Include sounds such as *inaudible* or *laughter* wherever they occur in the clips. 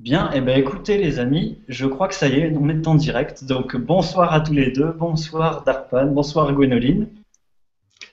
Bien, et eh ben écoutez les amis, je crois que ça y est, on est en direct. Donc bonsoir à tous les deux, bonsoir Darpan, bonsoir Gwénoline.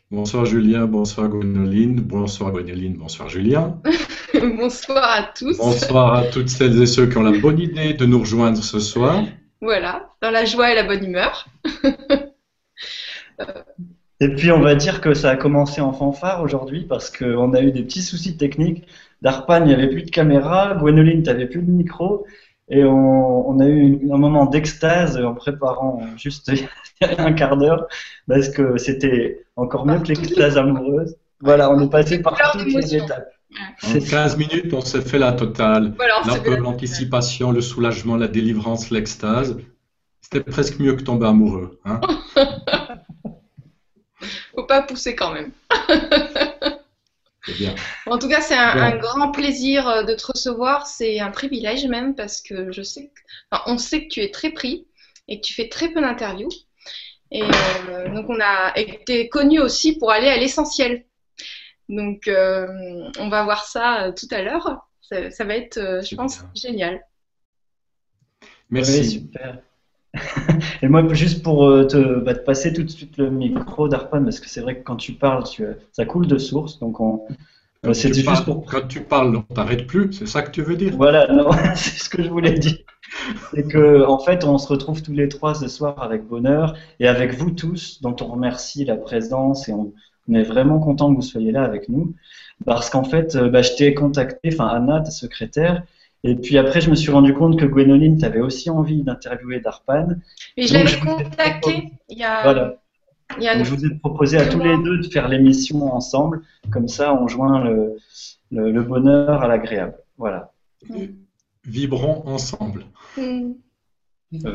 Bonsoir Julien, bonsoir Gwénoline, bonsoir Gwénoline, bonsoir Julien. *laughs* bonsoir à tous. Bonsoir à toutes celles et ceux qui ont la bonne idée de nous rejoindre ce soir. Voilà, dans la joie et la bonne humeur. *laughs* et puis on va dire que ça a commencé en fanfare aujourd'hui parce qu'on a eu des petits soucis techniques. Darpan, il n'y avait plus de caméra. Gwenoline, tu n'avais plus de micro. Et on, a eu un moment d'extase en préparant juste il y a un quart d'heure, parce que c'était encore mieux que l'extase amoureuse. Voilà, on est passé par toutes les étapes. En 15 minutes, on s'est fait la totale. la peur, l'anticipation, le soulagement, la délivrance, l'extase. C'était presque mieux que tomber amoureux. Hein *laughs* Faut pas pousser quand même. *laughs* En tout cas, c'est un, grand plaisir euh, de te recevoir. C'est un privilège même parce que je sais que, on sait que tu es très pris et que tu fais très peu d'interviews. Et euh, donc, on a été connu aussi pour aller à l'essentiel. Donc, euh, on va voir ça tout à l'heure. Ça, va être, je pense, génial. Merci. super. *laughs* Et moi, juste pour te, bah, te, passer tout de suite le micro d'Arpan, parce que c'est vrai que quand tu parles, tu, ça coule de source. Donc, on, tu juste parles, pour... quand tu parles, on t'arrête plus, c'est ça que tu veux dire? Voilà, *laughs* non, c'est ce que je voulais dire. C'est que, en fait, on se retrouve tous les trois ce soir avec bonheur et avec vous tous, dont on remercie la présence et on, est vraiment content que vous soyez là avec nous. Parce qu'en fait, bah, je t'ai contacté, enfin Anna, ta secrétaire, et puis après, je me suis rendu compte que Gwénoline, tu avais aussi envie d'interviewer Darpan. Et je l'avais contacté il y a. Voilà. je vous ai proposé à tous les deux de faire l'émission ensemble. Comme ça, on joint le, le, bonheur à l'agréable. Voilà. Vibrons ensemble. Mm.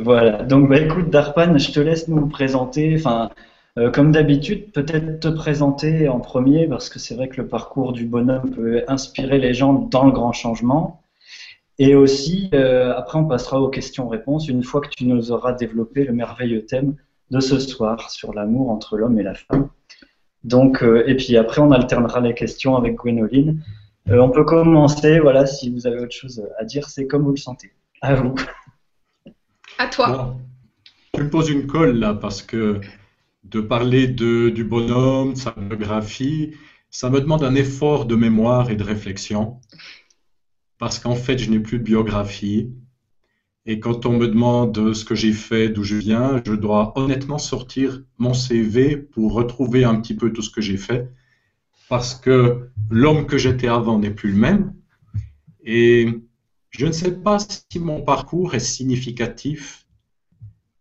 Voilà. Donc, bah, écoute, Darpan, je te laisse nous présenter. Enfin, euh, comme d'habitude, peut-être te présenter en premier, parce que c'est vrai que le parcours du bonhomme peut inspirer les gens dans le grand changement. Et aussi, euh, après, on passera aux questions-réponses une fois que tu nous auras développé le merveilleux thème de ce soir sur l'amour entre l'homme et la femme. Donc, euh, et puis après, on alternera les questions avec Gwénoline. Euh, on peut commencer, voilà, si vous avez autre chose à dire, c'est comme vous le sentez. À vous. À toi. tu me poses une colle là, parce que de parler de, du bonhomme, de sa biographie, ça me demande un effort de mémoire et de réflexion parce qu'en fait, je n'ai plus de biographie. Et quand on me demande ce que j'ai fait, d'où je viens, je dois honnêtement sortir mon CV pour retrouver un petit peu tout ce que j'ai fait. Parce que l'homme que j'étais avant n'est plus le même. Et je ne sais pas si mon parcours est significatif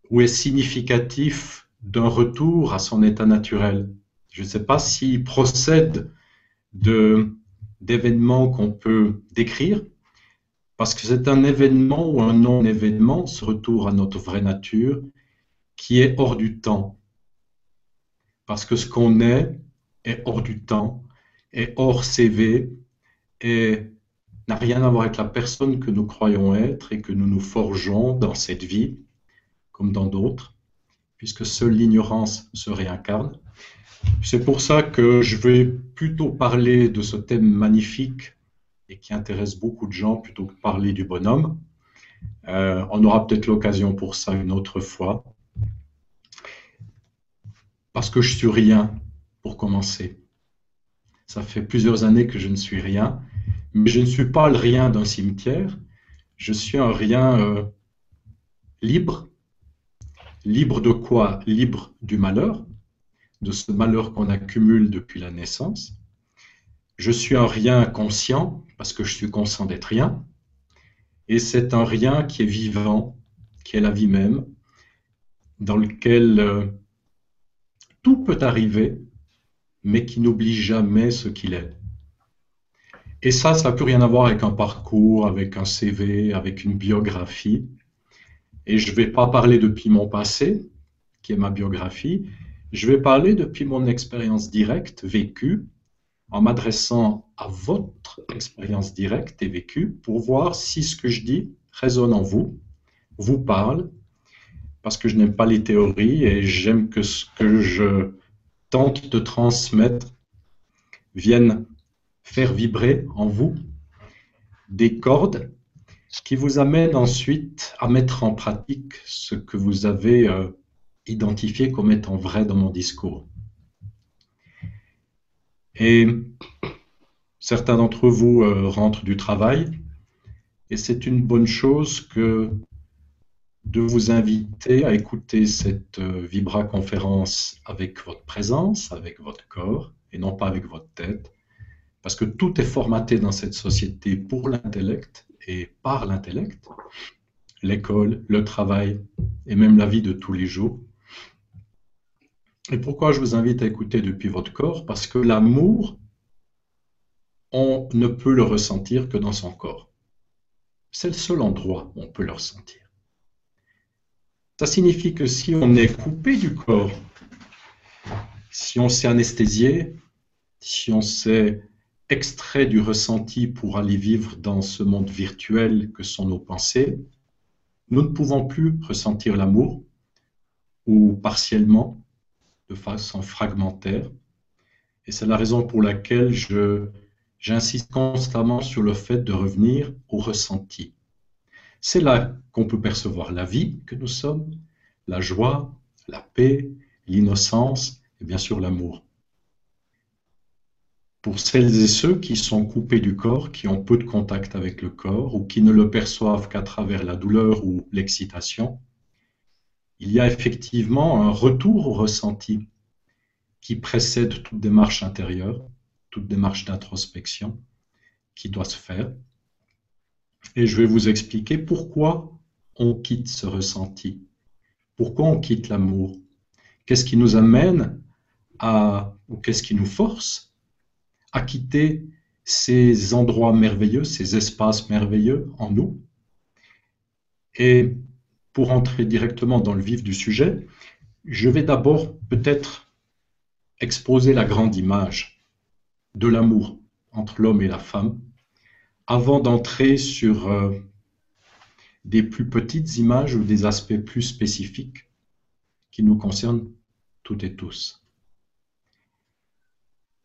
ou est significatif d'un retour à son état naturel. Je ne sais pas s'il procède de d'événements qu'on peut décrire, parce que c'est un événement ou un non-événement, ce retour à notre vraie nature, qui est hors du temps. Parce que ce qu'on est est hors du temps, est hors CV, et n'a rien à voir avec la personne que nous croyons être et que nous nous forgeons dans cette vie, comme dans d'autres, puisque seule l'ignorance se réincarne. C'est pour ça que je vais plutôt parler de ce thème magnifique et qui intéresse beaucoup de gens plutôt que parler du bonhomme. Euh, on aura peut-être l'occasion pour ça une autre fois. Parce que je suis rien pour commencer. Ça fait plusieurs années que je ne suis rien, mais je ne suis pas le rien d'un cimetière. Je suis un rien euh, libre. Libre de quoi? Libre du malheur, de ce malheur qu'on accumule depuis la naissance. Je suis un rien conscient parce que je suis conscient d'être rien. Et c'est un rien qui est vivant, qui est la vie même, dans lequel euh, tout peut arriver, mais qui n'oublie jamais ce qu'il est. Et ça, ça n'a plus rien à voir avec un parcours, avec un CV, avec une biographie. Et je ne vais pas parler depuis mon passé, qui est ma biographie, je vais parler depuis mon expérience directe, vécue, en m'adressant à votre expérience directe et vécue pour voir si ce que je dis résonne en vous, vous parle, parce que je n'aime pas les théories et j'aime que ce que je tente de transmettre vienne faire vibrer en vous des cordes qui vous amène ensuite à mettre en pratique ce que vous avez euh, identifié comme étant vrai dans mon discours. Et certains d'entre vous euh, rentrent du travail, et c'est une bonne chose que de vous inviter à écouter cette euh, Vibra conférence avec votre présence, avec votre corps, et non pas avec votre tête, parce que tout est formaté dans cette société pour l'intellect et par l'intellect, l'école, le travail et même la vie de tous les jours. Et pourquoi je vous invite à écouter depuis votre corps? Parce que l'amour, on ne peut le ressentir que dans son corps. C'est le seul endroit où on peut le ressentir. Ça signifie que si on est coupé du corps, si on s'est anesthésié, si on s'est extrait du ressenti pour aller vivre dans ce monde virtuel que sont nos pensées, nous ne pouvons plus ressentir l'amour, ou partiellement, de façon fragmentaire. Et c'est la raison pour laquelle j'insiste constamment sur le fait de revenir au ressenti. C'est là qu'on peut percevoir la vie que nous sommes, la joie, la paix, l'innocence et bien sûr l'amour pour celles et ceux qui sont coupés du corps, qui ont peu de contact avec le corps ou qui ne le perçoivent qu'à travers la douleur ou l'excitation, il y a effectivement un retour au ressenti qui précède toute démarche intérieure, toute démarche d'introspection qui doit se faire. Et je vais vous expliquer pourquoi on quitte ce ressenti, pourquoi on quitte l'amour, qu'est-ce qui nous amène à, ou qu'est-ce qui nous force à quitter ces endroits merveilleux, ces espaces merveilleux en nous? Pour entrer directement dans le vif du sujet, je vais d'abord peut-être exposer la grande image de l'amour entre l'homme et la femme, avant d'entrer sur euh, des plus petites images ou des aspects plus spécifiques qui nous concernent toutes et tous.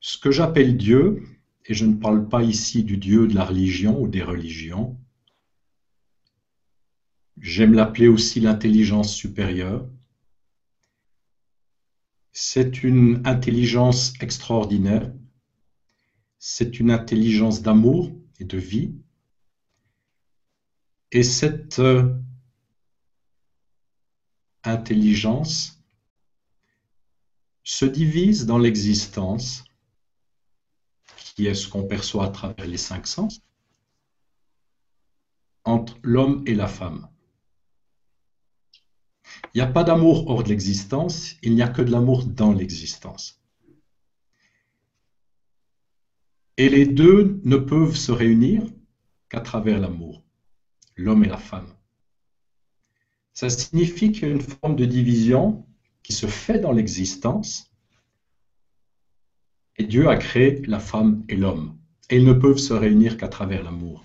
Ce que j'appelle Dieu, et je ne parle pas ici du Dieu de la religion ou des religions, j'aime l'appeler aussi l'intelligence supérieure, c'est une intelligence extraordinaire, c'est une intelligence d'amour et de vie, et cette euh, intelligence se divise dans l'existence qui est ce qu'on perçoit à travers les cinq sens, entre l'homme et la femme. Il n'y a pas d'amour hors de l'existence, il n'y a que de l'amour dans l'existence. Et les deux ne peuvent se réunir qu'à travers l'amour, l'homme et la femme. Ça signifie qu'il y a une forme de division qui se fait dans l'existence et Dieu a créé la femme et l'homme. Et ils ne peuvent se réunir qu'à travers l'amour.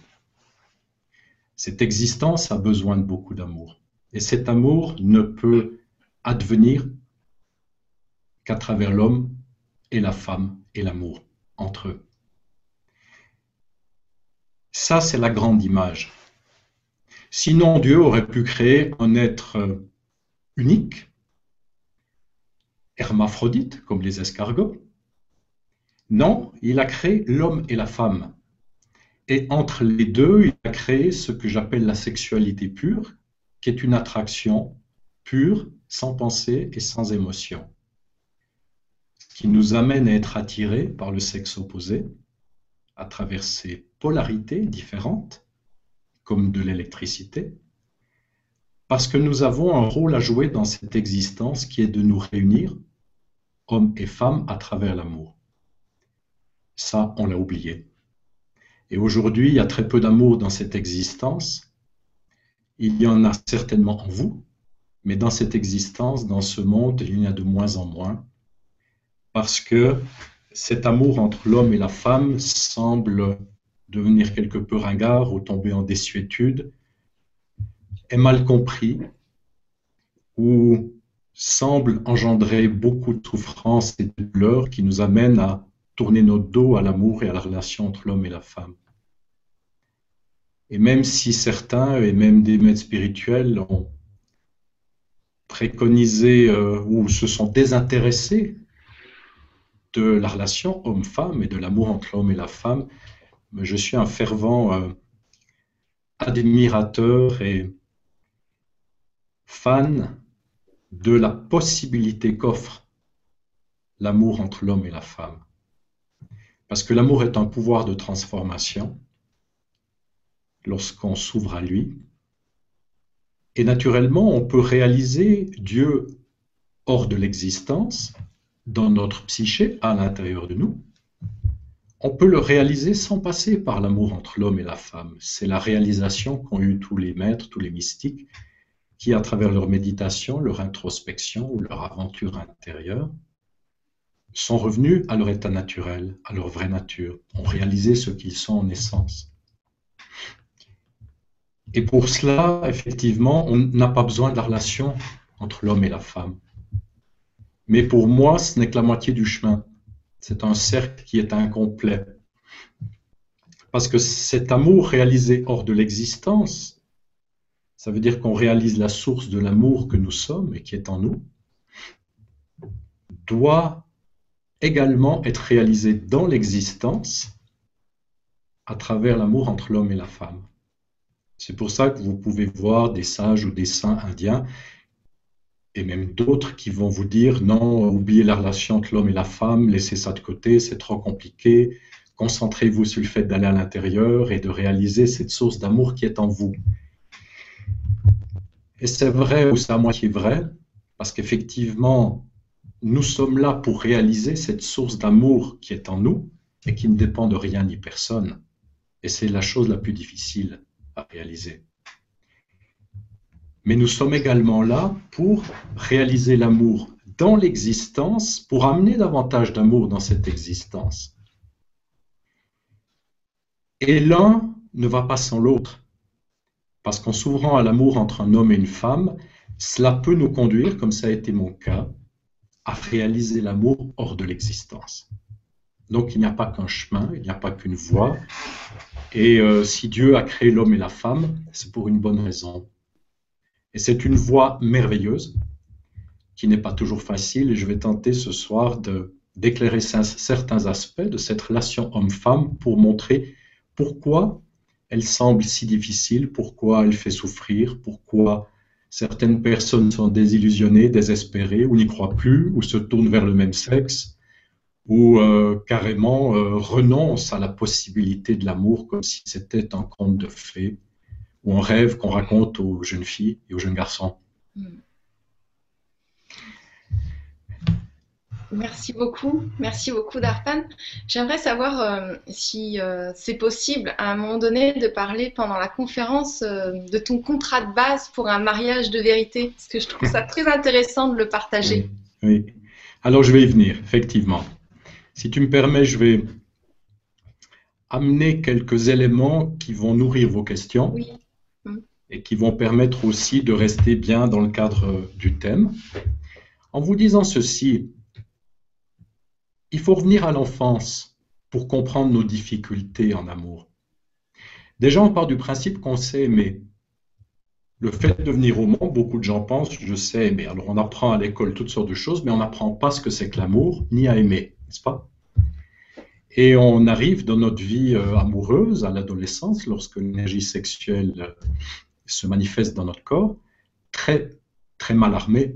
Cette existence a besoin de beaucoup d'amour. Et cet amour ne peut advenir qu'à travers l'homme et la femme et l'amour entre eux. Ça, c'est la grande image. Sinon, Dieu aurait pu créer un être unique, hermaphrodite, comme les escargots, non, il a créé l'homme et la femme. Et entre les deux, il a créé ce que j'appelle la sexualité pure, qui est une attraction pure, sans pensée et sans émotion, qui nous amène à être attirés par le sexe opposé à travers ses polarités différentes, comme de l'électricité, parce que nous avons un rôle à jouer dans cette existence qui est de nous réunir, hommes et femmes, à travers l'amour. Ça, on l'a oublié. Et aujourd'hui, il y a très peu d'amour dans cette existence. Il y en a certainement en vous, mais dans cette existence, dans ce monde, il y en a de moins en moins. Parce que cet amour entre l'homme et la femme semble devenir quelque peu ringard ou tomber en désuétude, est mal compris ou semble engendrer beaucoup de souffrances et de douleurs qui nous amènent à tourner notre dos à l'amour et à la relation entre l'homme et la femme. Et même si certains, et même des maîtres spirituels, ont préconisé euh, ou se sont désintéressés de la relation homme-femme et de l'amour entre l'homme et la femme, je suis un fervent euh, admirateur et fan de la possibilité qu'offre l'amour entre l'homme et la femme. Parce que l'amour est un pouvoir de transformation lorsqu'on s'ouvre à lui. Et naturellement, on peut réaliser Dieu hors de l'existence, dans notre psyché, à l'intérieur de nous. On peut le réaliser sans passer par l'amour entre l'homme et la femme. C'est la réalisation qu'ont eu tous les maîtres, tous les mystiques, qui, à travers leur méditation, leur introspection ou leur aventure intérieure, sont revenus à leur état naturel, à leur vraie nature, ont réalisé ce qu'ils sont en essence. Et pour cela, effectivement, on n'a pas besoin de la relation entre l'homme et la femme. Mais pour moi, ce n'est que la moitié du chemin. C'est un cercle qui est incomplet. Parce que cet amour réalisé hors de l'existence, ça veut dire qu'on réalise la source de l'amour que nous sommes et qui est en nous, doit également être réalisé dans l'existence à travers l'amour entre l'homme et la femme. C'est pour ça que vous pouvez voir des sages ou des saints indiens et même d'autres qui vont vous dire non, oubliez la relation entre l'homme et la femme, laissez ça de côté, c'est trop compliqué, concentrez-vous sur le fait d'aller à l'intérieur et de réaliser cette source d'amour qui est en vous. Et c'est vrai ou c'est à moitié vrai, parce qu'effectivement, nous sommes là pour réaliser cette source d'amour qui est en nous et qui ne dépend de rien ni personne. Et c'est la chose la plus difficile réaliser. Mais nous sommes également là pour réaliser l'amour dans l'existence, pour amener davantage d'amour dans cette existence. Et l'un ne va pas sans l'autre. Parce qu'en s'ouvrant à l'amour entre un homme et une femme, cela peut nous conduire, comme ça a été mon cas, à réaliser l'amour hors de l'existence. Donc il n'y a pas qu'un chemin, il n'y a pas qu'une voie. Et euh, si Dieu a créé l'homme et la femme, c'est pour une bonne raison. Et c'est une voie merveilleuse qui n'est pas toujours facile. Et je vais tenter ce soir d'éclairer certains aspects de cette relation homme-femme pour montrer pourquoi elle semble si difficile, pourquoi elle fait souffrir, pourquoi Certaines personnes sont désillusionnées, désespérées, ou n'y croient plus, ou se tournent vers le même sexe, ou euh, carrément euh, renoncent à la possibilité de l'amour comme si c'était un conte de fées, ou un rêve qu'on raconte aux jeunes filles et aux jeunes garçons. Hmm. Merci beaucoup, merci beaucoup Darpan. J'aimerais savoir euh, si c'est possible à un moment donné de parler pendant la conférence de ton contrat de base pour un mariage de vérité, parce que je trouve ça très intéressant de le partager. Oui, alors je vais y venir, effectivement. Si tu me permets, je vais amener quelques éléments qui vont nourrir vos questions mm. et qui vont permettre aussi de rester bien dans le cadre du thème. En vous disant ceci, il faut revenir à l'enfance pour comprendre nos difficultés en amour. Déjà, on part du principe qu'on sait aimer. Le fait de venir au monde, beaucoup de gens pensent, je sais aimer. Alors, on apprend à l'école toutes sortes de choses, mais on n'apprend pas ce que c'est que l'amour, ni à aimer, n'est-ce pas? Et on arrive dans notre vie euh, amoureuse, à l'adolescence, lorsque l'énergie sexuelle euh, se manifeste dans notre corps, très, très mal armé,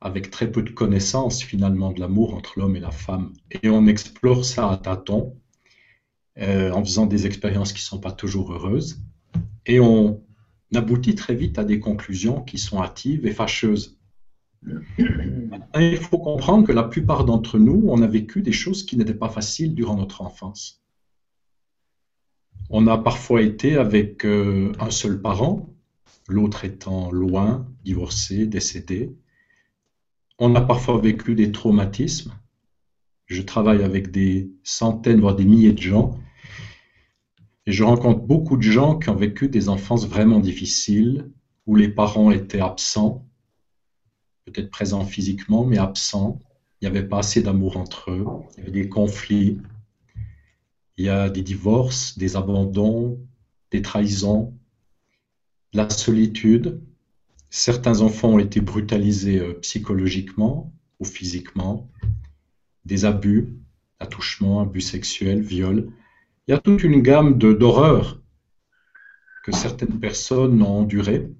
avec très peu de connaissances finalement de l'amour entre l'homme et la femme. Et on explore ça à tâtons, euh, en faisant des expériences qui ne sont pas toujours heureuses. Et on aboutit très vite à des conclusions qui sont hâtives et fâcheuses. Il faut comprendre que la plupart d'entre nous, on a vécu des choses qui n'étaient pas faciles durant notre enfance. On a parfois été avec euh, un seul parent, l'autre étant loin, divorcé, décédé. On a parfois vécu des traumatismes. Je travaille avec des centaines, voire des milliers de gens. Et je rencontre beaucoup de gens qui ont vécu des enfances vraiment difficiles, où les parents étaient absents, peut-être présents physiquement, mais absents. Il n'y avait pas assez d'amour entre eux. Il y avait des conflits. Il y a des divorces, des abandons, des trahisons, la solitude. Certains enfants ont été brutalisés euh, psychologiquement ou physiquement, des abus, attouchements, abus sexuels, viols. Il y a toute une gamme d'horreurs que certaines personnes ont endurées.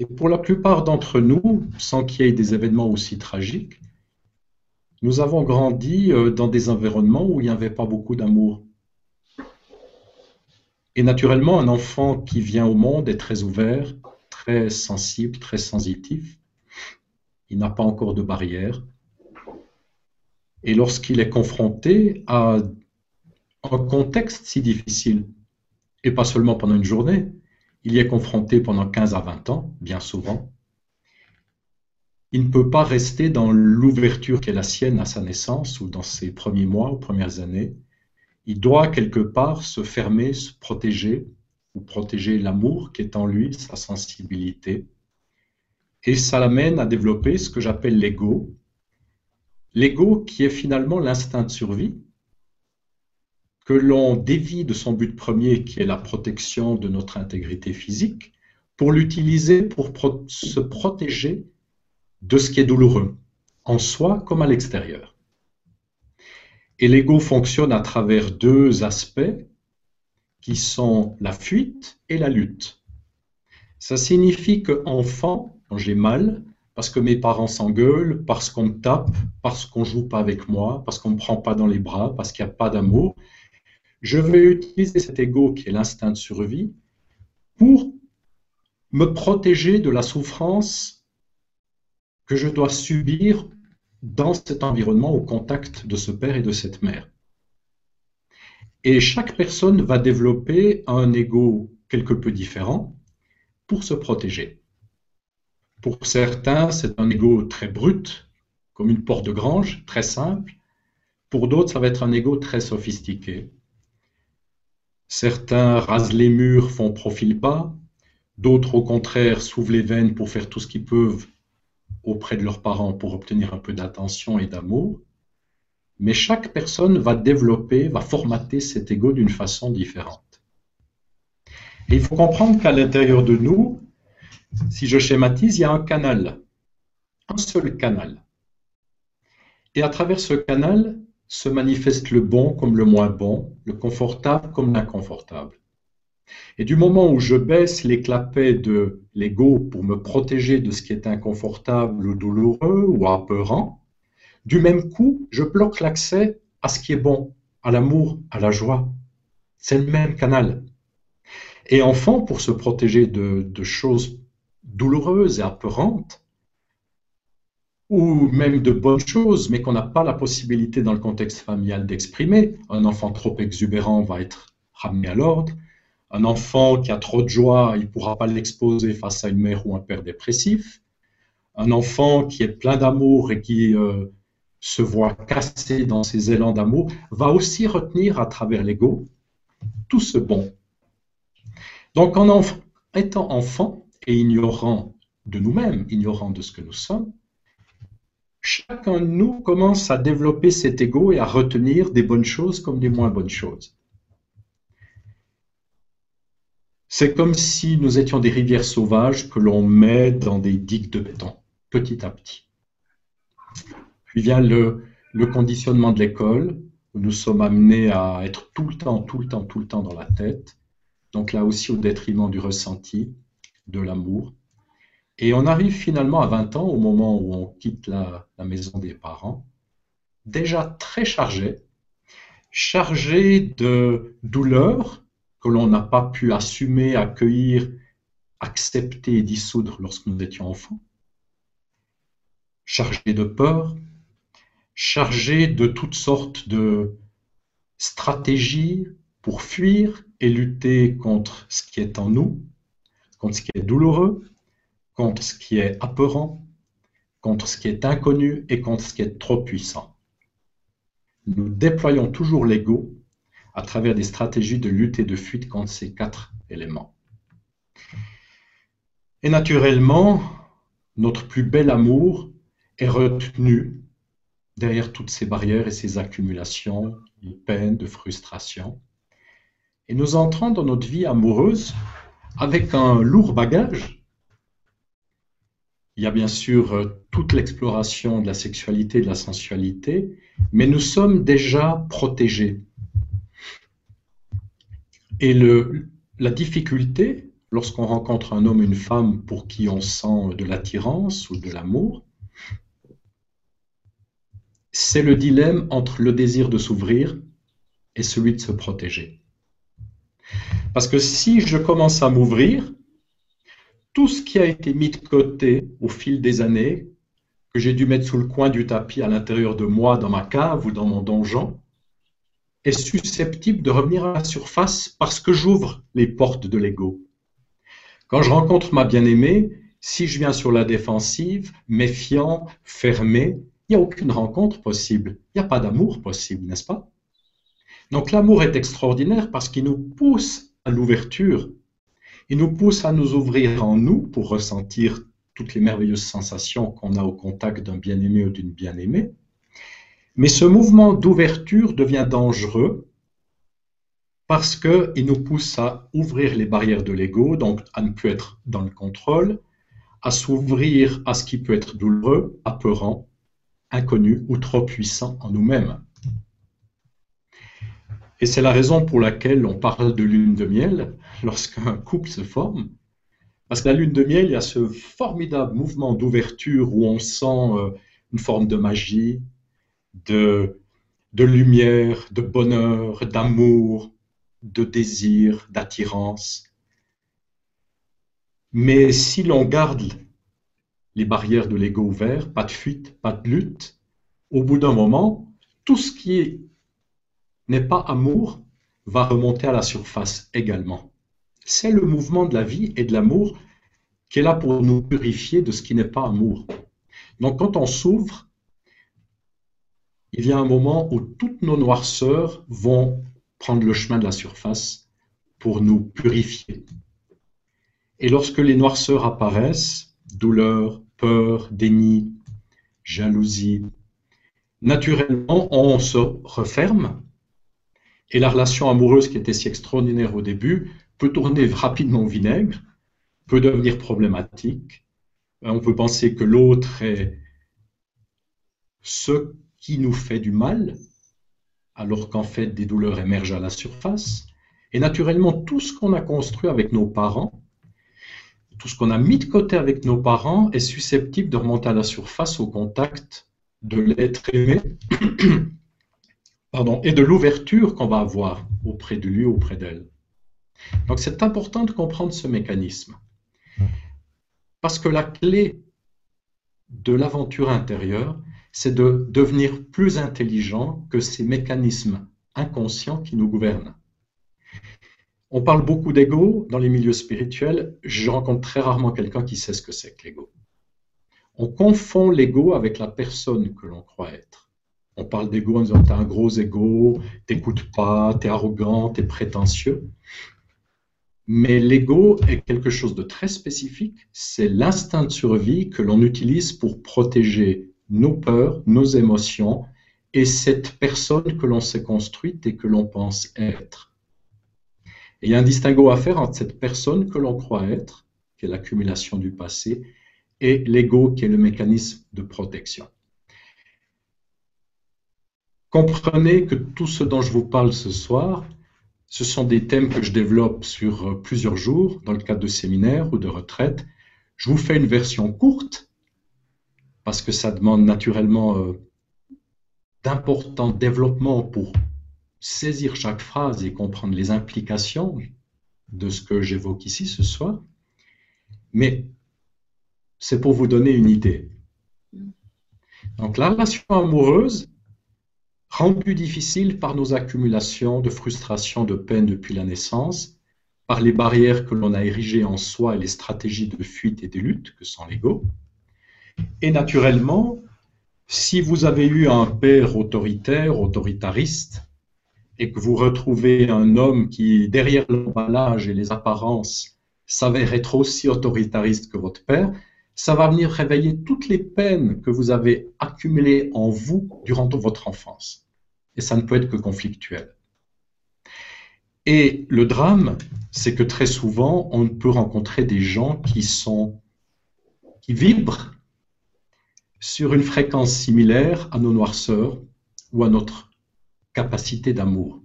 Et pour la plupart d'entre nous, sans qu'il y ait des événements aussi tragiques, nous avons grandi euh, dans des environnements où il n'y avait pas beaucoup d'amour. Et naturellement, un enfant qui vient au monde est très ouvert, très sensible, très sensitif. Il n'a pas encore de barrière. Et lorsqu'il est confronté à un contexte si difficile, et pas seulement pendant une journée, il y est confronté pendant 15 à 20 ans, bien souvent, il ne peut pas rester dans l'ouverture qui est la sienne à sa naissance ou dans ses premiers mois ou premières années. Il doit quelque part se fermer, se protéger ou protéger l'amour qui est en lui, sa sensibilité. Et ça l'amène à développer ce que j'appelle l'ego. L'ego qui est finalement l'instinct de survie, que l'on dévie de son but premier qui est la protection de notre intégrité physique, pour l'utiliser pour se protéger de ce qui est douloureux, en soi comme à l'extérieur. Et l'ego fonctionne à travers deux aspects qui sont la fuite et la lutte. Ça signifie que enfant, quand j'ai mal, parce que mes parents s'engueulent, parce qu'on me tape, parce qu'on joue pas avec moi, parce qu'on me prend pas dans les bras, parce qu'il n'y a pas d'amour, je vais utiliser cet ego qui est l'instinct de survie pour me protéger de la souffrance que je dois subir dans cet environnement au contact de ce père et de cette mère. Et chaque personne va développer un ego quelque peu différent pour se protéger. Pour certains, c'est un ego très brut, comme une porte de grange, très simple. Pour d'autres, ça va être un ego très sophistiqué. Certains rasent les murs, font profil bas. D'autres, au contraire, s'ouvrent les veines pour faire tout ce qu'ils peuvent auprès de leurs parents pour obtenir un peu d'attention et d'amour, mais chaque personne va développer, va formater cet ego d'une façon différente. Il faut comprendre qu'à l'intérieur de nous, si je schématise, il y a un canal, un seul canal. Et à travers ce canal se manifeste le bon comme le moins bon, le confortable comme l'inconfortable. Et du moment où je baisse les clapets de l'ego pour me protéger de ce qui est inconfortable ou douloureux ou apeurant, du même coup, je bloque l'accès à ce qui est bon, à l'amour, à la joie. C'est le même canal. Et enfant, pour se protéger de, de choses douloureuses et apeurantes, ou même de bonnes choses, mais qu'on n'a pas la possibilité dans le contexte familial d'exprimer. Un enfant trop exubérant va être ramené à l'ordre. Un enfant qui a trop de joie, il ne pourra pas l'exposer face à une mère ou un père dépressif. Un enfant qui est plein d'amour et qui euh, se voit cassé dans ses élans d'amour va aussi retenir à travers l'ego tout ce bon. Donc en étant enfant et ignorant de nous-mêmes, ignorant de ce que nous sommes, chacun de nous commence à développer cet ego et à retenir des bonnes choses comme des moins bonnes choses. C'est comme si nous étions des rivières sauvages que l'on met dans des digues de béton, petit à petit. Puis vient le, conditionnement de l'école, où nous sommes amenés à être tout le temps, tout le temps, tout le temps dans la tête. Donc là aussi au détriment du ressenti, de l'amour. Et on arrive finalement à 20 ans, au moment où on quitte la, maison des parents, déjà très chargé, chargé de douleur, que l'on n'a pas pu assumer, accueillir, accepter et dissoudre lorsque nous étions enfants, chargé de peur, chargé de toutes sortes de stratégies pour fuir et lutter contre ce qui est en nous, contre ce qui est douloureux, contre ce qui est apeurant, contre ce qui est inconnu et contre ce qui est trop puissant. Nous déployons toujours l'ego à travers des stratégies de lutte et de fuite contre ces quatre éléments. Et naturellement, notre plus bel amour est retenu derrière toutes ces barrières et ces accumulations de peine, de frustration. Et nous entrons dans notre vie amoureuse avec un lourd bagage. Il y a bien sûr euh, toute l'exploration de la sexualité de la sensualité, mais nous sommes déjà protégés. Et le, la difficulté, lorsqu'on rencontre un homme, une femme pour qui on sent de l'attirance ou de l'amour, c'est le dilemme entre le désir de s'ouvrir et celui de se protéger. Parce que si je commence à m'ouvrir, tout ce qui a été mis de côté au fil des années, que j'ai dû mettre sous le coin du tapis à l'intérieur de moi, dans ma cave ou dans mon donjon, est susceptible de revenir à la surface parce que j'ouvre les portes de l'ego. Quand je rencontre ma bien-aimée, si je viens sur la défensive, méfiant, fermé, il n'y a aucune rencontre possible. Il n'y a pas d'amour possible, n'est-ce pas? Donc l'amour est extraordinaire parce qu'il nous pousse à l'ouverture. Il nous pousse à nous ouvrir en nous pour ressentir toutes les merveilleuses sensations qu'on a au contact d'un bien-aimé ou d'une bien-aimée. Mais ce mouvement d'ouverture devient dangereux parce qu'il nous pousse à ouvrir les barrières de l'ego, donc à ne plus être dans le contrôle, à s'ouvrir à ce qui peut être douloureux, apeurant, inconnu ou trop puissant en nous-mêmes. Et c'est la raison pour laquelle on parle de lune de miel lorsqu'un couple se forme. Parce que la lune de miel, il y a ce formidable mouvement d'ouverture où on sent euh, une forme de magie, de, lumière, de bonheur, d'amour, de désir, d'attirance. Mais si l'on garde les barrières de l'ego ouvertes, pas de fuite, pas de lutte, au bout d'un moment, tout ce qui n'est pas amour va remonter à la surface également. C'est le mouvement de la vie et de l'amour qui est là pour nous purifier de ce qui n'est pas amour. Donc quand on s'ouvre, il y a un moment où toutes nos noirceurs vont prendre le chemin de la surface pour nous purifier. Et lorsque les noirceurs apparaissent, douleur, peur, déni, jalousie, naturellement, on se referme et la relation amoureuse qui était si extraordinaire au début peut tourner rapidement au vinaigre, peut devenir problématique. On peut penser que l'autre est ce qui nous fait du mal, alors qu'en fait des douleurs émergent à la surface. Et naturellement, tout ce qu'on a construit avec nos parents, tout ce qu'on a mis de côté avec nos parents est susceptible de remonter à la surface au contact de l'être aimé *clears throat* et de l'ouverture qu'on va avoir auprès de lui, auprès d'elle. Donc c'est important de comprendre ce mécanisme. Parce que la clé de l'aventure intérieure, c'est de devenir plus intelligent que ces mécanismes inconscients qui nous gouvernent. On parle beaucoup d'ego dans les milieux spirituels. Je rencontre très rarement quelqu'un qui sait ce que c'est que l'ego. On confond l'ego avec la personne que l'on croit être. On parle d'ego en disant t'as un gros ego, t'écoutes pas, t'es arrogant, t'es prétentieux. Mais l'ego est quelque chose de très spécifique. C'est l'instinct de survie que l'on utilise pour protéger nos peurs, nos émotions et cette personne que l'on s'est construite et que l'on pense être. Et il y a un distinguo à faire entre cette personne que l'on croit être, qui est l'accumulation du passé, et l'ego qui est le mécanisme de protection. Comprenez que tout ce dont je vous parle ce soir, ce sont des thèmes que je développe sur plusieurs jours dans le cadre de séminaires ou de retraites. Je vous fais une version courte parce que ça demande naturellement euh, d'importants développements pour saisir chaque phrase et comprendre les implications de ce que j'évoque ici ce soir. Mais c'est pour vous donner une idée. Donc la relation amoureuse, rendue difficile par nos accumulations de frustration, de peine depuis la naissance, par les barrières que l'on a érigées en soi et les stratégies de fuite et de lutte que sont l'ego, et naturellement, si vous avez eu un père autoritaire, autoritariste, et que vous retrouvez un homme qui, derrière l'emballage et les apparences, s'avère être aussi autoritariste que votre père, ça va venir réveiller toutes les peines que vous avez accumulées en vous durant votre enfance. Et ça ne peut être que conflictuel. Et le drame, c'est que très souvent, on peut rencontrer des gens qui vibrent sur une fréquence similaire à nos noirceurs ou à notre capacité d'amour.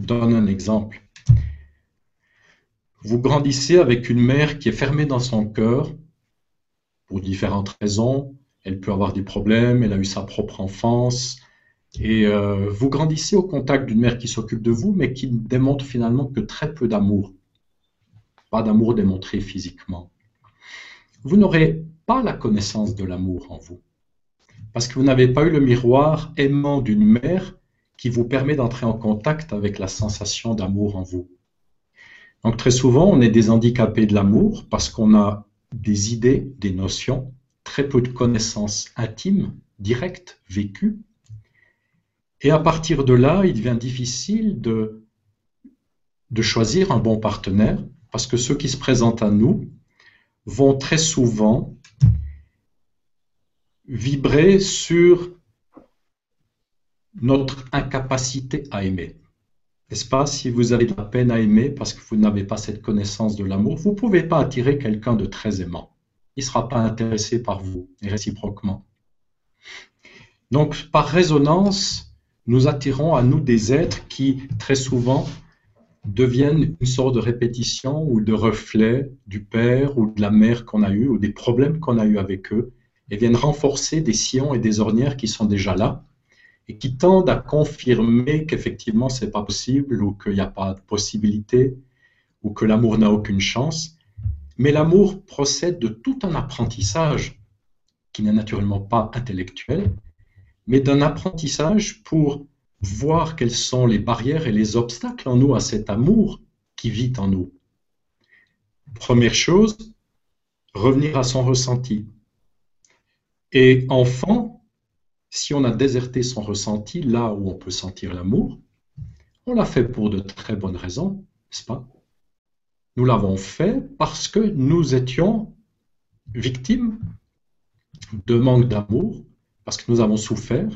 Je donne un exemple. Vous grandissez avec une mère qui est fermée dans son cœur pour différentes raisons. Elle peut avoir des problèmes, elle a eu sa propre enfance. Et euh, vous grandissez au contact d'une mère qui s'occupe de vous, mais qui ne démontre finalement que très peu d'amour. Pas d'amour démontré physiquement. Vous n'aurez pas la connaissance de l'amour en vous. Parce que vous n'avez pas eu le miroir aimant d'une mère qui vous permet d'entrer en contact avec la sensation d'amour en vous. Donc très souvent, on est des handicapés de l'amour parce qu'on a des idées, des notions, très peu de connaissances intimes, directes, vécues. Et à partir de là, il devient difficile de, choisir un bon partenaire parce que ceux qui se présentent à nous vont très souvent vibrer sur notre incapacité à aimer. N'est-ce pas? Si vous avez de la peine à aimer parce que vous n'avez pas cette connaissance de l'amour, vous ne pouvez pas attirer quelqu'un de très aimant. Il ne sera pas intéressé par vous, réciproquement. Donc, par résonance, nous attirons à nous des êtres qui, très souvent, deviennent une sorte de répétition ou de reflet du père ou de la mère qu'on a eu, ou des problèmes qu'on a eu avec eux, et viennent renforcer des sillons et des ornières qui sont déjà là, et qui tendent à confirmer qu'effectivement c'est pas possible ou qu'il n'y a pas de possibilité ou que l'amour n'a aucune chance. Mais l'amour procède de tout un apprentissage qui n'est naturellement pas intellectuel, mais d'un apprentissage pour voir quelles sont les barrières et les obstacles en nous à cet amour qui vit en nous. Première chose, revenir à son ressenti. Et enfant, si on a déserté son ressenti là où on peut sentir l'amour, on l'a fait pour de très bonnes raisons, n'est-ce pas? Nous l'avons fait parce que nous étions victimes de manque d'amour, parce que nous avons souffert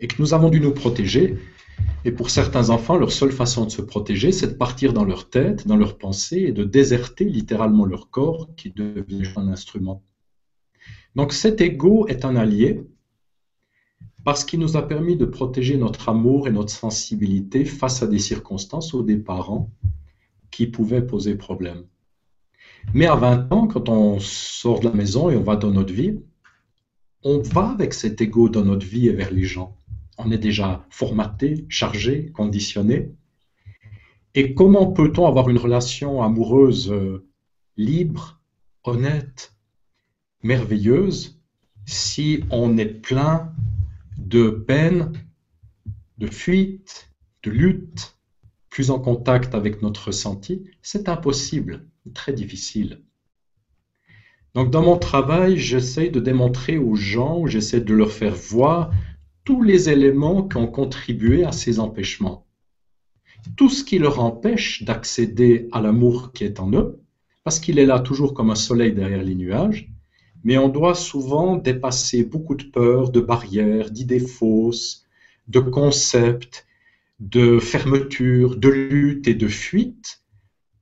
et que nous avons dû nous protéger. Et pour certains enfants, leur seule façon de se protéger, c'est de partir dans leur tête, dans leurs pensées et de déserter littéralement leur corps qui devient un instrument. Donc cet ego est un allié parce qu'il nous a permis de protéger notre amour et notre sensibilité face à des circonstances ou des parents qui pouvaient poser problème. Mais à 20 ans, quand on sort de la maison et on va dans notre vie, on va avec cet ego dans notre vie et vers les gens. On est déjà formaté, chargé, conditionné. Et comment peut-on avoir une relation amoureuse euh, libre, honnête, merveilleuse si on est plein de peine, de fuite, de lutte, plus en contact avec notre ressenti, c'est impossible, très difficile. Donc dans mon travail, j'essaie de démontrer aux gens, j'essaie de leur faire voir tous les éléments qui ont contribué à ces empêchements. Tout ce qui leur empêche d'accéder à l'amour qui est en eux, parce qu'il est là toujours comme un soleil derrière les nuages, mais on doit souvent dépasser beaucoup de peurs, de barrières, d'idées fausses, de concepts, de fermeture, de lutte et de fuite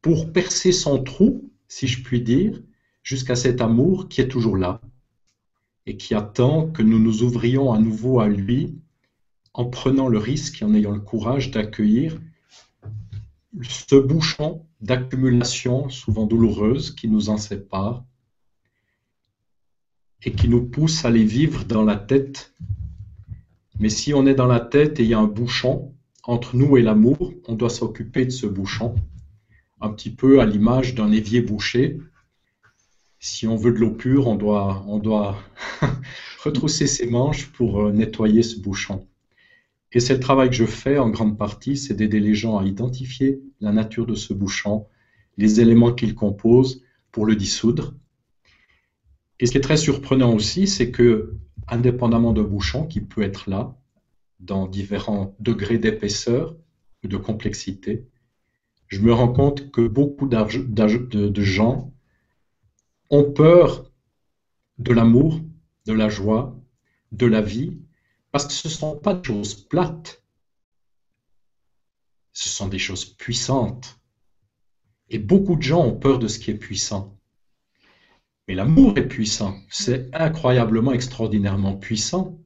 pour percer son trou, si je puis dire, jusqu'à cet amour qui est toujours là et qui attend que nous nous ouvrions à nouveau à lui en prenant le risque et en ayant le courage d'accueillir ce bouchon d'accumulation souvent douloureuse qui nous en sépare et qui nous pousse à les vivre dans la tête. Mais si on est dans la tête et il y a un bouchon entre nous et l'amour, on doit s'occuper de ce bouchon, un petit peu à l'image d'un évier bouché. Si on veut de l'eau pure, on doit, on doit *laughs* retrousser ses manches pour euh, nettoyer ce bouchon. Et c'est le travail que je fais en grande partie, c'est d'aider les gens à identifier la nature de ce bouchon, les éléments qu'il compose pour le dissoudre et ce qui est très surprenant aussi, c'est que, indépendamment de bouchon qui peut être là, dans différents degrés d'épaisseur ou de complexité, je me rends compte que beaucoup de, gens ont peur de l'amour, de la joie, de la vie, parce que ce ne sont pas des choses plates. ce sont des choses puissantes. Et beaucoup de gens ont peur de ce qui est puissant. Mais l'amour est puissant, c'est incroyablement, extraordinairement puissant.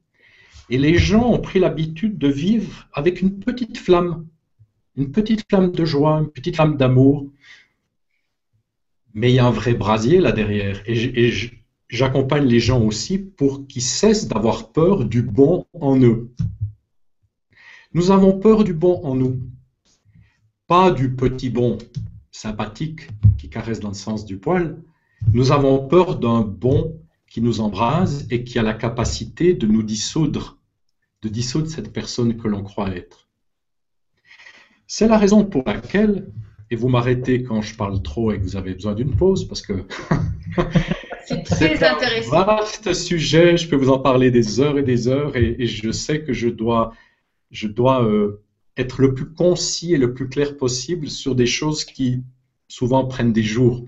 Et les gens ont pris l'habitude de vivre avec une petite flamme, une petite flamme de joie, une petite flamme d'amour. Mais il y a un vrai brasier là derrière. Et j'accompagne les gens aussi pour qu'ils cessent d'avoir peur du bon en eux. Nous avons peur du bon en nous, pas du petit bon sympathique qui caresse dans le sens du poil. Nous avons peur d'un bon qui nous embrase et qui a la capacité de nous dissoudre, de dissoudre cette personne que l'on croit être. C'est la raison pour laquelle, et vous m'arrêtez quand je parle trop et que vous avez besoin d'une pause, parce que *laughs* c'est très intéressant. Un vaste sujet, je peux vous en parler des heures et des heures, et je sais que je dois je dois euh, être le plus concis et le plus clair possible sur des choses qui souvent prennent des jours.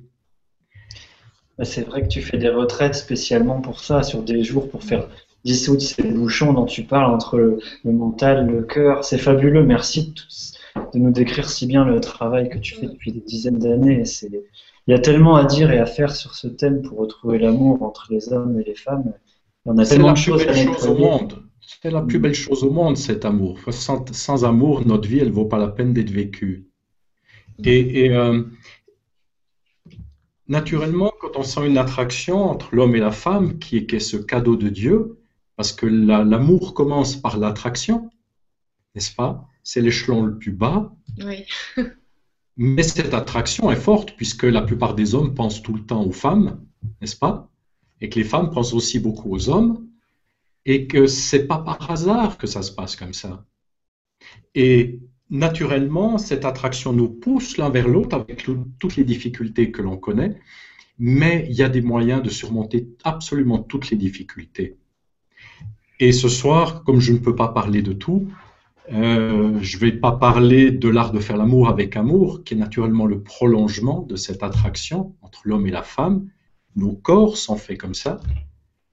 C'est vrai que tu fais des retraites spécialement pour ça, sur des jours pour faire dissoudre ces bouchons dont tu parles entre le, mental, le cœur. C'est fabuleux. Merci de, nous décrire si bien le travail que tu fais depuis des dizaines d'années. Il y a tellement à dire et à faire sur ce thème pour retrouver l'amour entre les hommes et les femmes. Y a tellement de choses à chose au monde. C'est la plus belle chose au monde, cet amour. Sans, amour, notre vie, elle ne vaut pas la peine d'être vécue. Et, euh, naturellement, quand on sent une attraction entre l'homme et la femme, qui est, ce cadeau de Dieu, parce que l'amour commence par l'attraction, n'est-ce pas? C'est l'échelon le plus bas. Oui. *laughs* Mais cette attraction est forte, puisque la plupart des hommes pensent tout le temps aux femmes, n'est-ce pas? Et que les femmes pensent aussi beaucoup aux hommes et que c'est pas par hasard que ça se passe comme ça. Et naturellement, cette attraction nous pousse l'un vers l'autre avec toutes les difficultés que l'on connaît, mais il y a des moyens de surmonter absolument toutes les difficultés. Et ce soir, comme je ne peux pas parler de tout, euh, je ne vais pas parler de l'art de faire l'amour avec amour, qui est naturellement le prolongement de cette attraction entre l'homme et la femme. Nos corps sont faits comme ça.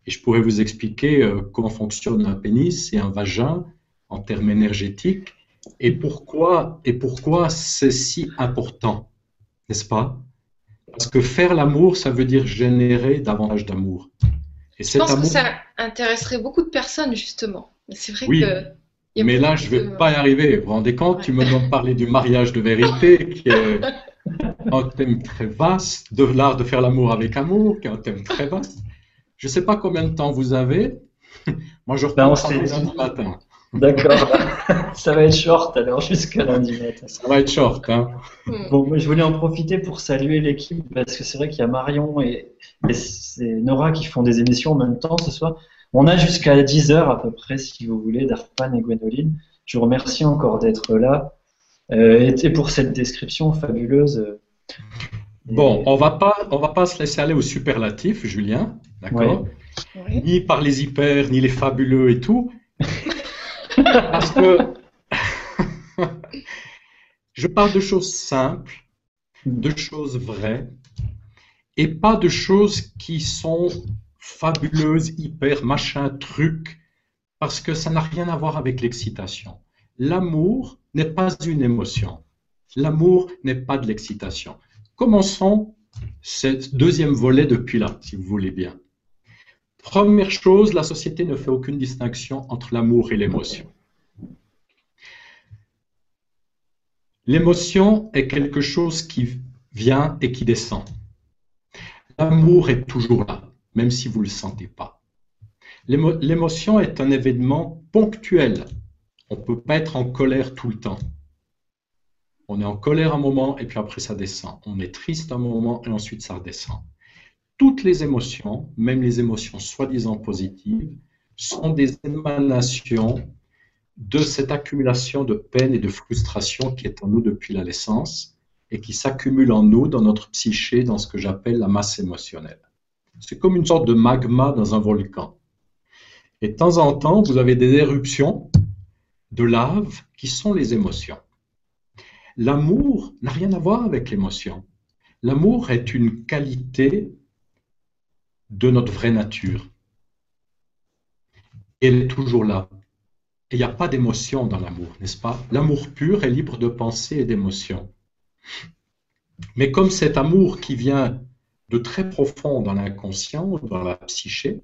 Et je pourrais vous expliquer euh, comment fonctionne un pénis et un vagin en termes énergétiques et pourquoi, et pourquoi c'est si important, n'est-ce pas? Parce que faire l'amour, ça veut dire générer davantage d'amour. je pense que ça intéresserait beaucoup de personnes, justement. C'est vrai oui. Mais là, je ne vais pas y arriver. Vous vous rendez compte? Tu me demandes de parler du mariage de vérité, qui est *laughs* un thème très vaste, de l'art de faire l'amour avec amour, qui est un thème très vaste. Je ne sais pas combien de temps vous avez. *laughs* Moi, je reprends ben, lundi matin. D'accord. *laughs* ça va être short alors jusqu'à lundi matin. Ça va être short. Hein. Hmm. Bon, moi, je voulais en profiter pour saluer l'équipe parce que c'est vrai qu'il y a Marion et, Nora qui font des émissions en même temps ce soir. On a jusqu'à 10 heures à peu près, si vous voulez, d'Arpan et Gwénoline. Je vous remercie encore d'être là euh, et pour cette description fabuleuse. Bon, on va pas, on va pas se laisser aller au superlatif, Julien, d'accord? Ni par les hyper, ni les fabuleux et tout, parce que je parle de choses simples, de choses vraies, et pas de choses qui sont fabuleuses, hyper, machin, truc, parce que ça n'a rien à voir avec l'excitation. L'amour n'est pas une émotion. L'amour n'est pas de l'excitation. Commençons ce deuxième volet depuis là, si vous voulez bien. Première chose, la société ne fait aucune distinction entre l'amour et l'émotion. L'émotion est quelque chose qui vient et qui descend. L'amour est toujours là, même si vous ne le sentez pas. L'émotion est un événement ponctuel. On ne peut pas être en colère tout le temps. On est en colère un moment et puis après ça descend. On est triste un moment et ensuite ça redescend. Toutes les émotions, même les émotions soi-disant positives, sont des émanations de cette accumulation de peine et de frustration qui est en nous depuis la naissance et qui s'accumule en nous, dans notre psyché, dans ce que j'appelle la masse émotionnelle. C'est comme une sorte de magma dans un volcan. Et de temps en temps, vous avez des éruptions de lave qui sont les émotions. L'amour n'a rien à voir avec l'émotion. L'amour est une qualité de notre vraie nature. Elle est toujours là. Il n'y a pas d'émotion dans l'amour, n'est-ce pas? L'amour pur est libre de pensée et d'émotion. Mais comme cet amour qui vient de très profond dans l'inconscient, dans la psyché,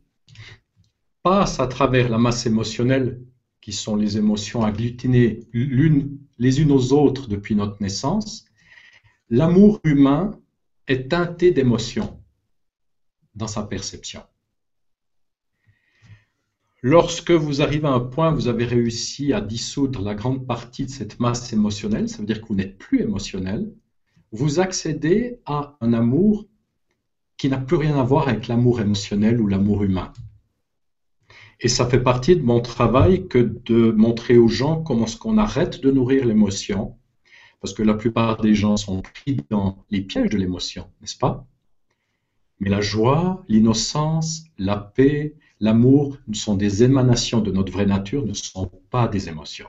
passe à travers la masse émotionnelle, qui sont les émotions agglutinées les unes aux autres depuis notre naissance, l'amour humain est teinté d'émotions dans sa perception. Lorsque vous arrivez à un point, vous avez réussi à dissoudre la grande partie de cette masse émotionnelle, ça veut dire que vous n'êtes plus émotionnel, vous accédez à un amour qui n'a plus rien à voir avec l'amour émotionnel ou l'amour humain. Et ça fait partie de mon travail que de montrer aux gens comment est-ce qu'on arrête de nourrir l'émotion, parce que la plupart des gens sont pris dans les pièges de l'émotion, n'est-ce pas? Mais la joie, l'innocence, la paix, l'amour sont des émanations de notre vraie nature, ne sont pas des émotions.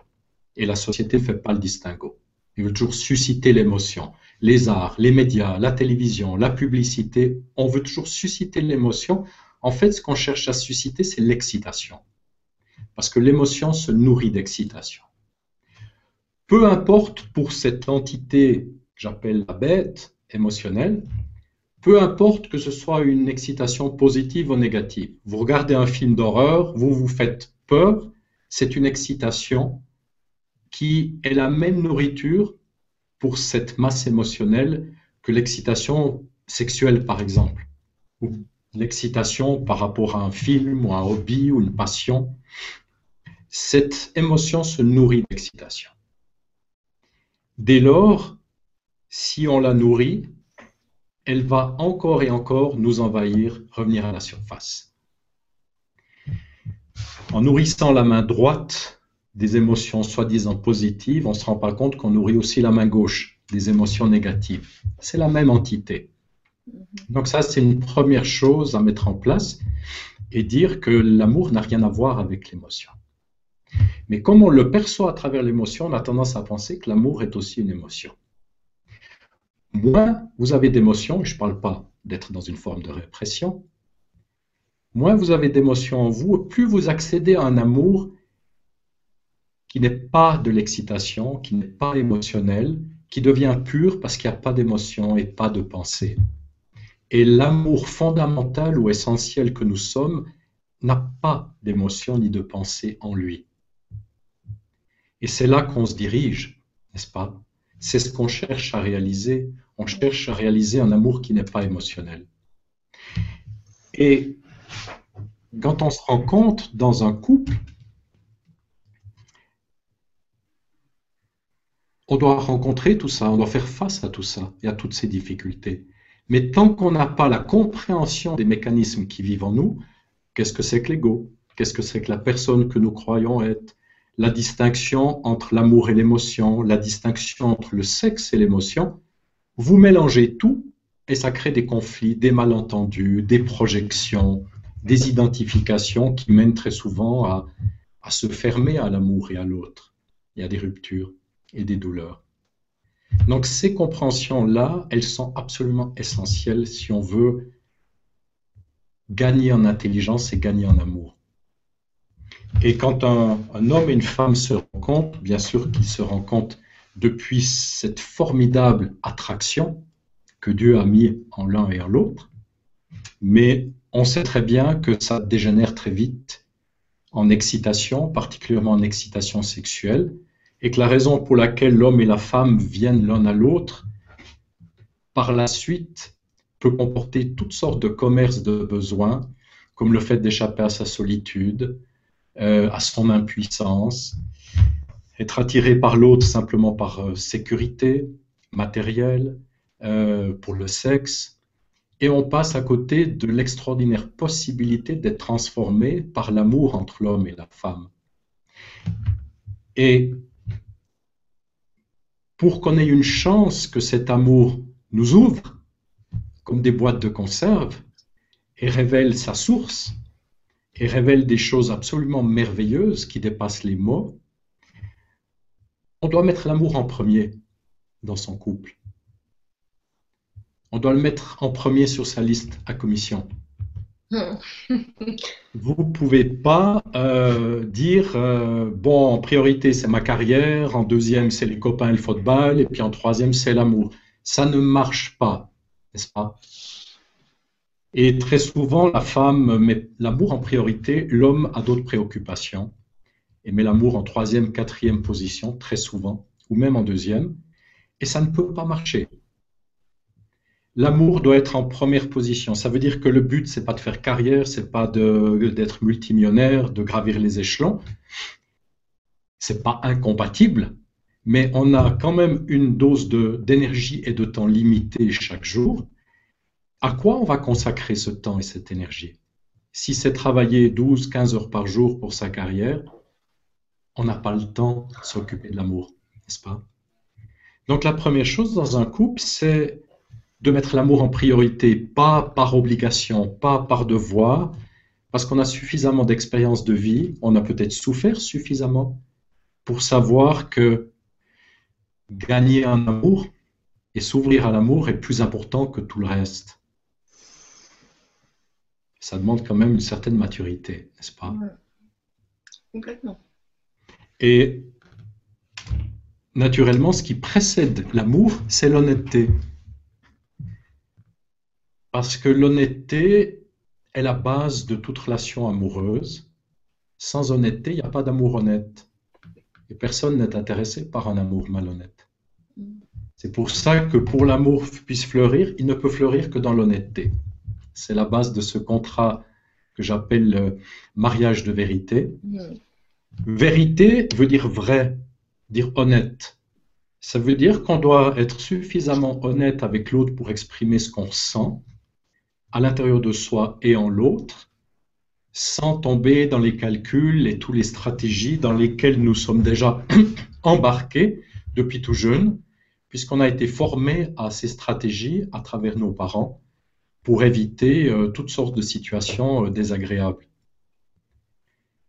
Et la société ne fait pas le distinguo. Il veut toujours susciter l'émotion. Les arts, les médias, la télévision, la publicité, on veut toujours susciter l'émotion en fait, ce qu'on cherche à susciter, c'est l'excitation. Parce que l'émotion se nourrit d'excitation. Peu importe pour cette entité j'appelle la bête émotionnelle, peu importe que ce soit une excitation positive ou négative. Vous regardez un film d'horreur, vous vous faites peur, c'est une excitation qui est la même nourriture pour cette masse émotionnelle que l'excitation sexuelle, par exemple, l'excitation par rapport à un film ou un hobby ou une passion, cette émotion se nourrit d'excitation. Dès lors, si on la nourrit, elle va encore et encore nous envahir, revenir à la surface. En nourrissant la main droite des émotions soi-disant positives, on ne se rend pas compte qu'on nourrit aussi la main gauche des émotions négatives. C'est la même entité. Donc ça, c'est une première chose à mettre en place et dire que l'amour n'a rien à voir avec l'émotion. Mais comme on le perçoit à travers l'émotion, on a tendance à penser que l'amour est aussi une émotion. Moins vous avez d'émotions, je ne parle pas d'être dans une forme de répression, moins vous avez d'émotions en vous, plus vous accédez à un amour qui n'est pas de l'excitation, qui n'est pas émotionnel, qui devient pur parce qu'il n'y a pas d'émotion et pas de pensée. Et l'amour fondamental ou essentiel que nous sommes n'a pas d'émotion ni de pensée en lui. Et c'est là qu'on se dirige, n'est-ce pas? C'est ce qu'on cherche à réaliser. On cherche à réaliser un amour qui n'est pas émotionnel. Et quand on se rend compte dans un couple, on doit rencontrer tout ça, on doit faire face à tout ça et à toutes ces difficultés. Mais tant qu'on n'a pas la compréhension des mécanismes qui vivent en nous, qu'est-ce que c'est que l'ego? Qu'est-ce que c'est que la personne que nous croyons être? La distinction entre l'amour et l'émotion, la distinction entre le sexe et l'émotion, vous mélangez tout et ça crée des conflits, des malentendus, des projections, des identifications qui mènent très souvent à, à se fermer à l'amour et à l'autre. Il y a des ruptures et des douleurs. Donc ces compréhensions-là, elles sont absolument essentielles si on veut gagner en intelligence et gagner en amour. Et quand un, homme et une femme se rencontrent, bien sûr qu'ils se rencontrent depuis cette formidable attraction que Dieu a mis en l'un et en l'autre, mais on sait très bien que ça dégénère très vite en excitation, particulièrement en excitation sexuelle, et que la raison pour laquelle l'homme et la femme viennent l'un à l'autre, par la suite, peut comporter toutes sortes de commerces de besoins, comme le fait d'échapper à sa solitude, euh, à son impuissance, être attiré par l'autre simplement par euh, sécurité matérielle, euh, pour le sexe, et on passe à côté de l'extraordinaire possibilité d'être transformé par l'amour entre l'homme et la femme. Et pour qu'on ait une chance que cet amour nous ouvre, comme des boîtes de conserve, et révèle sa source, et révèle des choses absolument merveilleuses qui dépassent les mots, on doit mettre l'amour en premier dans son couple. On doit le mettre en premier sur sa liste à commission. *laughs* Vous ne pouvez pas euh, dire, euh, bon, en priorité, c'est ma carrière, en deuxième, c'est les copains et le football, et puis en troisième, c'est l'amour. Ça ne marche pas, n'est-ce pas? Et très souvent, la femme met l'amour en priorité, l'homme a d'autres préoccupations, et met l'amour en troisième, quatrième position, très souvent, ou même en deuxième, et ça ne peut pas marcher. L'amour doit être en première position. Ça veut dire que le but, c'est pas de faire carrière, c'est pas d'être multimillionnaire, de gravir les échelons. C'est pas incompatible, mais on a quand même une dose d'énergie et de temps limité chaque jour. À quoi on va consacrer ce temps et cette énergie? Si c'est travailler 12, 15 heures par jour pour sa carrière, on n'a pas le temps de s'occuper de l'amour, n'est-ce pas? Donc la première chose dans un couple, c'est de mettre l'amour en priorité, pas par obligation, pas par devoir, parce qu'on a suffisamment d'expérience de vie, on a peut-être souffert suffisamment pour savoir que gagner un amour et s'ouvrir à l'amour est plus important que tout le reste. Ça demande quand même une certaine maturité, n'est-ce pas? Complètement. Et naturellement, ce qui précède l'amour, c'est l'honnêteté. Parce que l'honnêteté est la base de toute relation amoureuse. Sans honnêteté, il n'y a pas d'amour honnête. Et personne n'est intéressé par un amour malhonnête. C'est pour ça que pour l'amour puisse fleurir, il ne peut fleurir que dans l'honnêteté. C'est la base de ce contrat que j'appelle le mariage de vérité. Vérité veut dire vrai, dire honnête. Ça veut dire qu'on doit être suffisamment honnête avec l'autre pour exprimer ce qu'on sent, à l'intérieur de soi et en l'autre, sans tomber dans les calculs et toutes les stratégies dans lesquelles nous sommes déjà *clears throat* embarqués depuis tout jeune, puisqu'on a été formé à ces stratégies à travers nos parents pour éviter euh, toutes sortes de situations euh, désagréables.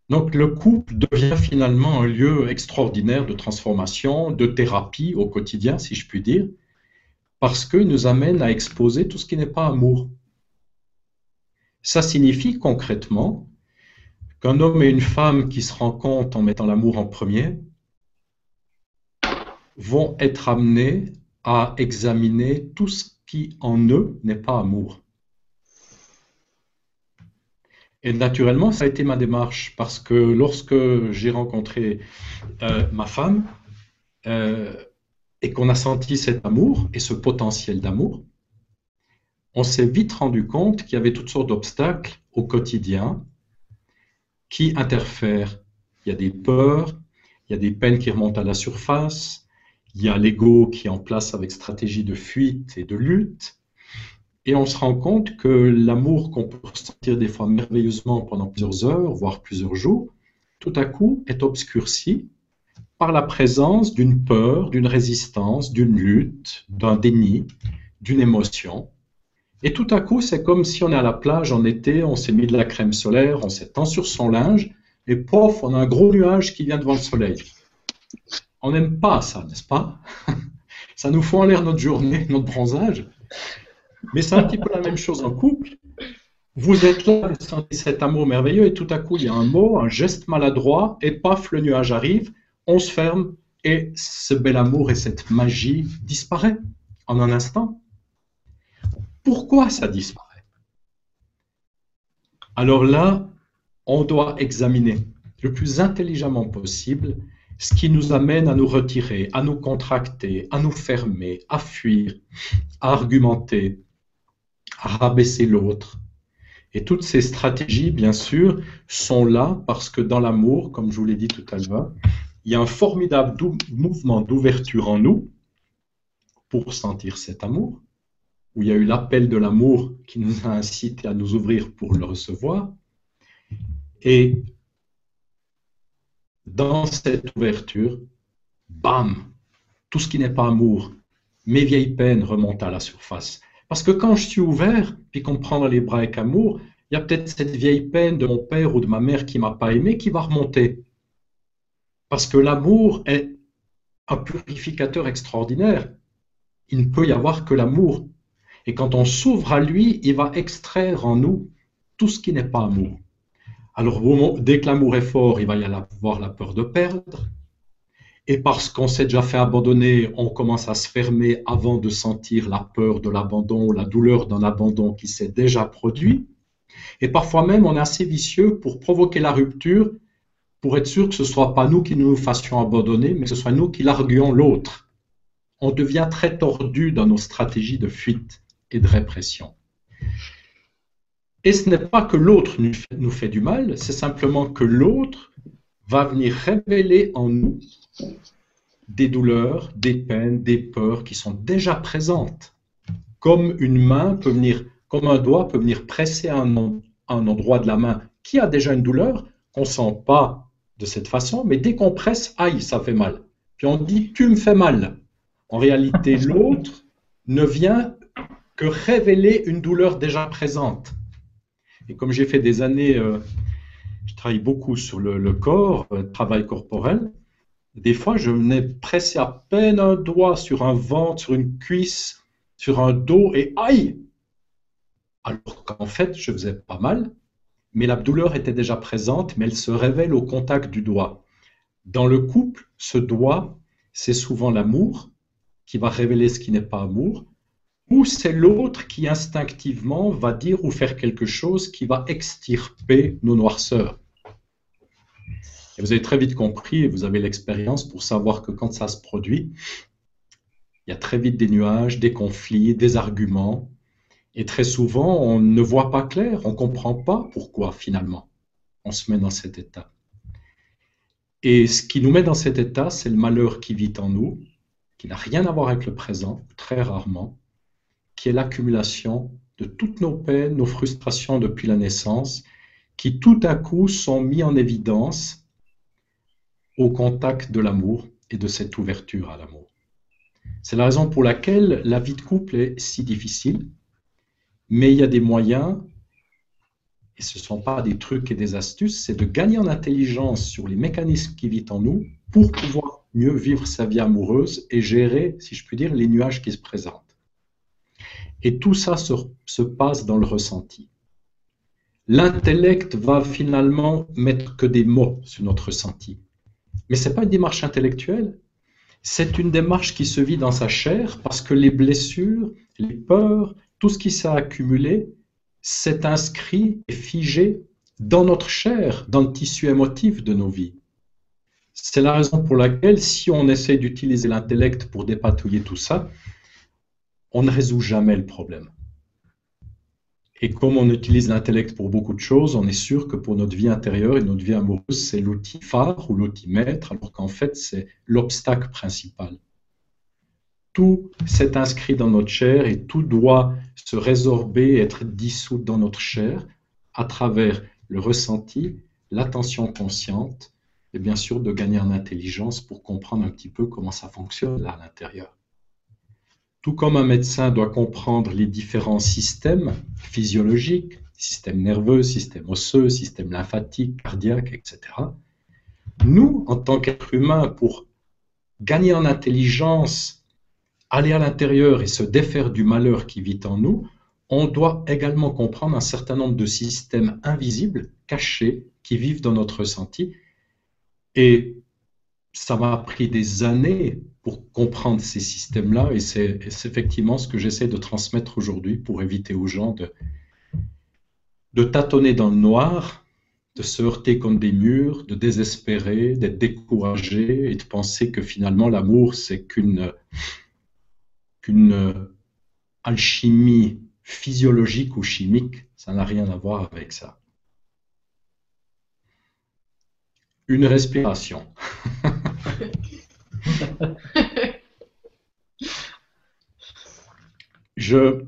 Donc le couple devient finalement un lieu extraordinaire de transformation, de thérapie au quotidien, si je puis dire, parce qu'il nous amène à exposer tout ce qui n'est pas amour. Ça signifie concrètement qu'un homme et une femme qui se rencontrent en mettant l'amour en premier vont être amenés à examiner tout ce qui en eux n'est pas amour. Et naturellement, ça a été ma démarche parce que lorsque j'ai rencontré euh, ma femme euh, et qu'on a senti cet amour et ce potentiel d'amour, on s'est vite rendu compte qu'il y avait toutes sortes d'obstacles au quotidien qui interfèrent. Il y a des peurs, il y a des peines qui remontent à la surface, il y a l'ego qui est en place avec stratégie de fuite et de lutte. Et on se rend compte que l'amour qu'on peut ressentir des fois merveilleusement pendant plusieurs heures, voire plusieurs jours, tout à coup est obscurci par la présence d'une peur, d'une résistance, d'une lutte, d'un déni, d'une émotion. Et tout à coup, c'est comme si on est à la plage en été, on s'est mis de la crème solaire, on s'étend sur son linge, et pof, on a un gros nuage qui vient devant le soleil. On n'aime pas ça, n'est-ce pas? *laughs* Ça nous fout en l'air notre journée, notre bronzage. Mais c'est un petit peu la même chose en couple. Vous êtes là, vous sentez cet amour merveilleux, et tout à coup, il y a un mot, un geste maladroit, et paf, le nuage arrive, on se ferme, et ce bel amour et cette magie disparaît en un instant. Pourquoi ça disparaît? Alors là, on doit examiner le plus intelligemment possible ce qui nous amène à nous retirer, à nous contracter, à nous fermer, à fuir, à argumenter, rabaisser l'autre. Et toutes ces stratégies, bien sûr, sont là parce que dans l'amour, comme je vous l'ai dit tout à l'heure, il y a un formidable mouvement d'ouverture en nous pour sentir cet amour où il y a eu l'appel de l'amour qui nous a incité à nous ouvrir pour le recevoir. Et dans cette ouverture, bam, tout ce qui n'est pas amour, mes vieilles peines remontent à la surface. Parce que quand je suis ouvert, puis qu'on prend dans les bras avec amour, il y a peut-être cette vieille peine de mon père ou de ma mère qui m'a pas aimé qui va remonter. Parce que l'amour est un purificateur extraordinaire. Il ne peut y avoir que l'amour. Et quand on s'ouvre à lui, il va extraire en nous tout ce qui n'est pas amour. Alors, dès que l'amour est fort, il va y avoir la peur de perdre. Et parce qu'on s'est déjà fait abandonner, on commence à se fermer avant de sentir la peur de l'abandon, la douleur d'un abandon qui s'est déjà produit. Et parfois même, on est assez vicieux pour provoquer la rupture, pour être sûr que ce ne soit pas nous qui nous fassions abandonner, mais que ce soit nous qui larguions l'autre. On devient très tordu dans nos stratégies de fuite et de répression. Et ce n'est pas que l'autre nous fait du mal, c'est simplement que l'autre va venir révéler en nous des douleurs, des peines, des peurs qui sont déjà présentes. Comme une main peut venir, comme un doigt peut venir presser un, endroit de la main qui a déjà une douleur, qu'on ne sent pas de cette façon, mais dès qu'on presse, aïe, ça fait mal. Puis on dit, tu me fais mal. En réalité, l'autre ne vient que révéler une douleur déjà présente. Et comme j'ai fait des années, euh, je travaille beaucoup sur le, corps, euh, travail corporel, des fois je venais presser à peine un doigt sur un ventre, sur une cuisse, sur un dos, et aïe Alors qu'en fait, je faisais pas mal, mais la douleur était déjà présente, mais elle se révèle au contact du doigt. Dans le couple, ce doigt, c'est souvent l'amour qui va révéler ce qui n'est pas amour, ou c'est l'autre qui instinctivement va dire ou faire quelque chose qui va extirper nos noirceurs. Et vous avez très vite compris, et vous avez l'expérience pour savoir que quand ça se produit, il y a très vite des nuages, des conflits, des arguments, et très souvent on ne voit pas clair, on ne comprend pas pourquoi finalement on se met dans cet état. Et ce qui nous met dans cet état, c'est le malheur qui vit en nous, qui n'a rien à voir avec le présent, très rarement, qui est l'accumulation de toutes nos peines, nos frustrations depuis la naissance, qui tout à coup sont mis en évidence au contact de l'amour et de cette ouverture à l'amour. C'est la raison pour laquelle la vie de couple est si difficile, mais il y a des moyens, et ce ne sont pas des trucs et des astuces, c'est de gagner en intelligence sur les mécanismes qui vivent en nous pour pouvoir mieux vivre sa vie amoureuse et gérer, si je puis dire, les nuages qui se présentent. Et tout ça se, passe dans le ressenti. L'intellect va finalement mettre que des mots sur notre ressenti. Mais ce n'est pas une démarche intellectuelle, c'est une démarche qui se vit dans sa chair parce que les blessures, les peurs, tout ce qui s'est accumulé s'est inscrit et figé dans notre chair, dans le tissu émotif de nos vies. C'est la raison pour laquelle, si on essaie d'utiliser l'intellect pour dépatouiller tout ça, on ne résout jamais le problème. Et comme on utilise l'intellect pour beaucoup de choses, on est sûr que pour notre vie intérieure et notre vie amoureuse, c'est l'outil phare ou l'outil maître, alors qu'en fait, c'est l'obstacle principal. Tout s'est inscrit dans notre chair et tout doit se résorber, être dissous dans notre chair à travers le ressenti, l'attention consciente et bien sûr de gagner en intelligence pour comprendre un petit peu comment ça fonctionne à l'intérieur. Tout comme un médecin doit comprendre les différents systèmes physiologiques, système nerveux, système osseux, système lymphatique, cardiaque, etc., nous, en tant qu'êtres humains, pour gagner en intelligence, aller à l'intérieur et se défaire du malheur qui vit en nous, on doit également comprendre un certain nombre de systèmes invisibles, cachés, qui vivent dans notre ressenti. Et ça m'a pris des années pour comprendre ces systèmes-là, et c'est effectivement ce que j'essaie de transmettre aujourd'hui pour éviter aux gens de, tâtonner dans le noir, de se heurter contre des murs, de désespérer, d'être découragé et de penser que finalement l'amour c'est qu'une qu'une alchimie physiologique ou chimique, ça n'a rien à voir avec ça. Une respiration. *laughs* Je,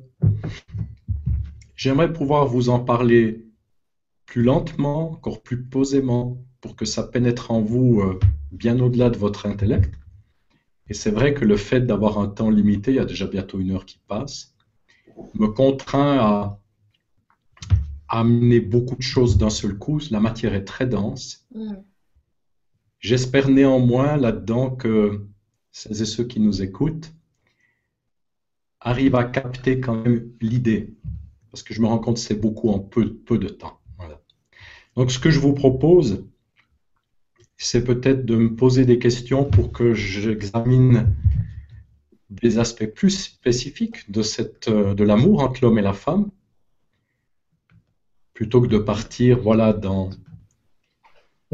j'aimerais pouvoir vous en parler plus lentement, encore plus posément, pour que ça pénètre en vous euh, bien au-delà de votre intellect. Et c'est vrai que le fait d'avoir un temps limité, il y a déjà bientôt une heure qui passe, me contraint à, amener beaucoup de choses d'un seul coup. La matière est très dense. Mm. J'espère néanmoins là-dedans que celles et ceux qui nous écoutent arrivent à capter quand même l'idée parce que je me rends compte que c'est beaucoup en peu, peu de temps. Donc ce que je vous propose, c'est peut-être de me poser des questions pour que j'examine des aspects plus spécifiques de, cette, euh, de l'amour entre l'homme et la femme, plutôt que de partir voilà, dans,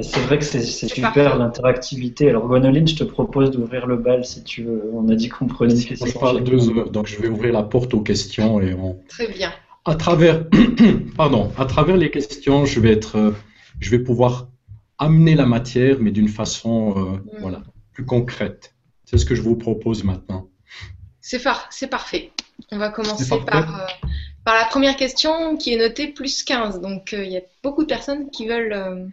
c'est vrai que c'est super l'interactivité. Alors Gwenoline, je te propose d'ouvrir le bal si tu veux. On a dit qu'on prenait une question. Je parle deux heures, donc je vais ouvrir la porte aux questions et on. Très bien. À travers, *coughs* pardon, à travers les questions, je vais être, euh, je vais pouvoir amener la matière, mais d'une façon, euh, mm. voilà, plus concrète. C'est ce que je vous propose maintenant. C'est c'est parfait. On va commencer par, euh, par la première question qui est notée plus 15. Donc il y a beaucoup de personnes qui veulent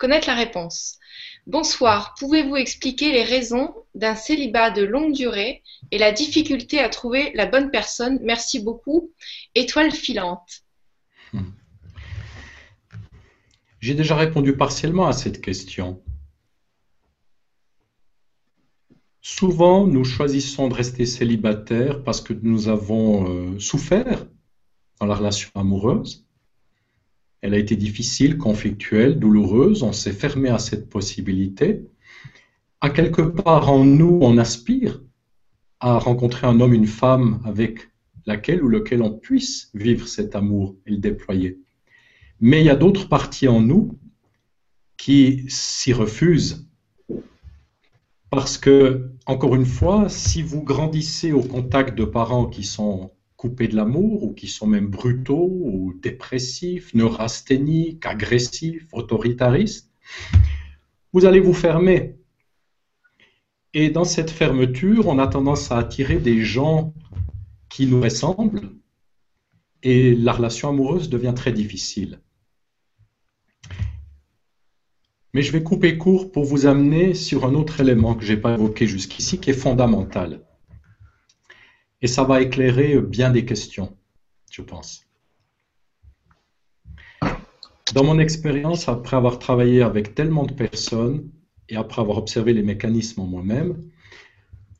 connaître la réponse. Bonsoir, pouvez-vous expliquer les raisons d'un célibat de longue durée et la difficulté à trouver la bonne personne? Merci beaucoup. Étoile filante. Hmm. J'ai déjà répondu partiellement à cette question. Souvent, nous choisissons de rester célibataires parce que nous avons euh, souffert dans la relation amoureuse elle a été difficile, conflictuelle, douloureuse. On s'est fermé à cette possibilité. À quelque part en nous, on aspire à rencontrer un homme, une femme avec laquelle ou lequel on puisse vivre cet amour et le déployer. Mais il y a d'autres parties en nous qui s'y refusent. Parce que, encore une fois, si vous grandissez au contact de parents qui sont coupés de l'amour ou qui sont même brutaux ou dépressifs, neurasthéniques, agressifs, autoritaristes, vous allez vous fermer. Et dans cette fermeture, on a tendance à attirer des gens qui nous ressemblent et la relation amoureuse devient très difficile. Mais je vais couper court pour vous amener sur un autre élément que je n'ai pas évoqué jusqu'ici, qui est fondamental. Et ça va éclairer bien des questions, je pense. Dans mon expérience, après avoir travaillé avec tellement de personnes et après avoir observé les mécanismes en moi-même,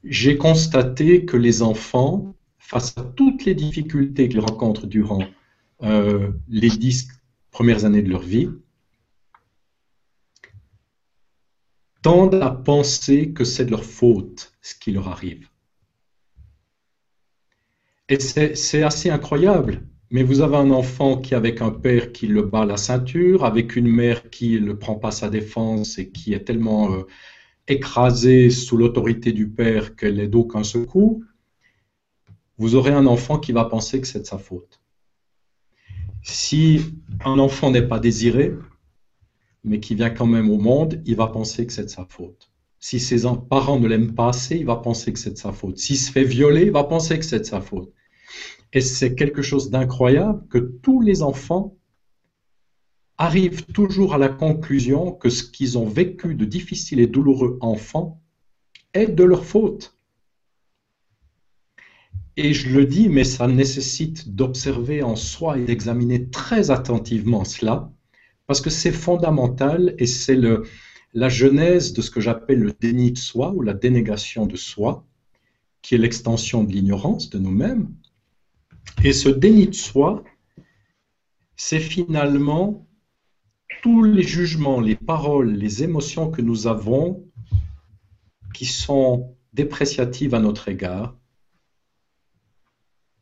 j'ai constaté que les enfants, face à toutes les difficultés qu'ils rencontrent durant euh, les dix premières années de leur vie, tendent à penser que c'est de leur faute ce qui leur arrive. Et c'est assez incroyable. Mais vous avez un enfant qui, avec un père qui le bat la ceinture, avec une mère qui ne prend pas sa défense et qui est tellement euh, écrasée sous l'autorité du père qu'elle n'est d'aucun secours, vous aurez un enfant qui va penser que c'est de sa faute. Si un enfant n'est pas désiré, mais qui vient quand même au monde, il va penser que c'est de sa faute. Si ses parents ne l'aiment pas assez, il va penser que c'est de sa faute. S'il se fait violer, il va penser que c'est de sa faute. Et c'est quelque chose d'incroyable que tous les enfants arrivent toujours à la conclusion que ce qu'ils ont vécu de difficile et douloureux enfant est de leur faute. Et je le dis, mais ça nécessite d'observer en soi et d'examiner très attentivement cela, parce que c'est fondamental et c'est la genèse de ce que j'appelle le déni de soi ou la dénégation de soi, qui est l'extension de l'ignorance de nous-mêmes, et ce déni de soi, c'est finalement tous les jugements, les paroles, les émotions que nous avons qui sont dépréciatives à notre égard,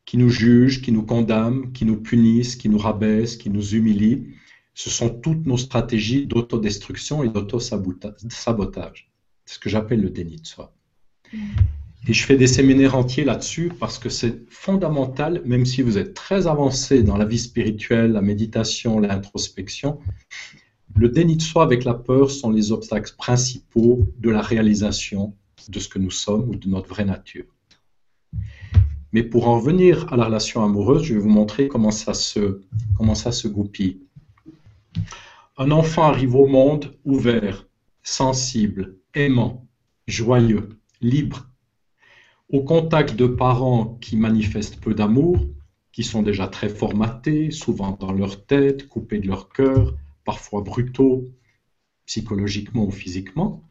qui nous jugent, qui nous condamnent, qui nous punissent, qui nous rabaissent, qui nous humilient. Ce sont toutes nos stratégies d'autodestruction et d'auto-sabotage. C'est ce que j'appelle le déni de soi. Et je fais des séminaires entiers là-dessus parce que c'est fondamental, même si vous êtes très avancé dans la vie spirituelle, la méditation, l'introspection. Le déni de soi avec la peur sont les obstacles principaux de la réalisation de ce que nous sommes ou de notre vraie nature. Mais pour en revenir à la relation amoureuse, je vais vous montrer comment ça se, comment ça se goupille. Un enfant arrive au monde ouvert, sensible, aimant, joyeux, libre, au contact de parents qui manifestent peu d'amour, qui sont déjà très formatés, souvent dans leur tête, coupés de leur cœur, parfois brutaux, psychologiquement ou physiquement,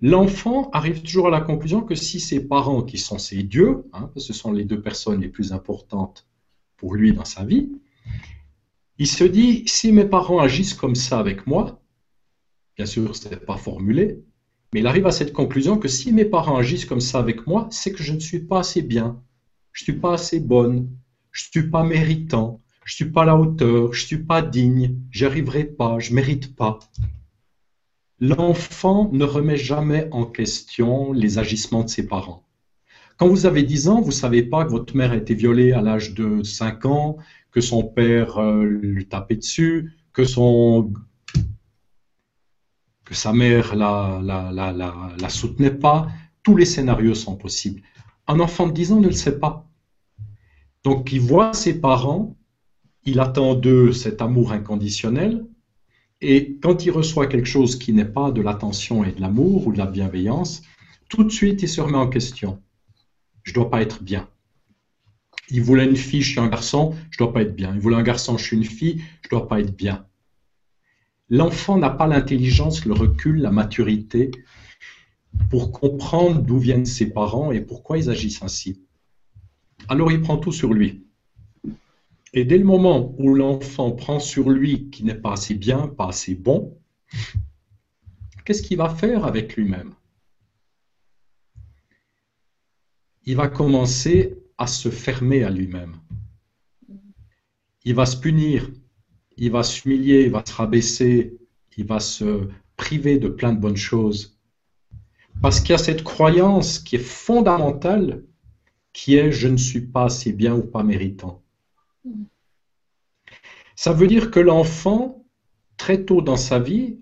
l'enfant arrive toujours à la conclusion que si ses parents, qui sont ses dieux, hein, ce sont les deux personnes les plus importantes pour lui dans sa vie, Il se dit, si mes parents agissent comme ça avec moi, bien sûr, ce n'est pas formulé, mais il arrive à cette conclusion que si mes parents agissent comme ça avec moi, c'est que je ne suis pas assez bien, je ne suis pas assez bonne, je ne suis pas méritant, je ne suis pas à la hauteur, je ne suis pas digne, j'y arriverai pas, je ne mérite pas. L'enfant ne remet jamais en question les agissements de ses parents. Quand vous avez 10 ans, vous ne savez pas que votre mère a été violée à l'âge de 5 ans, que son père euh, lui tapait dessus, que, son, que sa mère la, la, la, la, soutenait pas. Tous les scénarios sont possibles. Un enfant de 10 ans ne le sait pas. Donc il voit ses parents, il attend d'eux cet amour inconditionnel, et quand il reçoit quelque chose qui n'est pas de l'attention et de l'amour ou de la bienveillance, tout de suite il se remet en question je dois pas être bien. Il voulait une fille, je suis un garçon, je dois pas être bien. Il voulait un garçon, je suis une fille, je dois pas être bien. L'enfant n'a pas l'intelligence, le recul, la maturité pour comprendre d'où viennent ses parents et pourquoi ils agissent ainsi. Alors il prend tout sur lui. Et dès le moment où l'enfant prend sur lui qui n'est pas assez bien, pas assez bon, qu'est-ce qu'il va faire avec lui-même? Il va commencer à se fermer à lui-même. Il va se punir, il va s'humilier, il va se rabaisser, il va se priver de plein de bonnes choses. Parce qu'il y a cette croyance qui est fondamentale, qui est je ne suis pas assez bien ou pas méritant. Ça veut dire que l'enfant, très tôt dans sa vie,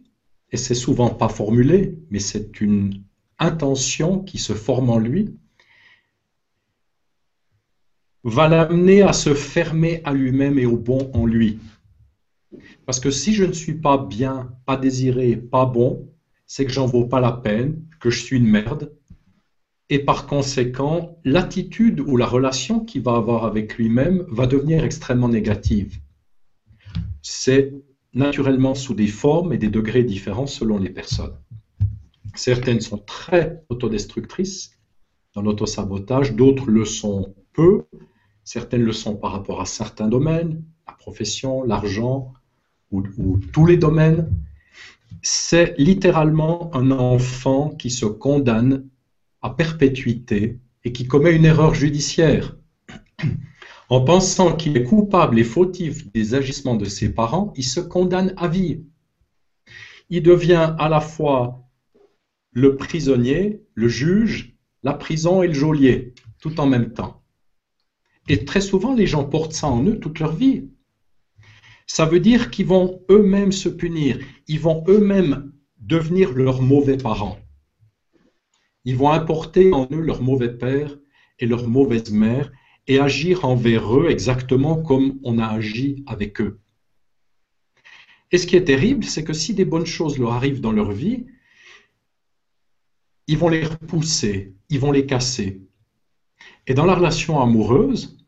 et c'est souvent pas formulé, mais c'est une intention qui se forme en lui, va l'amener à se fermer à lui-même et au bon en lui. Parce que si je ne suis pas bien, pas désiré, pas bon, c'est que j'en vaux pas la peine, que je suis une merde. Et par conséquent, l'attitude ou la relation qu'il va avoir avec lui-même va devenir extrêmement négative. C'est naturellement sous des formes et des degrés différents selon les personnes. Certaines sont très autodestructrices dans l'autosabotage, d'autres le sont peu, Certaines le sont par rapport à certains domaines, la profession, l'argent ou, tous les domaines. C'est littéralement un enfant qui se condamne à perpétuité et qui commet une erreur judiciaire. En pensant qu'il est coupable et fautif des agissements de ses parents, il se condamne à vie. Il devient à la fois le prisonnier, le juge, la prison et le geôlier, tout en même temps. Et très souvent, les gens portent ça en eux toute leur vie. Ça veut dire qu'ils vont eux-mêmes se punir, ils vont eux-mêmes devenir leurs mauvais parents. Ils vont importer en eux leur mauvais père et leur mauvaise mère et agir envers eux exactement comme on a agi avec eux. Et ce qui est terrible, c'est que si des bonnes choses leur arrivent dans leur vie, ils vont les repousser, ils vont les casser. Et dans la relation amoureuse,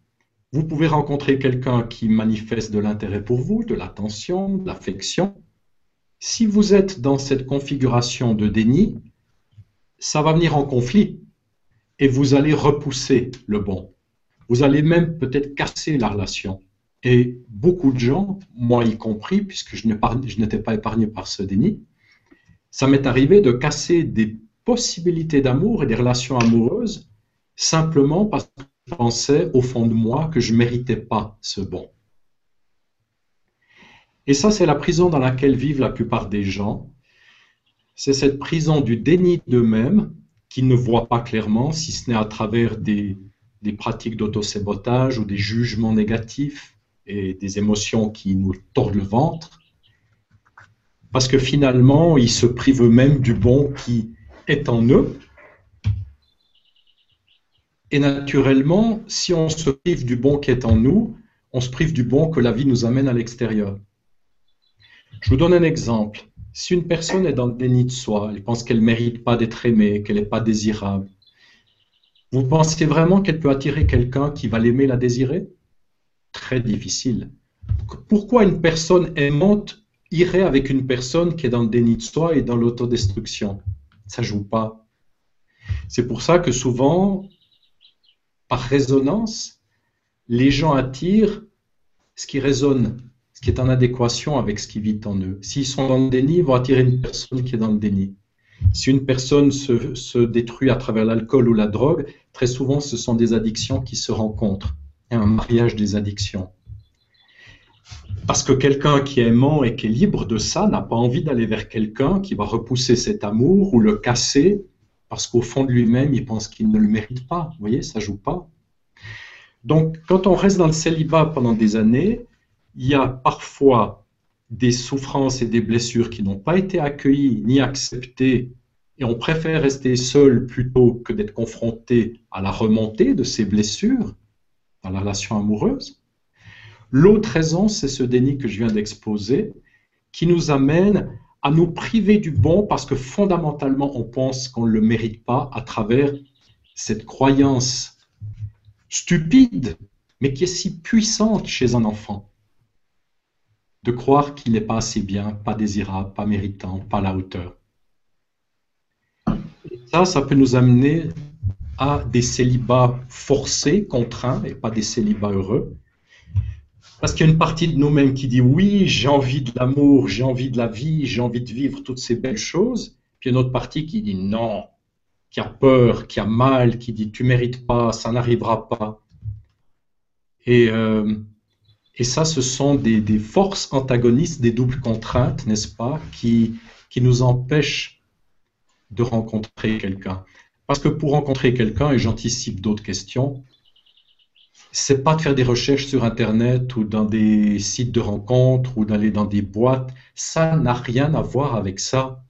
vous pouvez rencontrer quelqu'un qui manifeste de l'intérêt pour vous, de l'attention, de l'affection. Si vous êtes dans cette configuration de déni, ça va venir en conflit et vous allez repousser le bon. Vous allez même peut-être casser la relation. Et beaucoup de gens, moi y compris, puisque je n'étais pas épargné par ce déni, ça m'est arrivé de casser des possibilités d'amour et des relations amoureuses simplement parce que pensais au fond de moi que je ne méritais pas ce bon. Et ça, c'est la prison dans laquelle vivent la plupart des gens. C'est cette prison du déni d'eux-mêmes qu'ils ne voient pas clairement, si ce n'est à travers des, des pratiques d'autosabotage ou des jugements négatifs et des émotions qui nous tordent le ventre. Parce que finalement, ils se privent eux-mêmes du bon qui est en eux et naturellement, si on se prive du bon qui est en nous, on se prive du bon que la vie nous amène à l'extérieur. Je vous donne un exemple. Si une personne est dans le déni de soi, elle pense qu'elle ne mérite pas d'être aimée, qu'elle n'est pas désirable, vous pensez vraiment qu'elle peut attirer quelqu'un qui va l'aimer, la désirer? Très difficile. Pourquoi une personne aimante irait avec une personne qui est dans le déni de soi et dans l'autodestruction? Ça ne joue pas. C'est pour ça que souvent, par résonance, les gens attirent ce qui résonne, ce qui est en adéquation avec ce qui vit en eux. S'ils sont dans le déni, ils vont attirer une personne qui est dans le déni. Si une personne se, détruit à travers l'alcool ou la drogue, très souvent ce sont des addictions qui se rencontrent. Il y a un mariage des addictions. Parce que quelqu'un qui est aimant et qui est libre de ça n'a pas envie d'aller vers quelqu'un qui va repousser cet amour ou le casser parce qu'au fond de lui-même, il pense qu'il ne le mérite pas. Vous voyez, ça joue pas. Donc, quand on reste dans le célibat pendant des années, il y a parfois des souffrances et des blessures qui n'ont pas été accueillies ni acceptées, et on préfère rester seul plutôt que d'être confronté à la remontée de ces blessures dans la relation amoureuse. L'autre raison, c'est ce déni que je viens d'exposer, qui nous amène à nous priver du bon parce que fondamentalement, on pense qu'on ne le mérite pas à travers cette croyance stupide, mais qui est si puissante chez un enfant, de croire qu'il n'est pas assez bien, pas désirable, pas méritant, pas à la hauteur. ça, ça peut nous amener à des célibats forcés, contraints, et pas des célibats heureux, parce qu'il y a une partie de nous-mêmes qui dit oui, j'ai envie de l'amour, j'ai envie de la vie, j'ai envie de vivre toutes ces belles choses. Puis une autre partie qui dit non, qui a peur, qui a mal, qui dit tu mérites pas, ça n'arrivera pas. Et, euh, ça, ce sont des, forces antagonistes, des doubles contraintes, n'est-ce pas, qui nous empêchent de rencontrer quelqu'un. Parce que pour rencontrer quelqu'un, et j'anticipe d'autres questions, c'est pas de faire des recherches sur Internet ou dans des sites de rencontres ou d'aller dans des boîtes. Ça n'a rien à voir avec ça.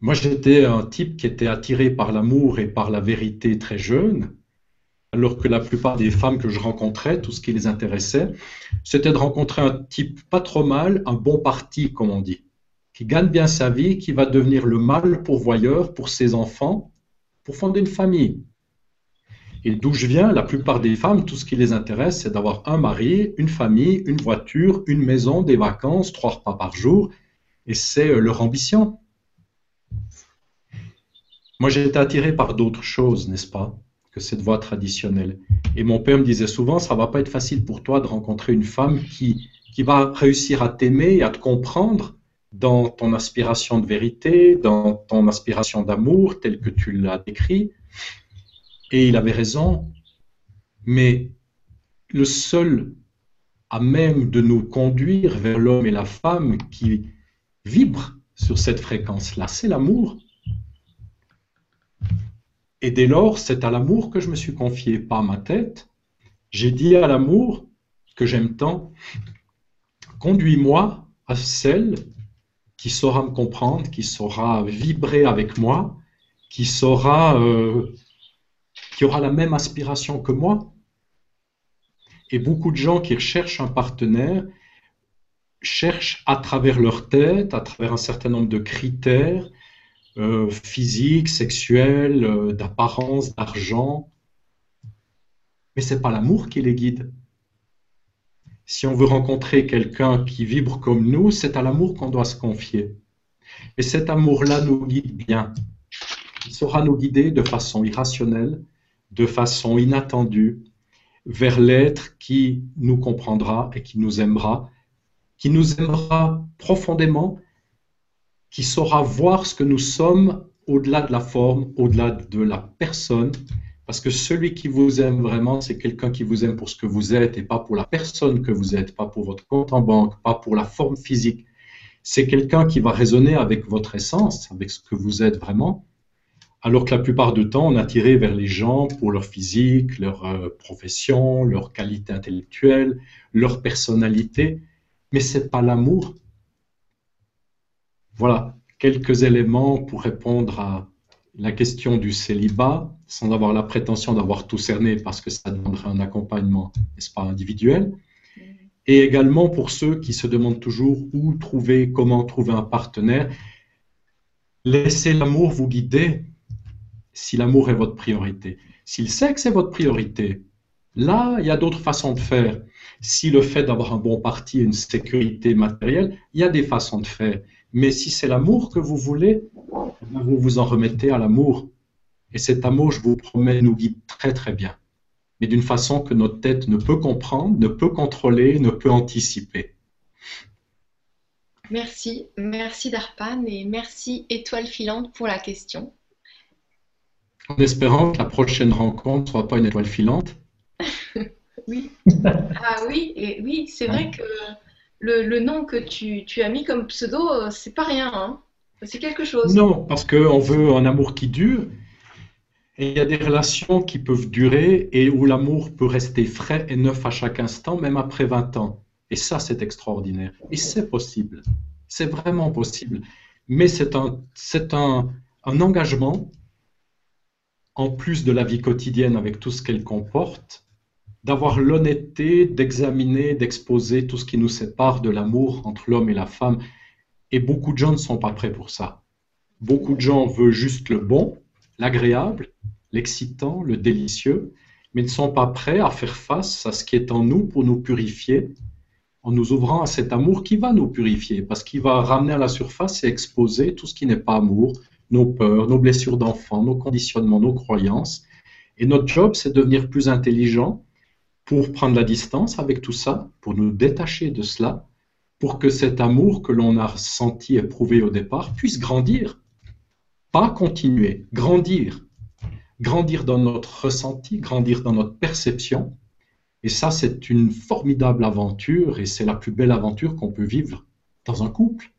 Moi, j'étais un type qui était attiré par l'amour et par la vérité très jeune, alors que la plupart des femmes que je rencontrais, tout ce qui les intéressait, c'était de rencontrer un type pas trop mal, un bon parti, comme on dit, qui gagne bien sa vie, qui va devenir le mal pourvoyeur pour ses enfants, pour fonder une famille. Et d'où je viens, la plupart des femmes, tout ce qui les intéresse, c'est d'avoir un mari, une famille, une voiture, une maison, des vacances, trois repas par jour. Et c'est euh, leur ambition. Moi, j'ai été attiré par d'autres choses, n'est-ce pas, que cette voie traditionnelle. Et mon père me disait souvent, ça va pas être facile pour toi de rencontrer une femme qui, qui va réussir à t'aimer et à te comprendre dans ton aspiration de vérité, dans ton aspiration d'amour, tel que tu l'as décrit, et il avait raison, mais le seul à même de nous conduire vers l'homme et la femme qui vibrent sur cette fréquence-là, c'est l'amour. Et dès lors, c'est à l'amour que je me suis confié, pas à ma tête. J'ai dit à l'amour que j'aime tant, conduis-moi à celle qui saura me comprendre, qui saura vibrer avec moi, qui saura euh, qui aura la même aspiration que moi. Et beaucoup de gens qui recherchent un partenaire cherchent à travers leur tête, à travers un certain nombre de critères euh, physiques, sexuels, euh, d'apparence, d'argent. Mais ce n'est pas l'amour qui les guide. Si on veut rencontrer quelqu'un qui vibre comme nous, c'est à l'amour qu'on doit se confier. Et cet amour-là nous guide bien. Il saura nous guider de façon irrationnelle, de façon inattendue vers l'être qui nous comprendra et qui nous aimera, qui nous aimera profondément, qui saura voir ce que nous sommes au-delà de la forme, au-delà de la personne, parce que celui qui vous aime vraiment, c'est quelqu'un qui vous aime pour ce que vous êtes et pas pour la personne que vous êtes, pas pour votre compte en banque, pas pour la forme physique. C'est quelqu'un qui va résonner avec votre essence, avec ce que vous êtes vraiment, alors que la plupart du temps, on a tiré vers les gens pour leur physique, leur euh, profession, leur qualité intellectuelle, leur personnalité, mais c'est pas l'amour. Voilà quelques éléments pour répondre à la question du célibat, sans avoir la prétention d'avoir tout cerné, parce que ça demanderait un accompagnement, n'est-ce pas, individuel. Et également pour ceux qui se demandent toujours où trouver, comment trouver un partenaire, laissez l'amour vous guider si l'amour est votre priorité. S'il sait que c'est votre priorité, là, il y a d'autres façons de faire. Si le fait d'avoir un bon parti et une sécurité matérielle, il y a des façons de faire. Mais si c'est l'amour que vous voulez, eh vous vous en remettez à l'amour. Et cet amour, je vous promets, nous guide très très bien. mais d'une façon que notre tête ne peut comprendre, ne peut contrôler, ne peut anticiper. Merci, merci Darpan et merci Étoile Filante pour la question. En espérant que la prochaine rencontre ne soit pas une étoile filante. *laughs* oui. *laughs* Ah oui, et oui, c'est vrai que le, nom que tu, as mis comme pseudo, c'est pas rien. Hein. C'est quelque chose. Non, parce qu'on veut un amour qui dure. Et il y a des relations qui peuvent durer et où l'amour peut rester frais et neuf à chaque instant, même après 20 ans. Et ça, c'est extraordinaire. Et c'est possible. C'est vraiment possible. Mais c'est un, c'est un, un engagement, en plus de la vie quotidienne avec tout ce qu'elle comporte, d'avoir l'honnêteté d'examiner, d'exposer tout ce qui nous sépare de l'amour entre l'homme et la femme. Et beaucoup de gens ne sont pas prêts pour ça. Beaucoup de gens veulent juste le bon, l'agréable, l'excitant, le délicieux, mais ne sont pas prêts à faire face à ce qui est en nous pour nous purifier, en nous ouvrant à cet amour qui va nous purifier, parce qu'il va ramener à la surface et exposer tout ce qui n'est pas amour, nos peurs, nos blessures d'enfants, nos conditionnements, nos croyances. Et notre job, c'est de devenir plus intelligent, pour prendre la distance avec tout ça, pour nous détacher de cela, pour que cet amour que l'on a senti éprouvé au départ puisse grandir. Pas continuer, grandir. Grandir dans notre ressenti, grandir dans notre perception. Et ça, c'est une formidable aventure et c'est la plus belle aventure qu'on peut vivre dans un couple.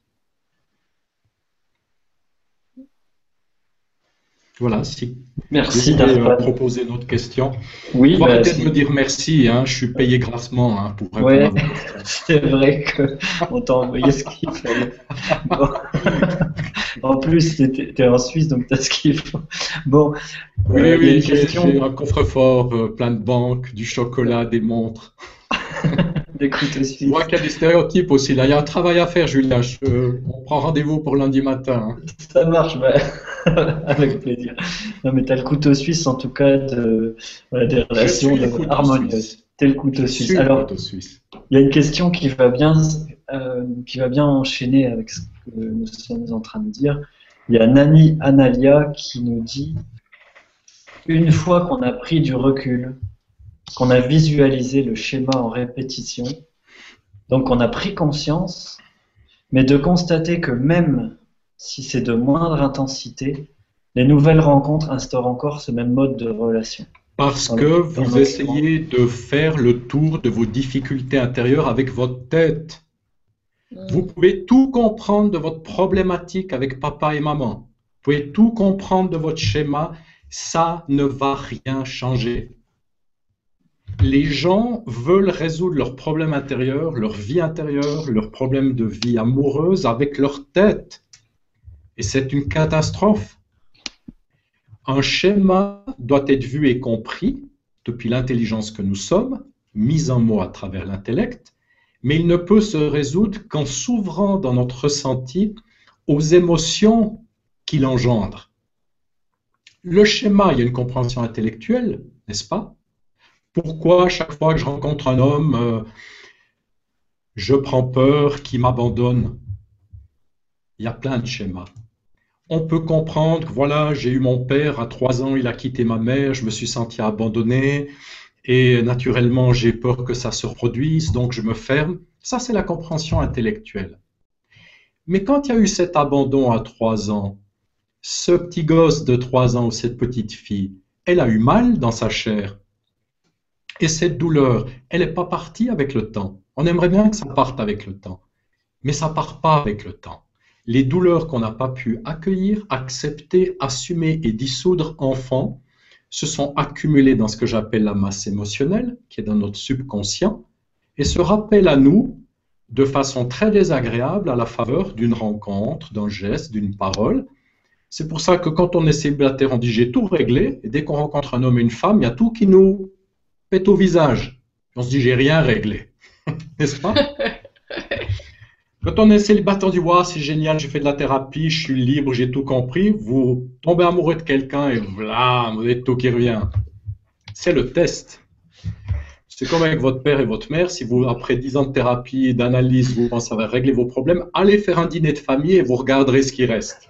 Voilà, si merci d'avoir proposé notre question. Oui, bah, peut-être me dire merci, hein, je suis payé grassement hein, pour répondre *laughs* C'est vrai qu'on t'a envoyé ce qu'il fallait. *laughs* en plus, tu es, en Suisse, donc tu as ce qu'il faut. Bon, oui, euh, oui, j'ai un coffre-fort, euh, plein de banques, du chocolat, des montres. *laughs* des couteaux suisses. Moi qu'il y a des stéréotypes aussi. Là, il y a un travail à faire, Julien. on prend rendez-vous pour lundi matin. Hein. Ça marche, bah, *laughs* avec plaisir. Non, mais tu as le couteau suisse, en tout cas, de, des relations harmonieuses. T'es le couteau suisse. Alors, il y a une question qui va bien, euh, qui va bien enchaîner avec ce que nous sommes en train de dire. Il y a Nani Analia qui nous dit une fois qu'on a pris du recul qu'on a visualisé le schéma en répétition, donc on a pris conscience, mais de constater que même si c'est de moindre intensité, les nouvelles rencontres instaurent encore ce même mode de relation. Parce que vous essayez de faire le tour de vos difficultés intérieures avec votre tête. Vous pouvez tout comprendre de votre problématique avec papa et maman. Vous pouvez tout comprendre de votre schéma. Ça ne va rien changer les gens veulent résoudre leurs problèmes intérieurs, leur vie intérieure, leurs problèmes de vie amoureuse avec leur tête. Et c'est une catastrophe. Un schéma doit être vu et compris depuis l'intelligence que nous sommes, mis en mots à travers l'intellect, mais il ne peut se résoudre qu'en s'ouvrant dans notre ressenti aux émotions qu'il engendre. Le schéma, il y a une compréhension intellectuelle, n'est-ce pas? Pourquoi chaque fois que je rencontre un homme, euh, je prends peur qu'il m'abandonne? Il y a plein de schémas. On peut comprendre que voilà, j'ai eu mon père à trois ans, il a quitté ma mère, je me suis senti abandonné et naturellement j'ai peur que ça se reproduise, donc je me ferme. Ça, c'est la compréhension intellectuelle. Mais quand il y a eu cet abandon à trois ans, ce petit gosse de trois ans ou cette petite fille, elle a eu mal dans sa chair? Et cette douleur, elle n'est pas partie avec le temps. On aimerait bien que ça parte avec le temps, mais ça part pas avec le temps. Les douleurs qu'on n'a pas pu accueillir, accepter, assumer et dissoudre enfant se sont accumulées dans ce que j'appelle la masse émotionnelle, qui est dans notre subconscient, et se rappellent à nous de façon très désagréable à la faveur d'une rencontre, d'un geste, d'une parole. C'est pour ça que quand on est célibataire, on dit j'ai tout réglé, et dès qu'on rencontre un homme et une femme, il y a tout qui nous au visage. On se dit, j'ai rien réglé. *laughs* N'est-ce pas? *laughs* Quand on est célibataire, on dit, wow, c'est génial, j'ai fait de la thérapie, je suis libre, j'ai tout compris. Vous tombez amoureux de quelqu'un et voilà, vous avez tout qui revient. C'est le test. C'est comme avec votre père et votre mère. Si vous, après 10 ans de thérapie et d'analyse, vous pensez avoir réglé vos problèmes, allez faire un dîner de famille et vous regarderez ce qui reste.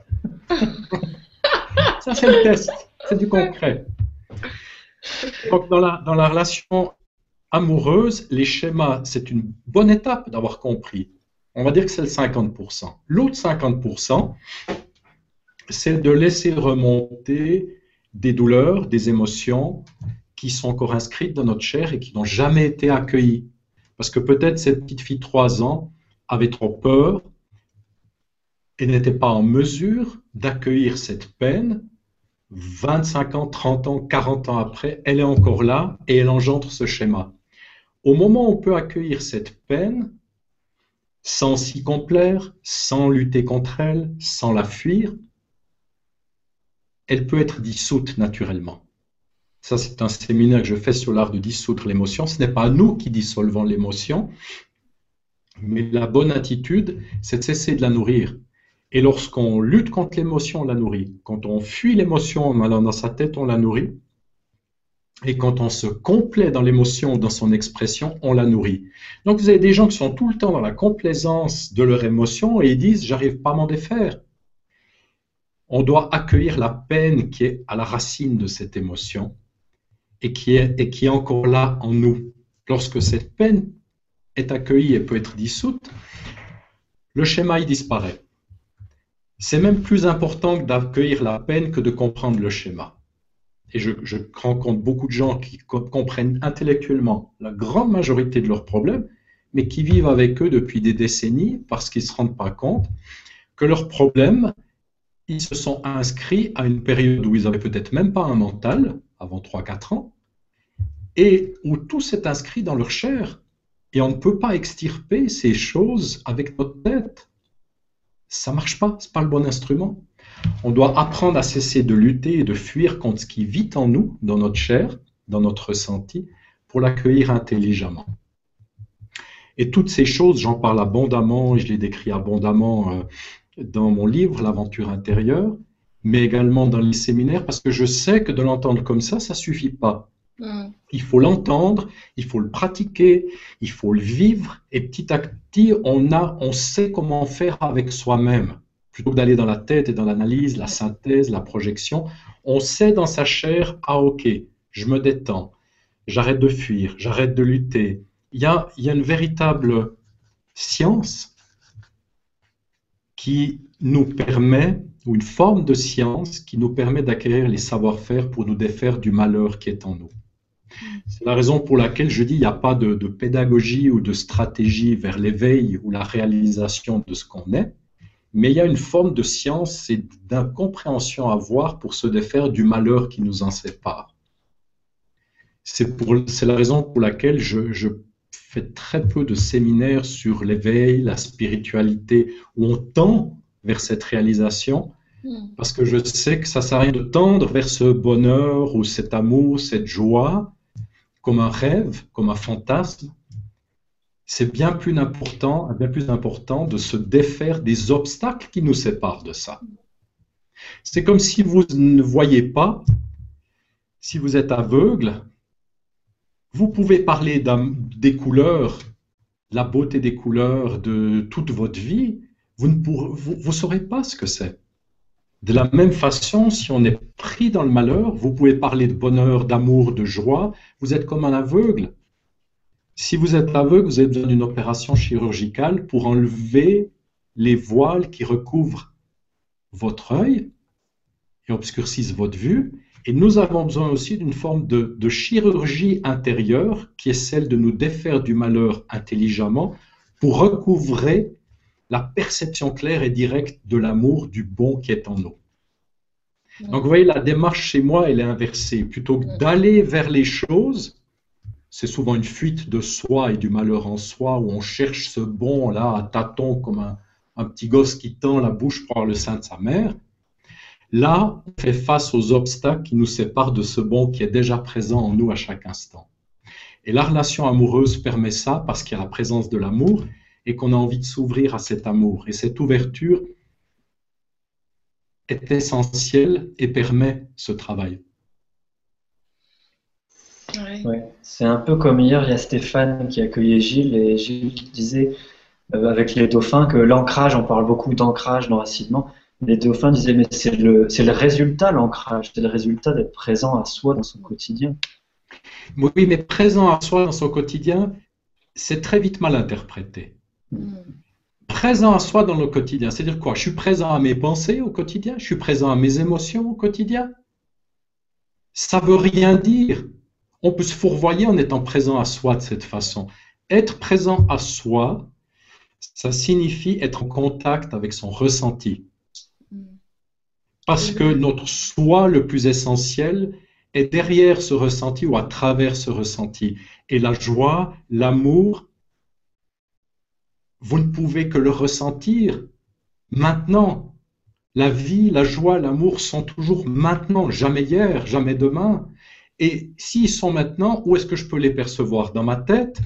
*laughs* Ça, c'est le test. C'est du concret. Donc, dans la, dans la relation amoureuse, les schémas, c'est une bonne étape d'avoir compris. On va dire que c'est le 50%. L'autre 50%, c'est de laisser remonter des douleurs, des émotions qui sont encore inscrites dans notre chair et qui n'ont jamais été accueillies. Parce que peut-être cette petite fille de 3 ans avait trop peur et n'était pas en mesure d'accueillir cette peine. 25 ans, 30 ans, 40 ans après, elle est encore là et elle engendre ce schéma. Au moment où on peut accueillir cette peine, sans s'y complaire, sans lutter contre elle, sans la fuir, elle peut être dissoute naturellement. Ça, c'est un séminaire que je fais sur l'art de dissoudre l'émotion. Ce n'est pas nous qui dissolvons l'émotion, mais la bonne attitude, c'est de cesser de la nourrir. Et lorsqu'on lutte contre l'émotion, on la nourrit. Quand on fuit l'émotion en allant dans sa tête, on la nourrit. Et quand on se complaît dans l'émotion dans son expression, on la nourrit. Donc vous avez des gens qui sont tout le temps dans la complaisance de leur émotion et ils disent j'arrive pas à m'en défaire. On doit accueillir la peine qui est à la racine de cette émotion et qui est, et qui est encore là en nous. Lorsque cette peine est accueillie et peut être dissoute, le schéma il disparaît. C'est même plus important d'accueillir la peine que de comprendre le schéma et je, rencontre beaucoup de gens qui comprennent intellectuellement la grande majorité de leurs problèmes, mais qui vivent avec eux depuis des décennies parce qu'ils ne se rendent pas compte que leurs problèmes, ils se sont inscrits à une période où ils n'avaient peut-être même pas un mental, avant 3-4 ans, et où tout s'est inscrit dans leur chair. Et on ne peut pas extirper ces choses avec notre tête. Ça marche pas, c'est pas le bon instrument. On doit apprendre à cesser de lutter et de fuir contre ce qui vit en nous, dans notre chair, dans notre ressenti, pour l'accueillir intelligemment. Et toutes ces choses, j'en parle abondamment je les décris abondamment euh, dans mon livre, L'aventure intérieure, mais également dans les séminaires, parce que je sais que de l'entendre comme ça, ça suffit pas. Mm. Il faut l'entendre, il faut le pratiquer, il faut le vivre, et petit à petit, on, sait comment faire avec soi-même plutôt que d'aller dans la tête et dans l'analyse, la synthèse, la projection, on sait dans sa chair, ah ok, je me détends, j'arrête de fuir, j'arrête de lutter. Il y a, il y a une véritable science qui nous permet, ou une forme de science qui nous permet d'acquérir les savoir-faire pour nous défaire du malheur qui est en nous. C'est la raison pour laquelle je dis il n'y a pas de, de pédagogie ou de stratégie vers l'éveil ou la réalisation de ce qu'on est mais il y a une forme de science et d'incompréhension à voir pour se défaire du malheur qui nous en sépare. C'est la raison pour laquelle je, fais très peu de séminaires sur l'éveil, la spiritualité, où on tend vers cette réalisation, hmm. parce que je sais que ça ne sert à rien de tendre vers ce bonheur ou cet amour, cette joie, comme un rêve, comme un fantasme, c'est bien plus important, bien plus important de se défaire des obstacles qui nous séparent de ça. C'est comme si vous ne voyez pas, si vous êtes aveugle, vous pouvez parler des couleurs, la beauté des couleurs de toute votre vie, vous ne vous, saurez pas ce que c'est. De la même façon, si on est pris dans le malheur, vous pouvez parler de bonheur, d'amour, de joie, vous êtes comme un aveugle. Si vous êtes aveugle, vous avez besoin d'une opération chirurgicale pour enlever les voiles qui recouvrent votre œil et obscurcissent votre vue. Et nous avons besoin aussi d'une forme de, de, chirurgie intérieure qui est celle de nous défaire du malheur intelligemment pour recouvrer la perception claire et directe de l'amour du bon qui est en nous. Donc vous voyez, la démarche chez moi, elle est inversée. Plutôt que d'aller vers les choses, c'est souvent une fuite de soi et du malheur en soi, où on cherche ce bon-là à tâtons comme un, petit gosse qui tend la bouche pour le sein de sa mère. Là, on fait face aux obstacles qui nous séparent de ce bon qui est déjà présent en nous à chaque instant. Et la relation amoureuse permet ça parce qu'il y a la présence de l'amour et qu'on a envie de s'ouvrir à cet amour. Et cette ouverture est essentielle et permet ce travail. Ouais. C'est un peu comme hier, il y a Stéphane qui accueillait Gilles et Gilles qui disait euh, avec les dauphins que l'ancrage, on parle beaucoup d'ancrage dans Racidement, les dauphins disaient, mais c'est le, c'est le résultat, l'ancrage, c'est le résultat d'être présent à soi dans son quotidien. Oui, mais présent à soi dans son quotidien, c'est très vite mal interprété. Mm. Présent à soi dans le quotidien, c'est-à-dire quoi? Je suis présent à mes pensées au quotidien, je suis présent à mes émotions au quotidien? Ça veut rien dire. On peut se fourvoyer en étant présent à soi de cette façon. Être présent à soi, ça signifie être en contact avec son ressenti. Parce que notre soi le plus essentiel est derrière ce ressenti ou à travers ce ressenti. Et la joie, l'amour, vous ne pouvez que le ressentir maintenant. La vie, la joie, l'amour sont toujours maintenant, jamais hier, jamais demain. Et s'ils sont maintenant, où est-ce que je peux les percevoir? Dans ma tête?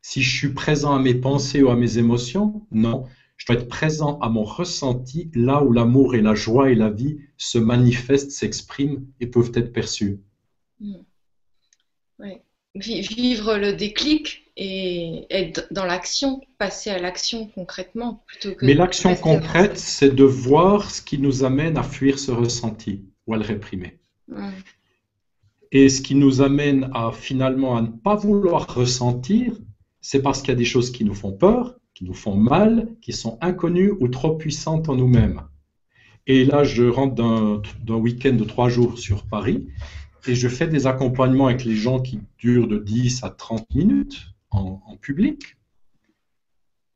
Si je suis présent à mes pensées ou à mes émotions? Non. Je dois être présent à mon ressenti, là où l'amour et la joie et la vie se manifestent, s'expriment et peuvent être perçus. Hmm. Vivre le déclic et être dans l'action, passer à l'action concrètement plutôt que. Mais l'action concrète, c'est de voir ce qui nous amène à fuir ce ressenti ou à le réprimer. Et ce qui nous amène à finalement à ne pas vouloir ressentir, c'est parce qu'il y a des choses qui nous font peur, qui nous font mal, qui sont inconnues ou trop puissantes en nous-mêmes. Et là, je rentre d'un week-end de trois jours sur Paris et je fais des accompagnements avec les gens qui durent de 10 à 30 minutes en, public.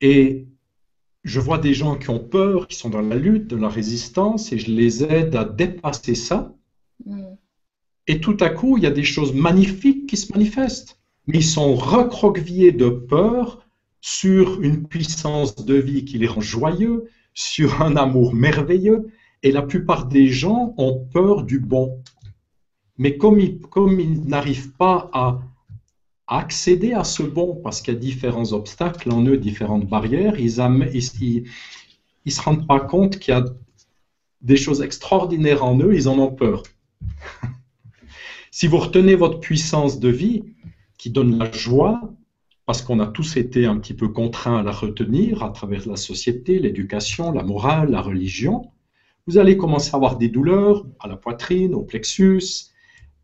Et je vois des gens qui ont peur, qui sont dans la lutte, de la résistance, et je les aide à dépasser ça. Mm. Et tout à coup, il y a des choses magnifiques qui se manifestent. Mais ils sont recroquevillés de peur sur une puissance de vie qui les rend joyeux, sur un amour merveilleux. Et la plupart des gens ont peur du bon. Mais comme ils, comme ils n'arrivent pas à accéder à ce bon parce qu'il y a différents obstacles en eux, différentes barrières. Ils ne se rendent pas compte qu'il y a des choses extraordinaires en eux, ils en ont peur. *laughs* si vous retenez votre puissance de vie qui donne la joie, parce qu'on a tous été un petit peu contraints à la retenir à travers la société, l'éducation, la morale, la religion, vous allez commencer à avoir des douleurs à la poitrine, au plexus,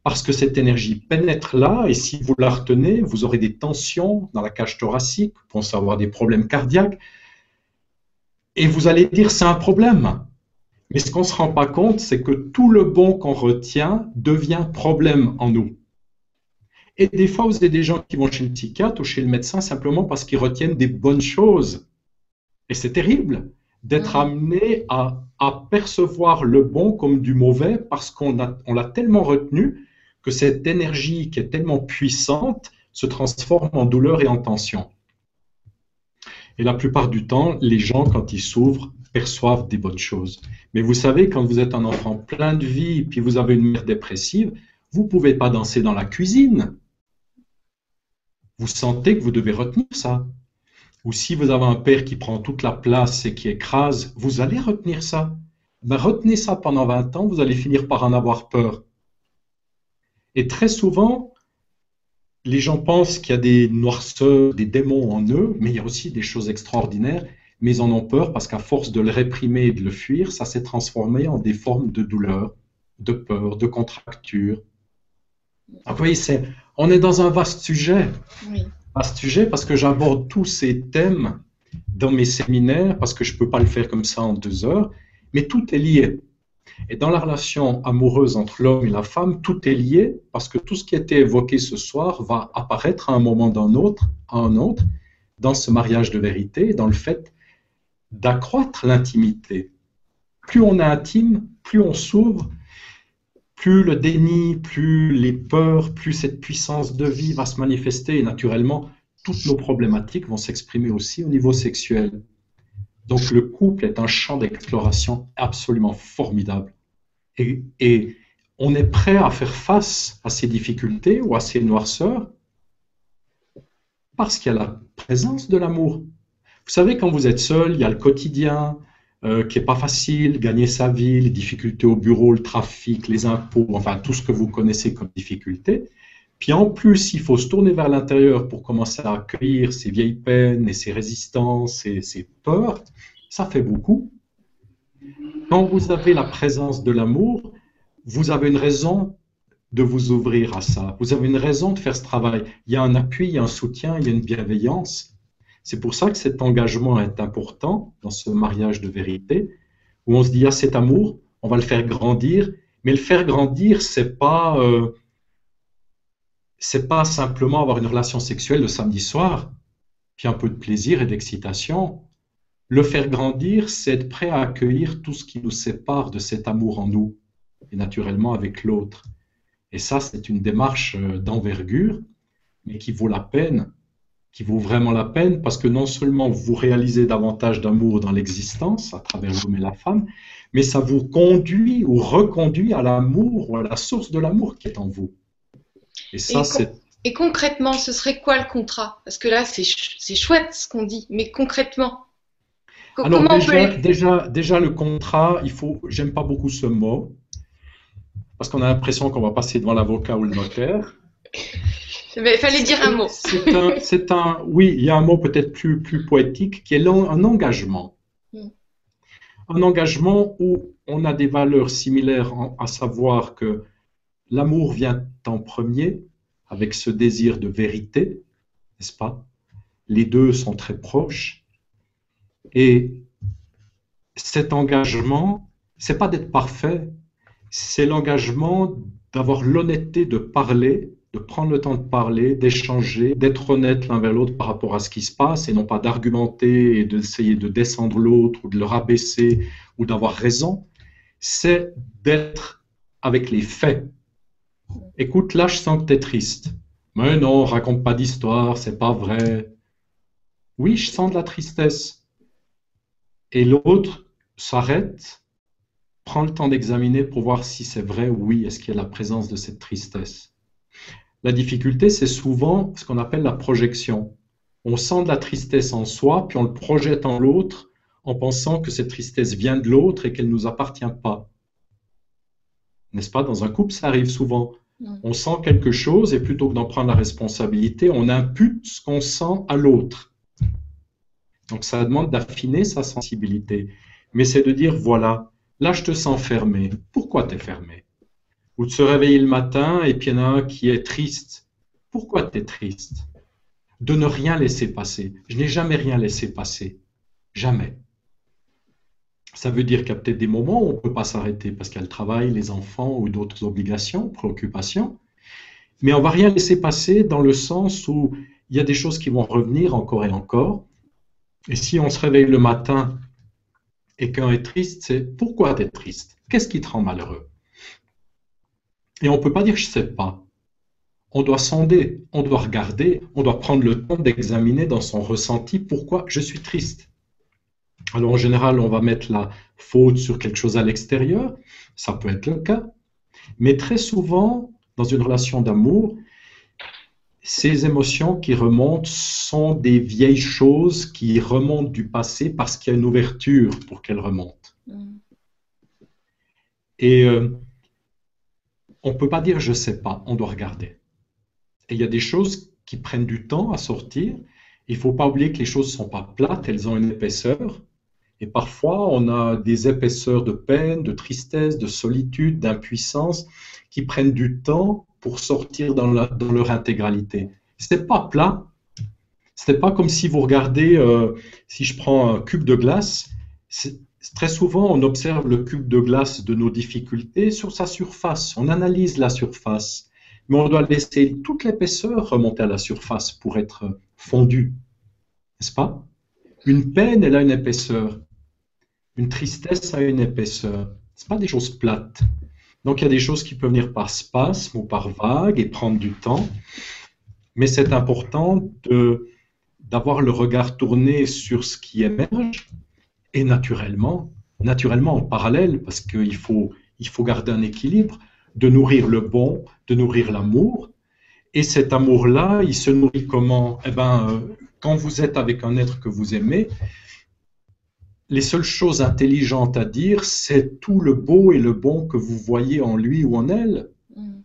parce que cette énergie pénètre là, et si vous la retenez, vous aurez des tensions dans la cage thoracique, vous pensez avoir des problèmes cardiaques, et vous allez dire c'est un problème. Mais ce qu'on ne se rend pas compte, c'est que tout le bon qu'on retient devient problème en nous. Et des fois, vous avez des gens qui vont chez le psychiatre ou chez le médecin simplement parce qu'ils retiennent des bonnes choses. Et c'est terrible d'être amené à, à, percevoir le bon comme du mauvais parce qu'on on l'a tellement retenu que cette énergie qui est tellement puissante se transforme en douleur et en tension. Et la plupart du temps, les gens, quand ils s'ouvrent, perçoivent des bonnes choses. Mais vous savez, quand vous êtes un enfant plein de vie, puis vous avez une mère dépressive, vous ne pouvez pas danser dans la cuisine. Vous sentez que vous devez retenir ça. Ou si vous avez un père qui prend toute la place et qui écrase, vous allez retenir ça. Ben, retenez ça pendant 20 ans, vous allez finir par en avoir peur. Et très souvent, les gens pensent qu'il y a des noirceurs, des démons en eux, mais il y a aussi des choses extraordinaires, mais ils en ont peur parce qu'à force de le réprimer et de le fuir, ça s'est transformé en des formes de douleur, de peur, de contracture. vous voyez, on est dans un vaste sujet. Oui. Vaste sujet parce que j'aborde tous ces thèmes dans mes séminaires, parce que je ne peux pas le faire comme ça en deux heures, mais tout est lié. Et dans la relation amoureuse entre l'homme et la femme, tout est lié parce que tout ce qui a été évoqué ce soir va apparaître à un moment d'un autre, à un autre, dans ce mariage de vérité, dans le fait d'accroître l'intimité. Plus on est intime, plus on s'ouvre, plus le déni, plus les peurs, plus cette puissance de vie va se manifester et naturellement, toutes nos problématiques vont s'exprimer aussi au niveau sexuel. Donc le couple est un champ d'exploration absolument formidable. Et, on est prêt à faire face à ces difficultés ou à ces noirceurs parce qu'il y a la présence de l'amour. Vous savez, quand vous êtes seul, il y a le quotidien euh, qui n'est pas facile, gagner sa vie, les difficultés au bureau, le trafic, les impôts, enfin tout ce que vous connaissez comme difficultés. Puis en plus, il faut se tourner vers l'intérieur pour commencer à accueillir ces vieilles peines et ces résistances et ces peurs. Ça fait beaucoup. Quand vous avez la présence de l'amour, vous avez une raison de vous ouvrir à ça. Vous avez une raison de faire ce travail. Il y a un appui, il y a un soutien, il y a une bienveillance. C'est pour ça que cet engagement est important dans ce mariage de vérité, où on se dit, ah, cet amour, on va le faire grandir, mais le faire grandir, c'est pas, euh, c'est pas simplement avoir une relation sexuelle le samedi soir, puis un peu de plaisir et d'excitation. Le faire grandir, c'est être prêt à accueillir tout ce qui nous sépare de cet amour en nous, et naturellement avec l'autre. Et ça, c'est une démarche euh, d'envergure, mais qui vaut la peine, qui vaut vraiment la peine, parce que non seulement vous réalisez davantage d'amour dans l'existence à travers l'homme et la femme, mais ça vous conduit ou reconduit à l'amour ou à la source de l'amour qui est en vous. Et ça, c'est et concrètement, ce serait quoi le contrat? Parce que là, c'est chouette ce qu'on dit, mais concrètement, alors déjà, déjà, déjà, le contrat, il faut, j'aime pas beaucoup ce mot, parce qu'on a l'impression qu'on va passer devant l'avocat ou le notaire. *laughs* Mais il fallait dire un mot. C'est un, oui, il y a un mot peut-être plus, plus poétique qui est un engagement. Hmm. Un engagement où on a des valeurs similaires, à savoir que l'amour vient en premier, avec ce désir de vérité, n'est-ce pas? Les deux sont très proches. Et cet engagement, c'est pas d'être parfait, c'est l'engagement d'avoir l'honnêteté de parler, de prendre le temps de parler, d'échanger, d'être honnête l'un vers l'autre par rapport à ce qui se passe et non pas d'argumenter et d'essayer de descendre l'autre ou de le rabaisser ou d'avoir raison. C'est d'être avec les faits. Écoute, là, je sens que tu es triste. Mais non, raconte pas d'histoire, c'est pas vrai. Oui, je sens de la tristesse et l'autre s'arrête, prend le temps d'examiner pour voir si c'est vrai ou oui, est-ce qu'il y a la présence de cette tristesse. La difficulté, c'est souvent ce qu'on appelle la projection. On sent de la tristesse en soi, puis on le projette en l'autre en pensant que cette tristesse vient de l'autre et qu'elle ne nous appartient pas. N'est-ce pas? Dans un couple, ça arrive souvent. On sent quelque chose et plutôt que d'en prendre la responsabilité, on impute ce qu'on sent à l'autre. Donc ça demande d'affiner sa sensibilité. Mais c'est de dire, voilà, là je te sens fermé. Pourquoi tu es fermé? Ou de se réveiller le matin et puis il y en a un qui est triste. Pourquoi tu es triste? De ne rien laisser passer. Je n'ai jamais rien laissé passer. Jamais. Ça veut dire qu'il y a peut-être des moments où on ne peut pas s'arrêter parce qu'il y a le travail, les enfants ou d'autres obligations, préoccupations. Mais on va rien laisser passer dans le sens où il y a des choses qui vont revenir encore et encore. Et si on se réveille le matin et qu'un est triste, c'est pourquoi tu es triste? Qu'est-ce qui te rend malheureux? Et on ne peut pas dire je ne sais pas. On doit sonder, on doit regarder, on doit prendre le temps d'examiner dans son ressenti pourquoi je suis triste. Alors en général, on va mettre la faute sur quelque chose à l'extérieur, ça peut être le cas, mais très souvent, dans une relation d'amour, ces émotions qui remontent sont des vieilles choses qui remontent du passé parce qu'il y a une ouverture pour qu'elles remontent. Mm. Et euh, on ne peut pas dire je ne sais pas, on doit regarder. Et il y a des choses qui prennent du temps à sortir. Il ne faut pas oublier que les choses ne sont pas plates, elles ont une épaisseur. Et parfois, on a des épaisseurs de peine, de tristesse, de solitude, d'impuissance qui prennent du temps pour sortir dans, leur intégralité. C'est pas plat. C'est pas comme si vous regardez, euh, si je prends un cube de glace, très souvent on observe le cube de glace de nos difficultés sur sa surface. On analyse la surface, mais on doit laisser toute l'épaisseur remonter à la surface pour être fondue, n'est-ce pas? Une peine, elle a une épaisseur. Une tristesse a une épaisseur. Ce pas des choses plates. Donc il y a des choses qui peuvent venir par spasme ou par vague et prendre du temps. Mais c'est important d'avoir le regard tourné sur ce qui émerge et naturellement, naturellement en parallèle, parce qu'il faut, il faut garder un équilibre, de nourrir le bon, de nourrir l'amour. Et cet amour-là, il se nourrit comment? Eh bien, euh, quand vous êtes avec un être que vous aimez, les seules choses intelligentes à dire, c'est tout le beau et le bon que vous voyez en lui ou en elle. Mm.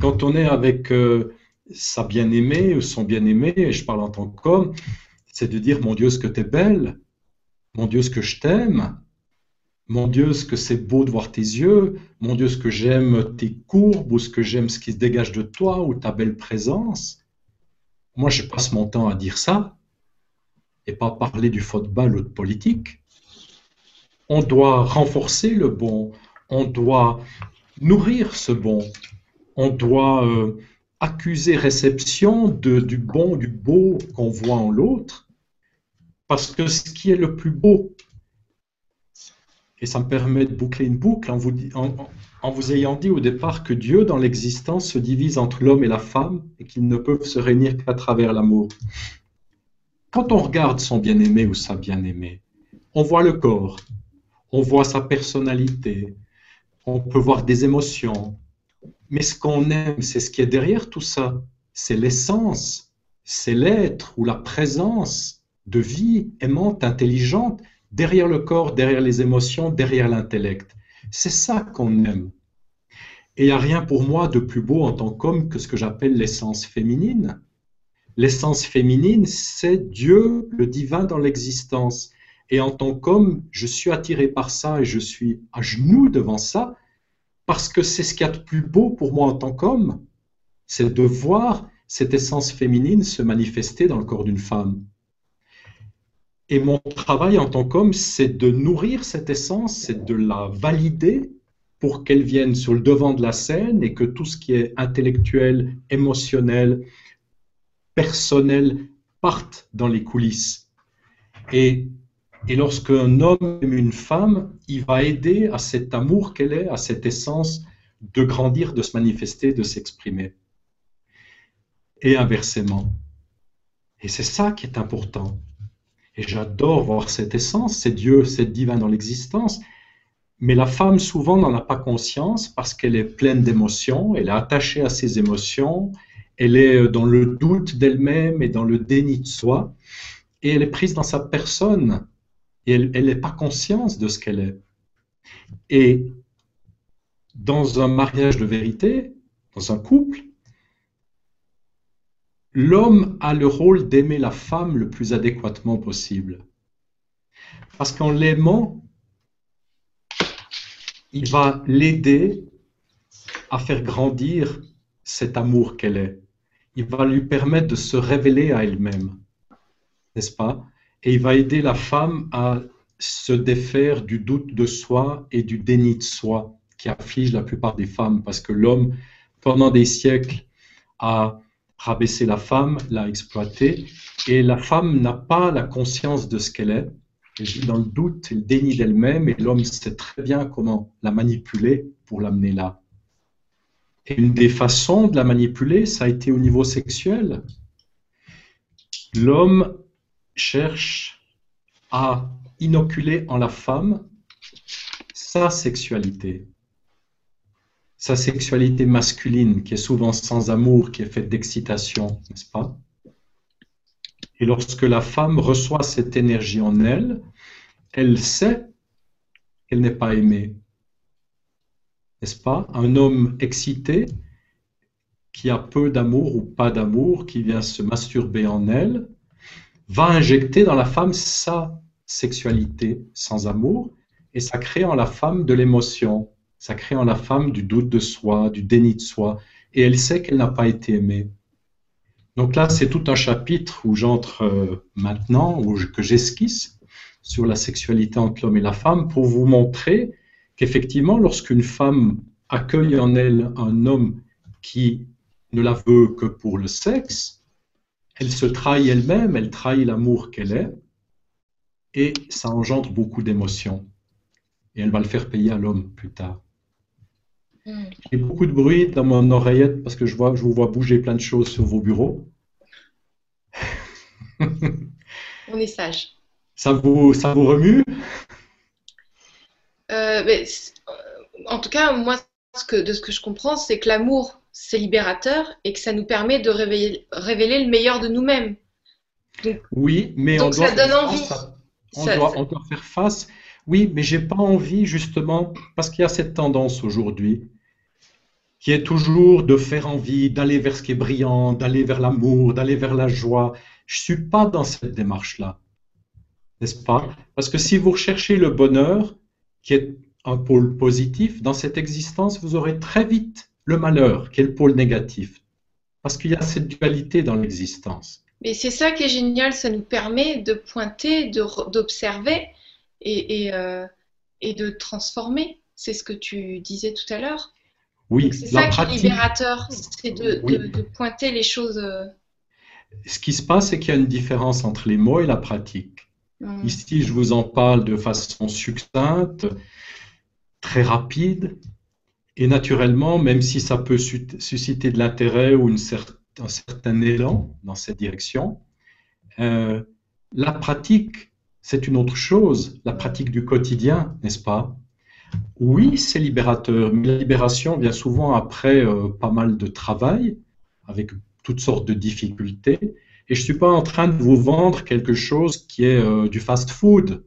Quand on est avec euh, sa bien-aimée ou son bien-aimé, et je parle en tant qu'homme, c'est de dire, mon Dieu, ce que tu es belle, mon Dieu, ce que je t'aime, Mon Dieu, ce que c'est beau de voir tes yeux. Mon Dieu, ce que j'aime tes courbes ou ce que j'aime ce qui se dégage de toi ou ta belle présence. Moi, je passe mon temps à dire ça et pas parler du football ou de politique. On doit renforcer le bon, on doit nourrir ce bon, on doit euh, accuser réception du bon, du beau qu'on voit en l'autre, parce que ce qui est le plus beau, et ça me permet de boucler une boucle en vous, en, vous ayant dit au départ que Dieu, dans l'existence, se divise entre l'homme et la femme et qu'ils ne peuvent se réunir qu'à travers l'amour. Quand on regarde son bien-aimé ou sa bien-aimée, on voit le corps, on voit sa personnalité, on peut voir des émotions. Mais ce qu'on aime, c'est ce qui est derrière tout ça. C'est l'essence, c'est l'être ou la présence de vie aimante, intelligente derrière le corps, derrière les émotions, derrière l'intellect. C'est ça qu'on aime. Et il n'y a rien pour moi de plus beau en tant qu'homme que ce que j'appelle l'essence féminine. L'essence féminine, c'est Dieu, le divin dans l'existence. Et en tant qu'homme, je suis attiré par ça et je suis à genoux devant ça parce que c'est ce qu'il y a de plus beau pour moi en tant qu'homme. C'est de voir cette essence féminine se manifester dans le corps d'une femme. Et mon travail en tant qu'homme, c'est de nourrir cette essence, c'est de la valider pour qu'elle vienne sur le devant de la scène et que tout ce qui est intellectuel, émotionnel, personnel parte dans les coulisses. Et, et lorsqu'un homme aime une femme, il va aider à cet amour qu'elle est, à cette essence de grandir, de se manifester, de s'exprimer. Et inversement. Et c'est ça qui est important. Et j'adore voir cette essence, c'est Dieu, c'est divin dans l'existence. Mais la femme, souvent, n'en a pas conscience parce qu'elle est pleine d'émotions, elle est attachée à ses émotions, elle est dans le doute d'elle-même et dans le déni de soi, et elle est prise dans sa personne, et elle n'est pas conscience de ce qu'elle est. Et dans un mariage de vérité, dans un couple, l'homme a le rôle d'aimer la femme le plus adéquatement possible. Parce qu'en l'aimant, il va l'aider à faire grandir cet amour qu'elle est. Il va lui permettre de se révéler à elle-même, n'est-ce pas? Et il va aider la femme à se défaire du doute de soi et du déni de soi qui afflige la plupart des femmes, parce que l'homme, pendant des siècles, a rabaisser la femme, l'a exploiter, et la femme n'a pas la conscience de ce qu'elle est. Elle vit dans le doute et le déni d'elle-même, et l'homme sait très bien comment la manipuler pour l'amener là. Et une des façons de la manipuler, ça a été au niveau sexuel. L'homme cherche à inoculer en la femme sa sexualité sa sexualité masculine, qui est souvent sans amour, qui est faite d'excitation, n'est-ce pas? Et lorsque la femme reçoit cette énergie en elle, elle sait qu'elle n'est pas aimée. N'est-ce pas? Un homme excité, qui a peu d'amour ou pas d'amour, qui vient se masturber en elle, va injecter dans la femme sa sexualité sans amour, et ça crée en la femme de l'émotion, ça crée en la femme du doute de soi, du déni de soi, et elle sait qu'elle n'a pas été aimée. Donc là, c'est tout un chapitre où j'entre euh, maintenant, où que j'esquisse sur la sexualité entre l'homme et la femme pour vous montrer qu'effectivement, lorsqu'une femme accueille en elle un homme qui ne la veut que pour le sexe, elle se trahit elle-même, elle trahit l'amour qu'elle est, et ça engendre beaucoup d'émotions. Et elle va le faire payer à l'homme plus tard. J'ai beaucoup de bruit dans mon oreillette parce que je, vois, je vous vois bouger plein de choses sur vos bureaux. *laughs* On est sage. Ça vous, ça vous remue? Euh, mais, euh, En tout cas, moi, ce que, de ce que je comprends, c'est que l'amour, c'est libérateur et que ça nous permet de révéler, révéler le meilleur de nous-mêmes. oui, mais on, doit ça donne envie. on, doit, on doit faire face. Oui, mais j'ai pas envie justement parce qu'il y a cette tendance aujourd'hui qui est toujours de faire envie, d'aller vers ce qui est brillant, d'aller vers l'amour, d'aller vers la joie. Je suis pas dans cette démarche-là, n'est-ce pas? Parce que si vous recherchez le bonheur, qui est un pôle positif, dans cette existence, vous aurez très vite le malheur, qui est le pôle négatif. Parce qu'il y a cette dualité dans l'existence. Mais c'est ça qui est génial, ça nous permet de pointer, d'observer et, euh, et, de transformer. C'est ce que tu disais tout à l'heure. Oui, c'est ça qui est libérateur, c'est de, pointer les choses. Euh. Ce qui se passe, c'est qu'il y a une différence entre les mots et la pratique. Mmh. Ici, je vous en parle de façon succincte, très rapide, et naturellement, même si ça peut susciter de l'intérêt ou une un certain élan dans cette direction, euh, la pratique, c'est une autre chose, la pratique du quotidien, n'est-ce pas? Oui, c'est libérateur, mais la libération vient souvent après euh, pas mal de travail, avec toutes sortes de difficultés, et je ne suis pas en train de vous vendre quelque chose qui est euh, du fast-food,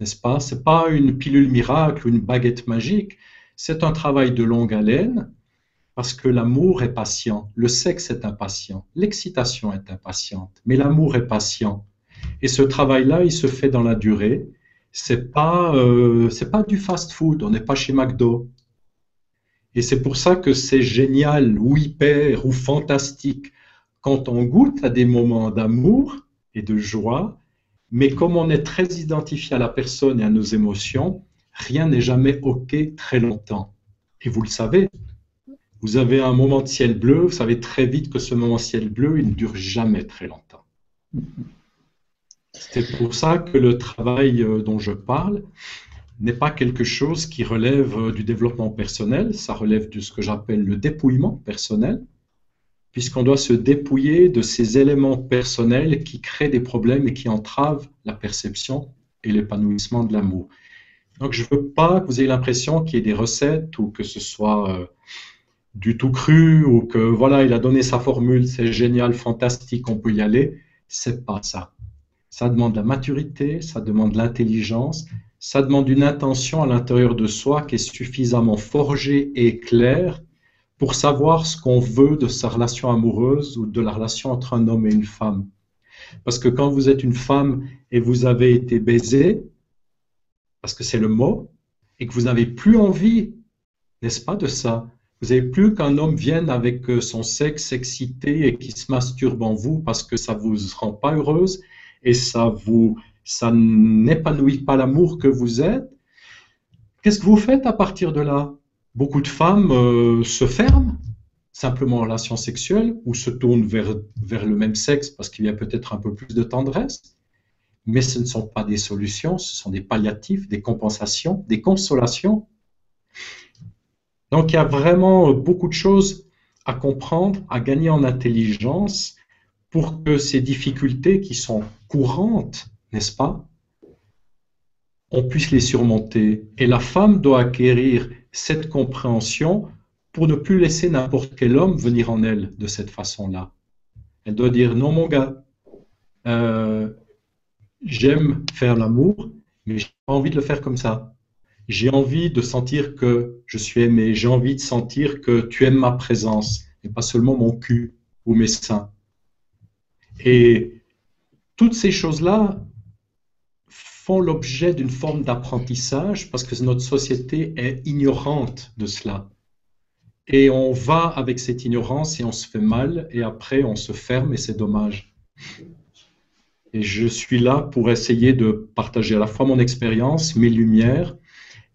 n'est-ce pas? Ce n'est pas une pilule miracle ou une baguette magique, c'est un travail de longue haleine parce que l'amour est patient, le sexe est impatient, l'excitation est impatiente, mais l'amour est patient. Et ce travail-là, il se fait dans la durée. C'est pas, euh, c'est pas du fast-food. On n'est pas chez McDo. Et c'est pour ça que c'est génial ou hyper ou fantastique quand on goûte à des moments d'amour et de joie. Mais comme on est très identifié à la personne et à nos émotions, rien n'est jamais OK très longtemps. Et vous le savez, vous avez un moment de ciel bleu, vous savez très vite que ce moment de ciel bleu, il ne dure jamais très longtemps. C'est pour ça que le travail euh, dont je parle n'est pas quelque chose qui relève euh, du développement personnel, ça relève de ce que j'appelle le dépouillement personnel, puisqu'on doit se dépouiller de ces éléments personnels qui créent des problèmes et qui entravent la perception et l'épanouissement de l'amour. Donc, je ne veux pas que vous ayez l'impression qu'il y ait des recettes ou que ce soit euh, du tout cru ou que voilà, il a donné sa formule, c'est génial, fantastique, on peut y aller. C'est pas ça. Ça demande la maturité, ça demande l'intelligence, ça demande une intention à l'intérieur de soi qui est suffisamment forgée et claire pour savoir ce qu'on veut de sa relation amoureuse ou de la relation entre un homme et une femme. Parce que quand vous êtes une femme et vous avez été baisé, parce que c'est le mot, et que vous n'avez plus envie, n'est-ce pas, de ça? Vous n'avez plus qu'un homme vienne avec euh, son sexe excité et qui se masturbe en vous parce que ça vous rend pas heureuse et ça vous, ça n'épanouit pas l'amour que vous êtes. Qu'est-ce que vous faites à partir de là? Beaucoup de femmes euh, se ferment simplement en relation sexuelle ou se tournent vers, vers le même sexe parce qu'il y a peut-être un peu plus de tendresse mais ce ne sont pas des solutions, ce sont des palliatifs, des compensations, des consolations. Donc il y a vraiment beaucoup de choses à comprendre, à gagner en intelligence pour que ces difficultés qui sont courantes, n'est-ce pas, on puisse les surmonter. Et la femme doit acquérir cette compréhension pour ne plus laisser n'importe quel homme venir en elle de cette façon-là. Elle doit dire non mon gars, euh, j'aime faire l'amour, mais j'ai pas envie de le faire comme ça. J'ai envie de sentir que je suis aimé. J'ai envie de sentir que tu aimes ma présence et pas seulement mon cul ou mes seins. Et toutes ces choses-là font l'objet d'une forme d'apprentissage parce que notre société est ignorante de cela. Et on va avec cette ignorance et on se fait mal et après on se ferme et c'est dommage. Et je suis là pour essayer de partager à la fois mon expérience, mes lumières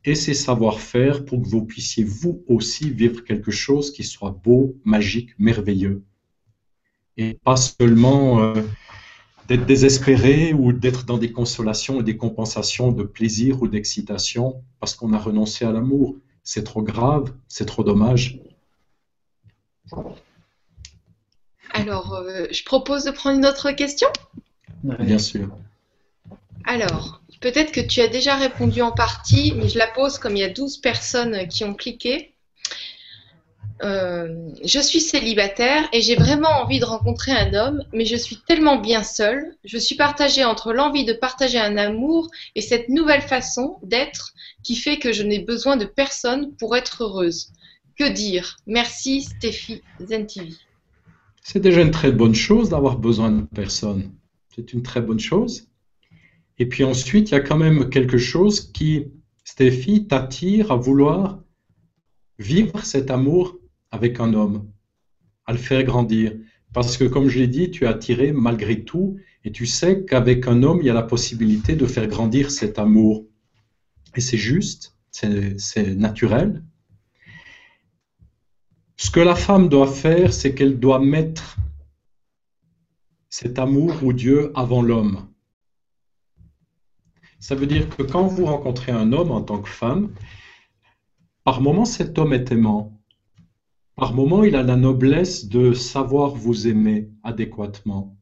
et ces savoir-faire pour que vous puissiez vous aussi vivre quelque chose qui soit beau, magique, merveilleux. Et pas seulement euh, d'être désespéré ou d'être dans des consolations et des compensations de plaisir ou d'excitation parce qu'on a renoncé à l'amour. C'est trop grave, c'est trop dommage. Alors, euh, je propose de prendre une autre question? Bien sûr. Alors, peut-être que tu as déjà répondu en partie, mais je la pose comme il y a 12 personnes qui ont cliqué. Euh, je suis célibataire et j'ai vraiment envie de rencontrer un homme, mais je suis tellement bien seule. Je suis partagée entre l'envie de partager un amour et cette nouvelle façon d'être qui fait que je n'ai besoin de personne pour être heureuse. Que dire? Merci Stéphie Zentivi. C'est déjà une très bonne chose d'avoir besoin de personne c'est une très bonne chose. Et puis ensuite, il y a quand même quelque chose qui Stéphie t'attire à vouloir vivre cet amour avec un homme, à le faire grandir. Parce que, comme je l'ai dit, tu es attiré malgré tout et tu sais qu'avec un homme, il y a la possibilité de faire grandir cet amour. Et c'est juste, c'est naturel. Ce que la femme doit faire, c'est qu'elle doit mettre cet amour ou Dieu avant l'homme. Ça veut dire que quand vous rencontrez un homme en tant que femme, par moment cet homme est aimant. Par moment il a la noblesse de savoir vous aimer adéquatement.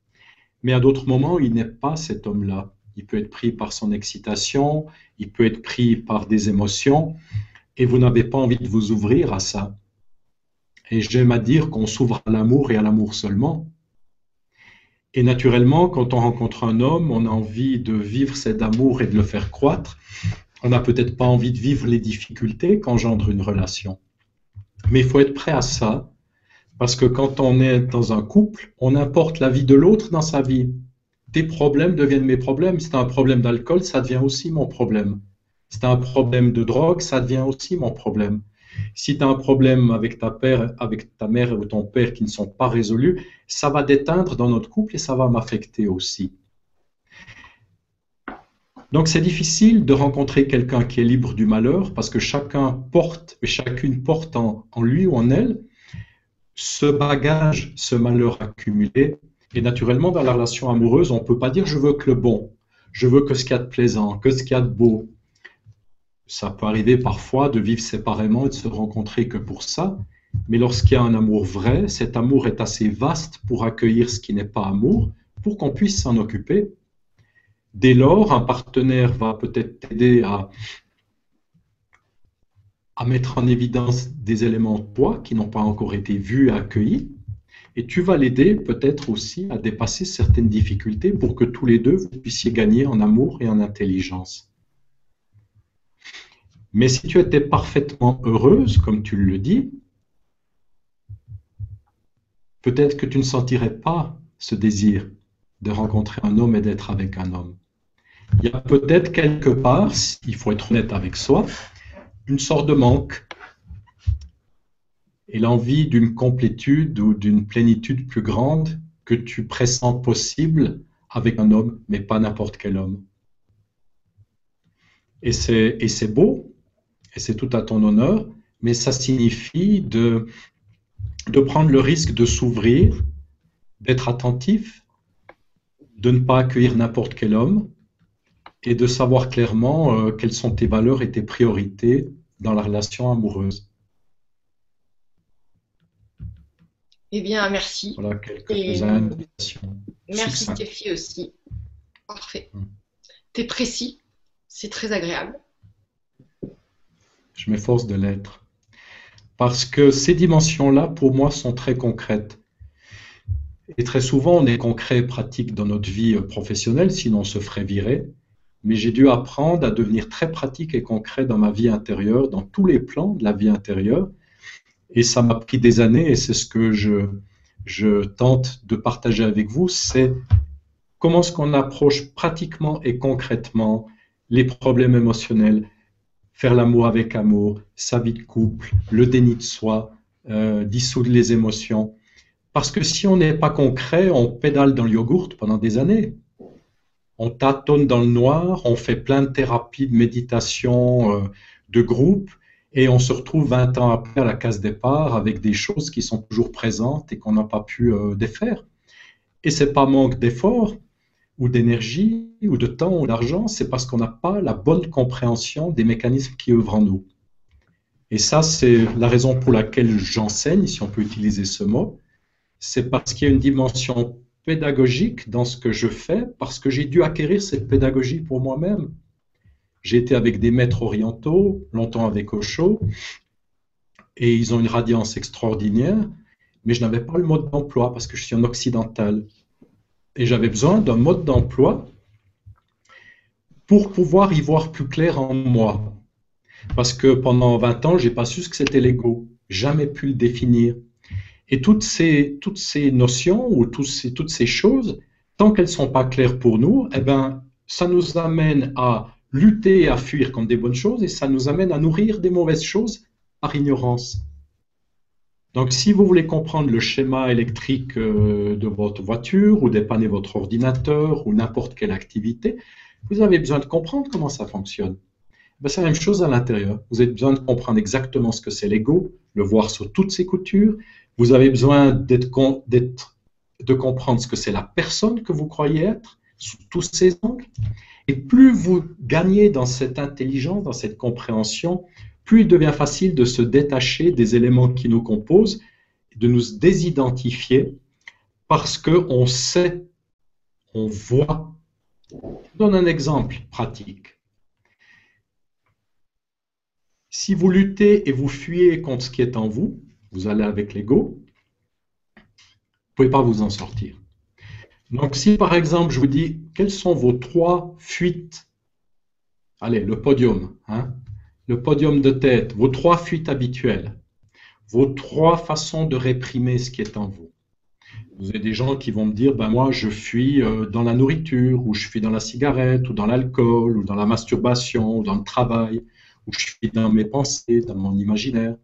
Mais à d'autres moments, il n'est pas cet homme-là. Il peut être pris par son excitation, il peut être pris par des émotions, et vous n'avez pas envie de vous ouvrir à ça. Et j'aime à dire qu'on s'ouvre à l'amour et à l'amour seulement. Et naturellement, quand on rencontre un homme, on a envie de vivre cet amour et de le faire croître. On n'a peut-être pas envie de vivre les difficultés qu'engendre une relation. Mais il faut être prêt à ça, parce que quand on est dans un couple, on importe la vie de l'autre dans sa vie. Tes problèmes deviennent mes problèmes. Si tu as un problème d'alcool, ça devient aussi mon problème. Si tu as un problème de drogue, ça devient aussi mon problème. Si tu as un problème avec ta, père, avec ta mère ou ton père qui ne sont pas résolus, ça va déteindre dans notre couple et ça va m'affecter aussi. Donc c'est difficile de rencontrer quelqu'un qui est libre du malheur parce que chacun porte et chacune porte en, en lui ou en elle ce bagage, ce malheur accumulé. Et naturellement, dans la relation amoureuse, on ne peut pas dire je veux que le bon, je veux que ce qu'il y a de plaisant, que ce qu'il y a de beau, ça peut arriver parfois de vivre séparément et de se rencontrer que pour ça, mais lorsqu'il y a un amour vrai, cet amour est assez vaste pour accueillir ce qui n'est pas amour, pour qu'on puisse s'en occuper. Dès lors, un partenaire va peut-être t'aider à, mettre en évidence des éléments de toi qui n'ont pas encore été vus et accueillis, et tu vas l'aider peut-être aussi à dépasser certaines difficultés pour que tous les deux vous puissiez gagner en amour et en intelligence. Mais si tu étais parfaitement heureuse, comme tu le dis, peut-être que tu ne sentirais pas ce désir de rencontrer un homme et d'être avec un homme. Il y a peut-être quelque part, il faut être honnête avec soi, une sorte de manque et l'envie d'une complétude ou d'une plénitude plus grande que tu pressens possible avec un homme, mais pas n'importe quel homme. Et c'est beau, et c'est tout à ton honneur, mais ça signifie de, de prendre le risque de s'ouvrir, d'être attentif, de ne pas accueillir n'importe quel homme et de savoir clairement euh, quelles sont tes valeurs et tes priorités dans la relation amoureuse. Eh bien, merci. Voilà quelques indications. Merci Stéphie aussi. Parfait. Hmm. Tu es précis, c'est très agréable. Je m'efforce de l'être. Parce que ces dimensions-là, pour moi, sont très concrètes. Et très souvent, on est concret et pratique dans notre vie professionnelle, sinon on se ferait virer. Mais j'ai dû apprendre à devenir très pratique et concret dans ma vie intérieure, dans tous les plans de la vie intérieure. Et ça m'a pris des années, et c'est ce que je, je tente de partager avec vous, c'est comment est-ce qu'on approche pratiquement et concrètement les problèmes émotionnels, faire l'amour avec amour, sa vie de couple, le déni de soi, euh, dissoudre les émotions. Parce que si on n'est pas concret, on pédale dans le yogourt pendant des années. On tâtonne dans le noir, on fait plein de thérapies, de méditation, euh, de groupe, et on se retrouve 20 ans après à la case départ avec des choses qui sont toujours présentes et qu'on n'a pas pu euh, défaire. Et c'est pas manque d'effort, ou d'énergie, ou de temps, ou d'argent, c'est parce qu'on n'a pas la bonne compréhension des mécanismes qui œuvrent en nous. Et ça, c'est la raison pour laquelle j'enseigne, si on peut utiliser ce mot, c'est parce qu'il y a une dimension pédagogique dans ce que je fais, parce que j'ai dû acquérir cette pédagogie pour moi-même. J'ai été avec des maîtres orientaux, longtemps avec Osho, et ils ont une radiance extraordinaire, mais je n'avais pas le mode d'emploi parce que je suis un occidental et j'avais besoin d'un mode d'emploi pour pouvoir y voir plus clair en moi. Parce que pendant 20 ans, j'ai pas su ce que c'était l'ego, jamais pu le définir. Et toutes ces, toutes ces notions ou toutes ces, toutes ces choses, tant qu'elles ne sont pas claires pour nous, eh ben, ça nous amène à lutter à fuir contre des bonnes choses et ça nous amène à nourrir des mauvaises choses par ignorance. Donc, si vous voulez comprendre le schéma électrique euh, de votre voiture ou dépanner votre ordinateur ou n'importe quelle activité, vous avez besoin de comprendre comment ça fonctionne. Ben, c'est la même chose à l'intérieur. Vous avez besoin de comprendre exactement ce que c'est l'ego, le voir sous toutes ses coutures. Vous avez besoin d'être, de comprendre ce que c'est la personne que vous croyez être sous tous ses angles. Et plus vous gagnez dans cette intelligence, dans cette compréhension, plus il devient facile de se détacher des éléments qui nous composent, de nous désidentifier, parce qu'on sait, on voit. Je donne un exemple pratique. Si vous luttez et vous fuyez contre ce qui est en vous, vous allez avec l'ego, vous ne pouvez pas vous en sortir. Donc si par exemple je vous dis quelles sont vos trois fuites, allez, le podium, hein, le podium de tête, vos trois fuites habituelles, vos trois façons de réprimer ce qui est en vous. Vous avez des gens qui vont me dire, ben moi je fuis euh, dans la nourriture, ou je fuis dans la cigarette, ou dans l'alcool, ou dans la masturbation, ou dans le travail, ou je fuis dans mes pensées, dans mon imaginaire.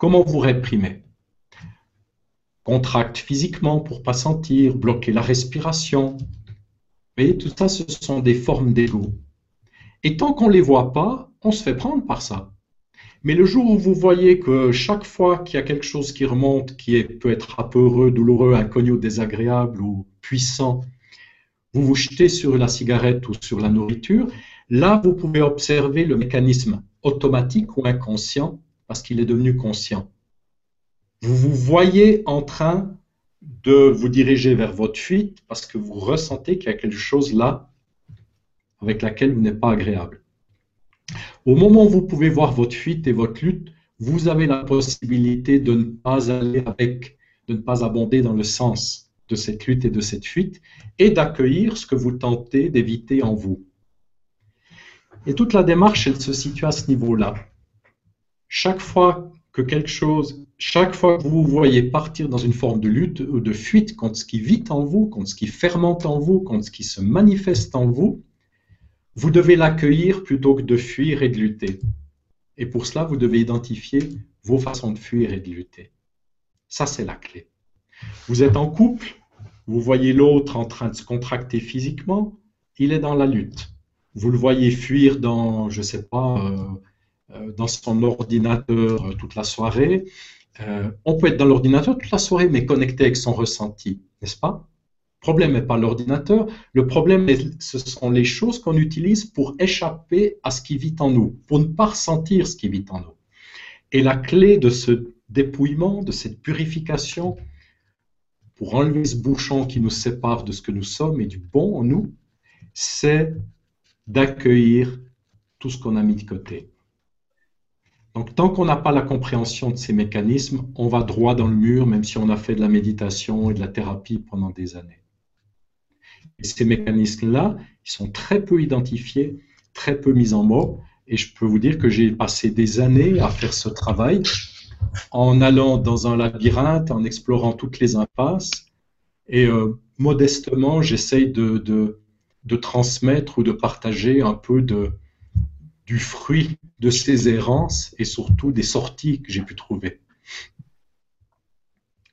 Comment vous réprimez Contracte physiquement pour pas sentir, bloquer la respiration. Vous voyez, tout ça, ce sont des formes d'ego. Et tant qu'on ne les voit pas, on se fait prendre par ça. Mais le jour où vous voyez que chaque fois qu'il y a quelque chose qui remonte, qui peut être apeureux, douloureux, inconnu, désagréable ou puissant, vous vous jetez sur la cigarette ou sur la nourriture, là, vous pouvez observer le mécanisme automatique ou inconscient parce qu'il est devenu conscient. Vous vous voyez en train de vous diriger vers votre fuite parce que vous ressentez qu'il y a quelque chose là avec laquelle vous n'êtes pas agréable. Au moment où vous pouvez voir votre fuite et votre lutte, vous avez la possibilité de ne pas aller avec, de ne pas abonder dans le sens de cette lutte et de cette fuite, et d'accueillir ce que vous tentez d'éviter en vous. Et toute la démarche, elle se situe à ce niveau-là. Chaque fois que quelque chose, chaque fois que vous vous voyez partir dans une forme de lutte ou de fuite contre ce qui vit en vous, contre ce qui fermente en vous, contre ce qui se manifeste en vous, vous devez l'accueillir plutôt que de fuir et de lutter. Et pour cela, vous devez identifier vos façons de fuir et de lutter. Ça, c'est la clé. Vous êtes en couple, vous voyez l'autre en train de se contracter physiquement, il est dans la lutte. Vous le voyez fuir dans, je ne sais pas, euh, dans son ordinateur euh, toute la soirée. on peut être dans l'ordinateur toute la soirée, mais connecté avec son ressenti, n'est-ce pas? Le problème n'est pas l'ordinateur, le problème, ce sont les choses qu'on utilise pour échapper à ce qui vit en nous, pour ne pas ressentir ce qui vit en nous. Et la clé de ce dépouillement, de cette purification, pour enlever ce bouchon qui nous sépare de ce que nous sommes et du bon en nous, c'est d'accueillir tout ce qu'on a mis de côté. Donc tant qu'on n'a pas la compréhension de ces mécanismes, on va droit dans le mur, même si on a fait de la méditation et de la thérapie pendant des années. Et ces mécanismes-là, ils sont très peu identifiés, très peu mis en mots. Et je peux vous dire que j'ai passé des années à faire ce travail en allant dans un labyrinthe, en explorant toutes les impasses. Et euh, modestement, j'essaye de, de, transmettre ou de partager un peu de, du fruit de ces errances et surtout des sorties que j'ai pu trouver.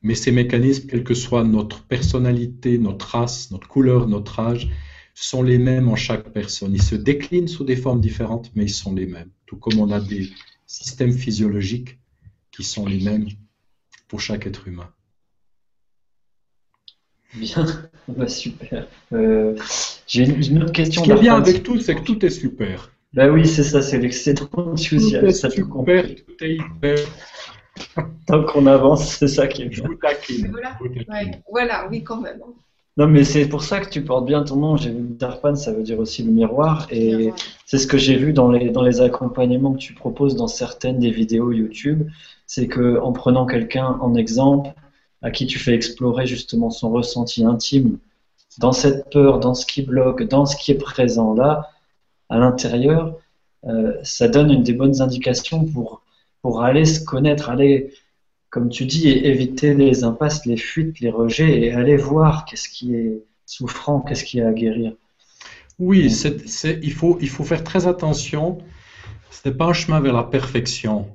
Mais ces mécanismes, quelle que soit notre personnalité, notre race, notre couleur, notre âge, sont les mêmes en chaque personne. Ils se déclinent sous des formes différentes, mais ils sont les mêmes. Tout comme on a des systèmes physiologiques qui sont les mêmes pour chaque être humain. Bien, bah, *laughs* super. Euh, j'ai une, autre question. Ce qui est bien avec tout, c'est que tout est super. Bah oui, c'est ça, c'est l'excès d'enthousiasme. Tout est super, tout est hyper. Tant qu'on avance, c'est ça qui est bien. Voilà. oui, quand même. Non, mais c'est pour ça que tu portes bien ton nom. J'ai vu Darpan, ça veut dire aussi le miroir. Et c'est ce que j'ai vu dans les, dans les accompagnements que tu proposes dans certaines des vidéos YouTube. C'est que en prenant quelqu'un en exemple, à qui tu fais explorer justement son ressenti intime, dans cette peur, dans ce qui bloque, dans ce qui est présent là, à l'intérieur, euh, ça donne une des bonnes indications pour pour aller se connaître, aller, comme tu dis, éviter les impasses, les fuites, les rejets et aller voir qu'est-ce qui est souffrant, qu'est-ce qui est à guérir. Oui, il, faut, il faut faire très attention. Ce n'est pas un chemin vers la perfection.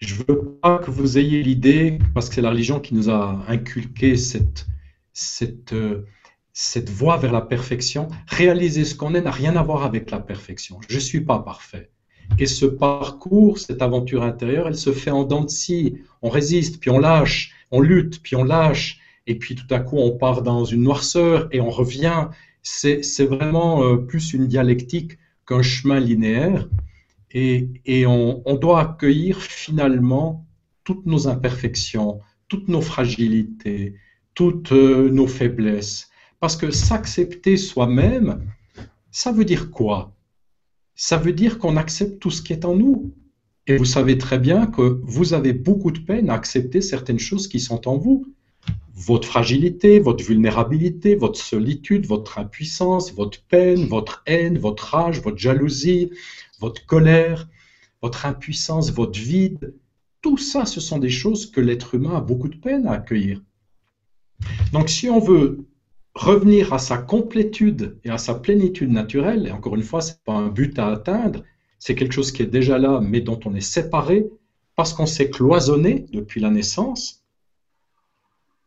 Je ne veux pas que vous ayez l'idée, parce que c'est la religion qui nous a inculqué cette, cette, euh, cette voie vers la perfection. Réaliser ce qu'on est n'a rien à voir avec la perfection. Je ne suis pas parfait. Et ce parcours, cette aventure intérieure, elle se fait en dents de scie. On résiste, puis on lâche, on lutte, puis on lâche, et puis tout à coup on part dans une noirceur et on revient. C'est vraiment euh, plus une dialectique qu'un chemin linéaire et, on, doit accueillir finalement toutes nos imperfections, toutes nos fragilités, toutes euh, nos faiblesses. Parce que s'accepter soi-même, ça veut dire quoi? Ça veut dire qu'on accepte tout ce qui est en nous. Et vous savez très bien que vous avez beaucoup de peine à accepter certaines choses qui sont en vous. Votre fragilité, votre vulnérabilité, votre solitude, votre impuissance, votre peine, votre haine, votre rage, votre jalousie, votre colère, votre impuissance, votre vide, tout ça, ce sont des choses que l'être humain a beaucoup de peine à accueillir. Donc si on veut revenir à sa complétude et à sa plénitude naturelle, et encore une fois, ce n'est pas un but à atteindre, c'est quelque chose qui est déjà là, mais dont on est séparé, parce qu'on s'est cloisonné depuis la naissance.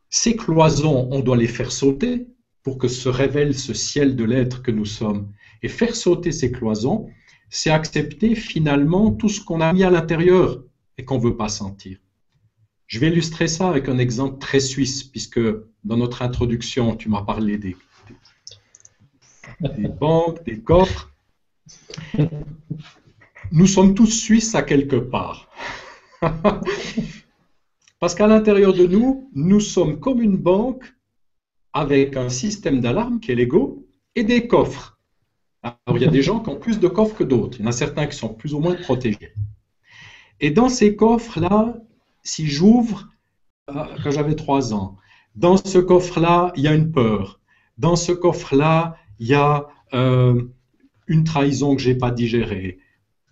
Ces cloisons, on doit les faire sauter pour que se révèle ce ciel de l'être que nous sommes. Et faire sauter ces cloisons, c'est accepter finalement tout ce qu'on a mis à l'intérieur et qu'on ne veut pas sentir. Je vais illustrer ça avec un exemple très suisse, puisque dans notre introduction, tu m'as parlé des, banques, des coffres. Nous sommes tous suisses à quelque part. *laughs* Parce qu'à l'intérieur de nous, nous sommes comme une banque avec un système d'alarme qui est l'ego et des coffres. Alors, il y a des gens qui ont plus de coffres que d'autres. Il y en a certains qui sont plus ou moins protégés. Et dans ces coffres-là, si j'ouvre, euh, quand j'avais trois ans, dans ce coffre-là, il y a une peur. Dans ce coffre-là, il y a euh, une trahison que je n'ai pas digérée.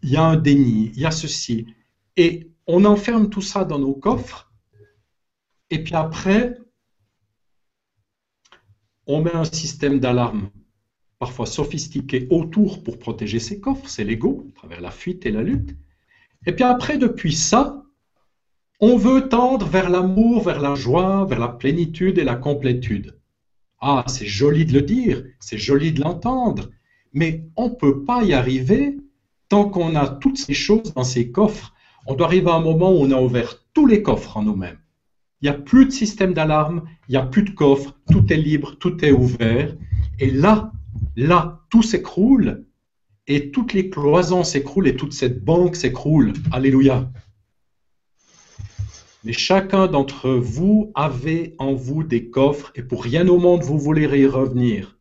Il y a un déni, il y a ceci. Et on enferme tout ça dans nos coffres. Et puis après, on met un système d'alarme parfois sophistiqué autour pour protéger ses coffres, c'est l'ego, à travers la fuite et la lutte. Et puis après, depuis ça, on veut tendre vers l'amour, vers la joie, vers la plénitude et la complétude. Ah, c'est joli de le dire, c'est joli de l'entendre, mais on ne peut pas y arriver tant qu'on a toutes ces choses dans ces coffres. On doit arriver à un moment où on a ouvert tous les coffres en nous-mêmes. Il n'y a plus de système d'alarme, il n'y a plus de coffre, tout est libre, tout est ouvert. Et là, Là, tout s'écroule et toutes les cloisons s'écroulent et toute cette banque s'écroule. Alléluia. Mais chacun d'entre vous avait en vous des coffres et pour rien au monde vous voulez y revenir.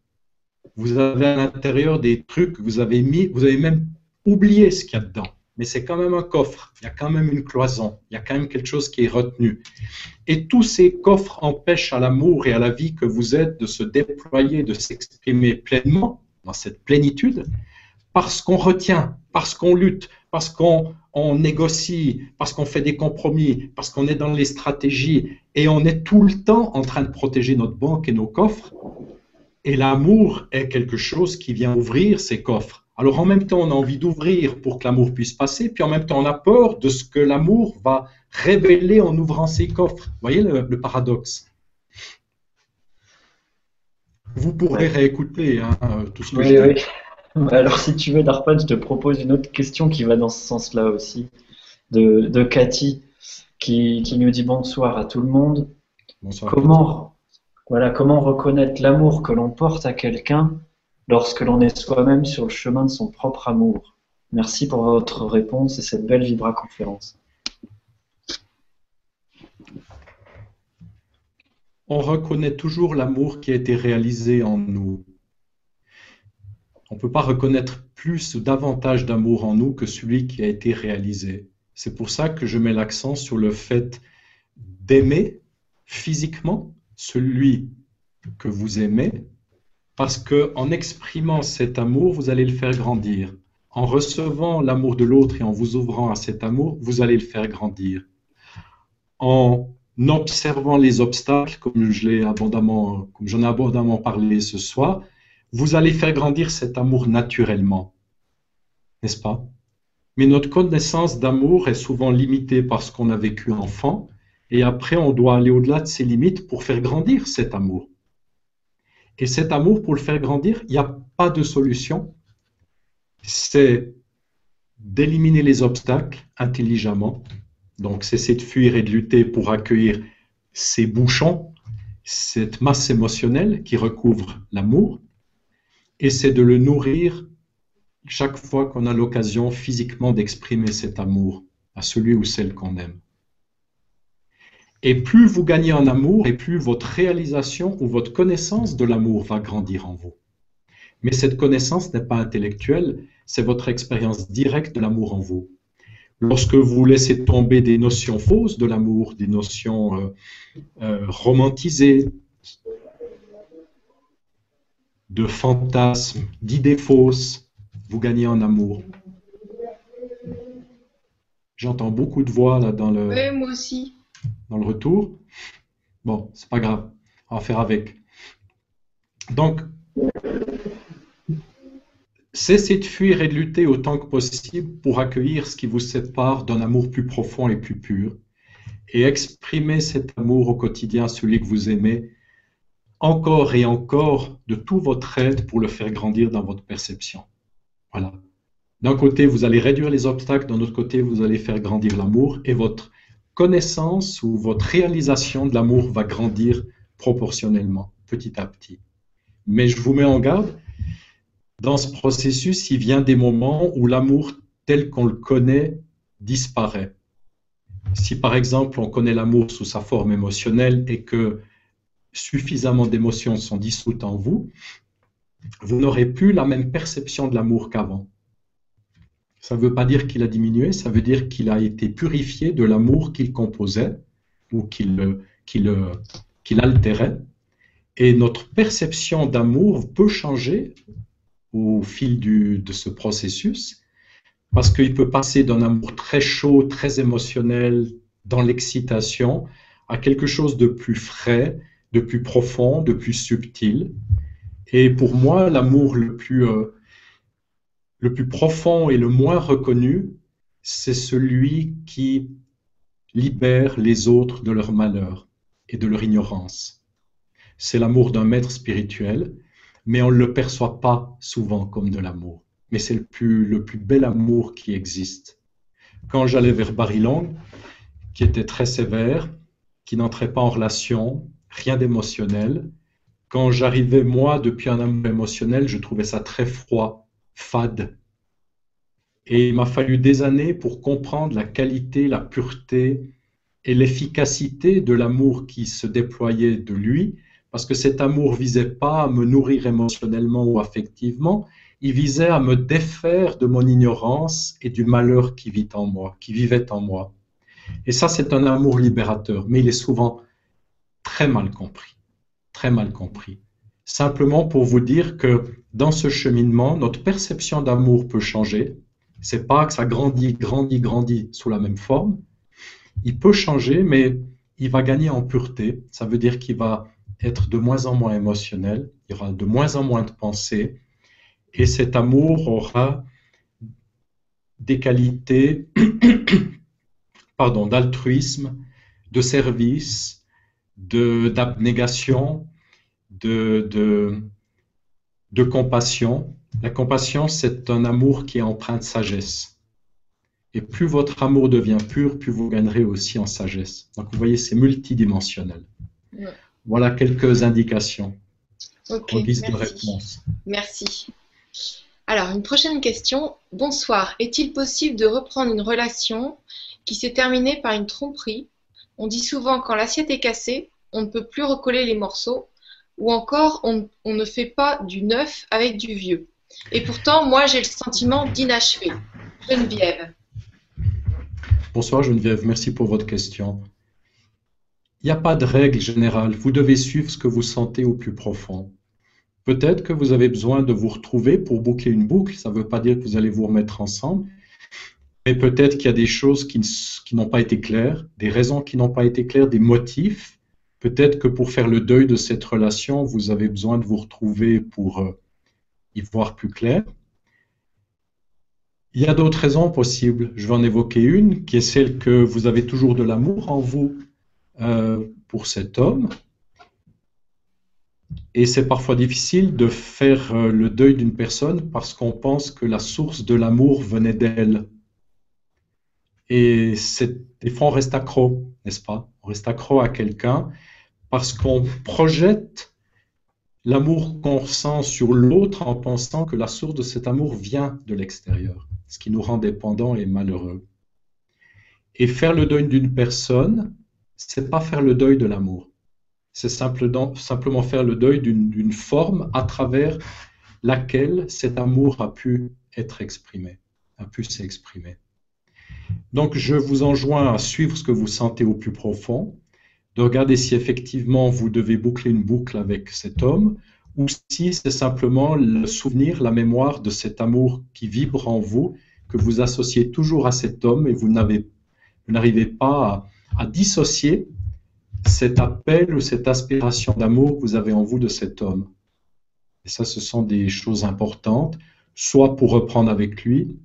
Vous avez à l'intérieur des trucs que vous avez mis, vous avez même oublié ce qu'il y a dedans. Mais c'est quand même un coffre, il y a quand même une cloison, il y a quand même quelque chose qui est retenu. Et tous ces coffres empêchent à l'amour et à la vie que vous êtes de se déployer, de s'exprimer pleinement dans cette plénitude, parce qu'on retient, parce qu'on lutte, parce qu'on négocie, parce qu'on fait des compromis, parce qu'on est dans les stratégies, et on est tout le temps en train de protéger notre banque et nos coffres. Et l'amour est quelque chose qui vient ouvrir ces coffres alors en même temps, on a envie d'ouvrir pour que l'amour puisse passer, puis en même temps, on a peur de ce que l'amour va révéler en ouvrant ses coffres. Vous voyez le, paradoxe? Vous pourrez réécouter hein, tout ce que je dis. *laughs* Alors si tu veux, Darpan, je te propose une autre question qui va dans ce sens-là aussi, de, Cathy, qui, qui, nous dit bonsoir à tout le monde. Bonsoir. Comment, voilà, comment reconnaître l'amour que l'on porte à quelqu'un lorsque l'on est soi-même sur le chemin de son propre amour? Merci pour votre réponse et cette belle Vibra conférence. On reconnaît toujours l'amour qui a été réalisé en nous. On ne peut pas reconnaître plus ou davantage d'amour en nous que celui qui a été réalisé. C'est pour ça que je mets l'accent sur le fait d'aimer physiquement celui que vous aimez parce que en exprimant cet amour, vous allez le faire grandir. En recevant l'amour de l'autre et en vous ouvrant à cet amour, vous allez le faire grandir. En observant les obstacles, comme comme j'en ai abondamment parlé ce soir, vous allez faire grandir cet amour naturellement, n'est-ce pas? Mais notre connaissance d'amour est souvent limitée par ce qu'on a vécu enfant, et après on doit aller au-delà de ces limites pour faire grandir cet amour. Et cet amour, pour le faire grandir, il n'y a pas de solution. C'est d'éliminer les obstacles intelligemment. Donc, cesser de fuir et de lutter pour accueillir ces bouchons, cette masse émotionnelle qui recouvre l'amour. Et c'est de le nourrir chaque fois qu'on a l'occasion physiquement d'exprimer cet amour à celui ou celle qu'on aime. Et plus vous gagnez en amour, et plus votre réalisation ou votre connaissance de l'amour va grandir en vous. Mais cette connaissance n'est pas intellectuelle, c'est votre expérience directe de l'amour en vous. Lorsque vous laissez tomber des notions fausses de l'amour, des notions euh, euh, romantisées, de fantasmes, d'idées fausses, vous gagnez en amour. J'entends beaucoup de voix là dans le. Oui, moi aussi. Dans le retour. Bon, c'est pas grave. On va faire avec. Donc, Cessez de fuir et de lutter autant que possible pour accueillir ce qui vous sépare d'un amour plus profond et plus pur. Et exprimez cet amour au quotidien, celui que vous aimez, encore et encore de tout votre aide pour le faire grandir dans votre perception. Voilà. D'un côté, vous allez réduire les obstacles, d'un autre côté, vous allez faire grandir l'amour et votre connaissance ou votre réalisation de l'amour va grandir proportionnellement, petit à petit. Mais je vous mets en garde, dans ce processus, il vient des moments où l'amour tel qu'on le connaît disparaît. Si par exemple on connaît l'amour sous sa forme émotionnelle et que suffisamment d'émotions sont dissoutes en vous, vous n'aurez plus la même perception de l'amour qu'avant. Ça ne veut pas dire qu'il a diminué, ça veut dire qu'il a été purifié de l'amour qu'il composait ou qu'il qu'il altérait. Et notre perception d'amour peut changer au fil de ce processus, parce qu'il peut passer d'un amour très chaud, très émotionnel, dans l'excitation, à quelque chose de plus frais, de plus profond, de plus subtil. Et pour moi, l'amour le plus, euh, le plus profond et le moins reconnu, c'est celui qui libère les autres de leur malheur et de leur ignorance. C'est l'amour d'un maître spirituel mais on ne le perçoit pas souvent comme de l'amour. Mais c'est le plus, le plus bel amour qui existe. Quand j'allais vers Barilong, qui était très sévère, qui n'entrait pas en relation, rien d'émotionnel, quand j'arrivais, moi, depuis un amour émotionnel, je trouvais ça très froid, fade. Et il m'a fallu des années pour comprendre la qualité, la pureté et l'efficacité de l'amour qui se déployait de lui, parce que cet amour visait pas à me nourrir émotionnellement ou affectivement, il visait à me défaire de mon ignorance et du malheur qui vit en moi, qui vivait en moi. Et ça, c'est un amour libérateur, mais il est souvent très mal compris, très mal compris. Simplement pour vous dire que dans ce cheminement, notre perception d'amour peut changer. C'est pas que ça grandit, grandit, grandit sous la même forme. Il peut changer, mais il va gagner en pureté. Ça veut dire qu'il va être de moins en moins émotionnel, il y aura de moins en moins de pensées, et cet amour aura des qualités *coughs* pardon, d'altruisme, de service, d'abnégation, de, de, de, compassion. La compassion, c'est un amour qui est empreint de sagesse. Et plus votre amour devient pur, plus vous gagnerez aussi en sagesse. Donc vous voyez, c'est multidimensionnel. Voilà quelques indications Ok, merci. de réponse. Merci. Alors, une prochaine question. Bonsoir. Est-il possible de reprendre une relation qui s'est terminée par une tromperie On dit souvent quand l'assiette est cassée, on ne peut plus recoller les morceaux, ou encore on, ne fait pas du neuf avec du vieux. Et pourtant, moi, j'ai le sentiment d'inachevé. Geneviève. Bonsoir Geneviève, merci pour votre question. Il n'y a pas de règle générale. Vous devez suivre ce que vous sentez au plus profond. Peut-être que vous avez besoin de vous retrouver pour boucler une boucle. Ça ne veut pas dire que vous allez vous remettre ensemble. Mais peut-être qu'il y a des choses qui, n'ont pas été claires, des raisons qui n'ont pas été claires, des motifs. Peut-être que pour faire le deuil de cette relation, vous avez besoin de vous retrouver pour, euh, y voir plus clair. Il y a d'autres raisons possibles. Je vais en évoquer une, qui est celle que vous avez toujours de l'amour en vous euh, pour cet homme. Et c'est parfois difficile de faire euh, le deuil d'une personne parce qu'on pense que la source de l'amour venait d'elle. Et des fois, on reste accro, n'est-ce pas? On reste accro à quelqu'un parce qu'on projette l'amour qu'on ressent sur l'autre en pensant que la source de cet amour vient de l'extérieur, ce qui nous rend dépendants et malheureux. Et faire le deuil d'une personne, c'est pas faire le deuil de l'amour. C'est simplement, simplement faire le deuil d'une forme à travers laquelle cet amour a pu être exprimé, a pu s'exprimer. Donc, je vous enjoins à suivre ce que vous sentez au plus profond, de regarder si effectivement vous devez boucler une boucle avec cet homme, ou si c'est simplement le souvenir, la mémoire de cet amour qui vibre en vous, que vous associez toujours à cet homme et vous n'arrivez pas à, dissocier cet appel ou cette aspiration d'amour que vous avez en vous de cet homme. Et ça, ce sont des choses importantes, soit pour reprendre avec lui,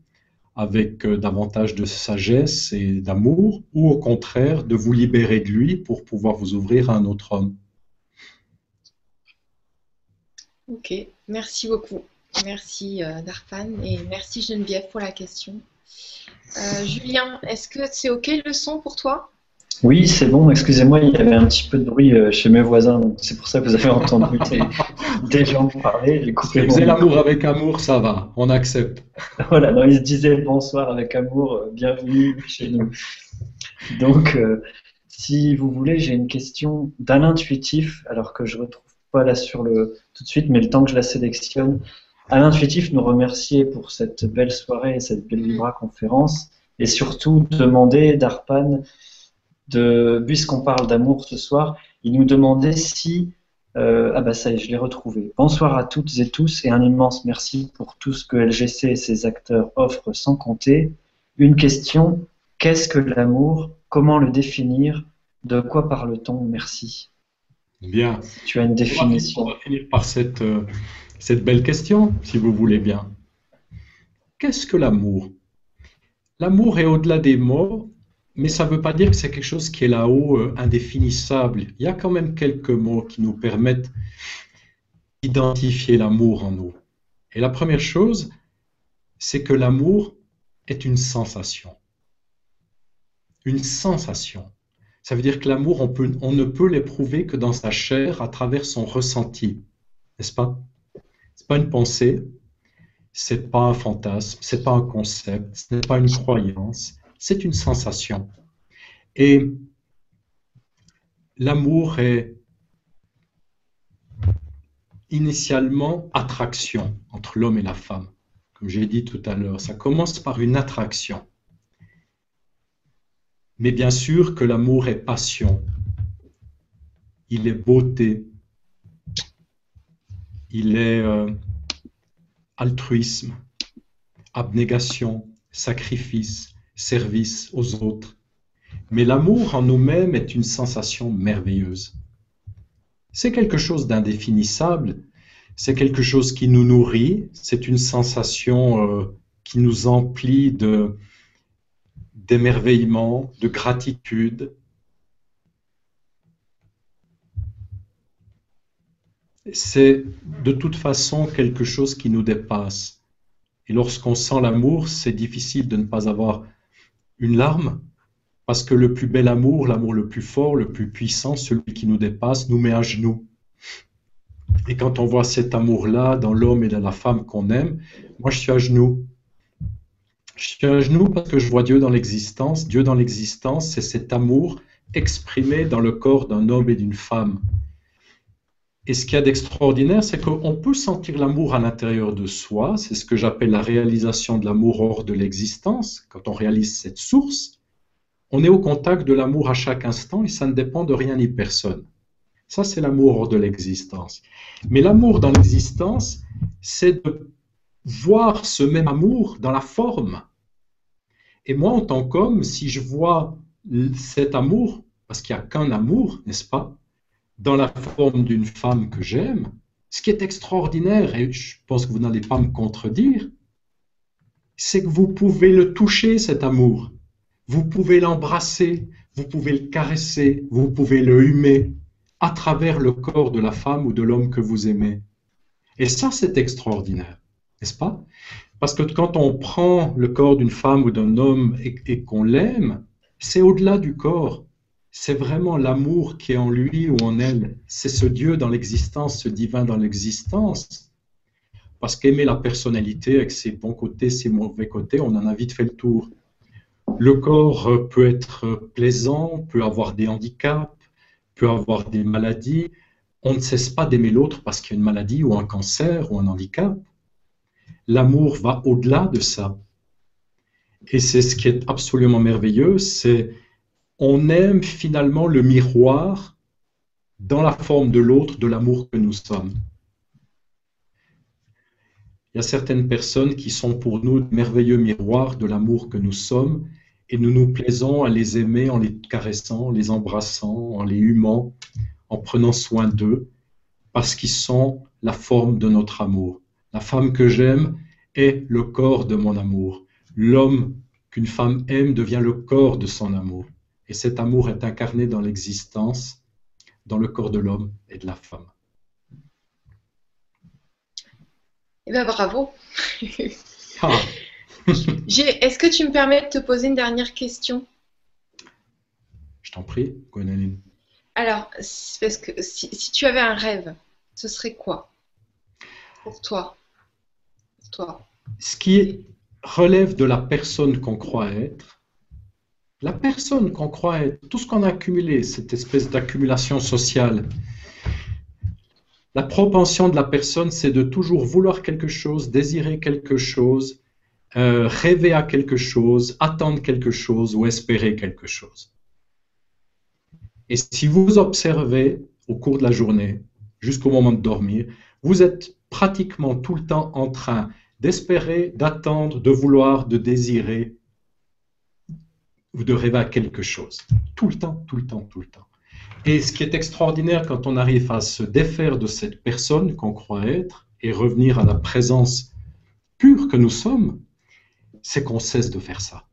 avec euh, davantage de sagesse et d'amour, ou au contraire de vous libérer de lui pour pouvoir vous ouvrir à un autre homme. Ok, merci beaucoup. Merci euh, Darpan et merci Geneviève pour la question. Euh, Julien, est-ce que c'est ok le son pour toi? Oui, c'est bon. Excusez-moi, il y avait un petit peu de bruit euh, chez mes voisins, donc c'est pour ça que vous avez *laughs* entendu des, gens parler. J'ai coupé. Ils l'amour avec amour, ça va, on accepte. *laughs* voilà, non, ils se disaient bonsoir avec amour, euh, bienvenue chez nous. Donc, euh, si vous voulez, j'ai une question d'un intuitif, alors que je ne retrouve pas là sur le tout de suite, mais le temps que je la sélectionne. À l'intuitif, nous remercier pour cette belle soirée et cette belle Libra conférence, et surtout demander d'Arpan de, puisqu'on parle d'amour ce soir, il nous demandait si, euh, ah bah ça y est, je l'ai retrouvé. Bonsoir à toutes et tous et un immense merci pour tout ce que LGC et ses acteurs offrent sans compter. Une question, qu'est-ce que l'amour? Comment le définir? De quoi parle-t-on? Merci. Bien. Tu as une définition. On va finir par cette, euh, cette belle question, si vous voulez bien. Qu'est-ce que l'amour? L'amour est au-delà des mots mais ça ne veut pas dire que c'est quelque chose qui est là-haut, euh, indéfinissable. Il y a quand même quelques mots qui nous permettent d'identifier l'amour en nous. Et la première chose, c'est que l'amour est une sensation. Une sensation. Ça veut dire que l'amour, on, on ne peut l'éprouver que dans sa chair à travers son ressenti. N'est-ce pas? Ce n'est pas une pensée, ce n'est pas un fantasme, ce n'est pas un concept, ce n'est pas une croyance, c'est une sensation. Et l'amour est initialement attraction entre l'homme et la femme. Comme j'ai dit tout à l'heure, ça commence par une attraction. Mais bien sûr que l'amour est passion, il est beauté, il est euh, altruisme, abnégation, sacrifice, service aux autres. Mais l'amour en nous-mêmes est une sensation merveilleuse. C'est quelque chose d'indéfinissable, c'est quelque chose qui nous nourrit, c'est une sensation euh, qui nous emplit de d'émerveillement, de gratitude. C'est de toute façon quelque chose qui nous dépasse. Et lorsqu'on sent l'amour, c'est difficile de ne pas avoir une larme, parce que le plus bel amour, l'amour le plus fort, le plus puissant, celui qui nous dépasse, nous met à genoux. Et quand on voit cet amour-là dans l'homme et dans la femme qu'on aime, moi je suis à genoux. Je suis à genoux parce que je vois Dieu dans l'existence. Dieu dans l'existence, c'est cet amour exprimé dans le corps d'un homme et d'une femme. Et ce qu'il y a d'extraordinaire, c'est qu'on peut sentir l'amour à l'intérieur de soi. C'est ce que j'appelle la réalisation de l'amour hors de l'existence. Quand on réalise cette source, on est au contact de l'amour à chaque instant et ça ne dépend de rien ni personne. Ça, c'est l'amour hors de l'existence. Mais l'amour dans l'existence, c'est de voir ce même amour dans la forme. Et moi, en tant qu'homme, si je vois cet amour, parce qu'il n'y a qu'un amour, n'est-ce pas? Dans la forme d'une femme que j'aime, ce qui est extraordinaire, et je pense que vous n'allez pas me contredire, c'est que vous pouvez le toucher, cet amour. Vous pouvez l'embrasser, vous pouvez le caresser, vous pouvez le humer à travers le corps de la femme ou de l'homme que vous aimez. Et ça, c'est extraordinaire, n'est-ce pas? Parce que quand on prend le corps d'une femme ou d'un homme et, qu'on l'aime, c'est au-delà du corps. C'est vraiment l'amour qui est en lui ou en elle. C'est ce Dieu dans l'existence, ce divin dans l'existence. Parce qu'aimer la personnalité avec ses bons côtés, ses mauvais côtés, on en a vite fait le tour. Le corps peut être plaisant, peut avoir des handicaps, peut avoir des maladies. On ne cesse pas d'aimer l'autre parce qu'il y a une maladie ou un cancer ou un handicap. L'amour va au-delà de ça. Et c'est ce qui est absolument merveilleux, c'est on aime finalement le miroir dans la forme de l'autre de l'amour que nous sommes. Il y a certaines personnes qui sont pour nous de merveilleux miroirs de l'amour que nous sommes et nous nous plaisons à les aimer en les caressant, en les embrassant, en les humant, en prenant soin d'eux, parce qu'ils sont la forme de notre amour. La femme que j'aime est le corps de mon amour. L'homme qu'une femme aime devient le corps de son amour. Et cet amour est incarné dans l'existence, dans le corps de l'homme et de la femme. Eh bien, bravo. *laughs* Ah. *laughs* Est-ce que tu me permets de te poser une dernière question? Je t'en prie, Gwénoline. Alors, parce que si, tu avais un rêve, ce serait quoi? Pour toi, toi Ce qui relève de la personne qu'on croit être, la personne qu'on croit être, tout ce qu'on a accumulé, cette espèce d'accumulation sociale, la propension de la personne, c'est de toujours vouloir quelque chose, désirer quelque chose, euh, rêver à quelque chose, attendre quelque chose ou espérer quelque chose. Et si vous observez au cours de la journée, jusqu'au moment de dormir, vous êtes pratiquement tout le temps en train d'espérer, d'attendre, de vouloir, de désirer de rêver à quelque chose. Tout le temps, tout le temps, tout le temps. Et ce qui est extraordinaire quand on arrive à se défaire de cette personne qu'on croit être et revenir à la présence pure que nous sommes, c'est qu'on cesse de faire ça.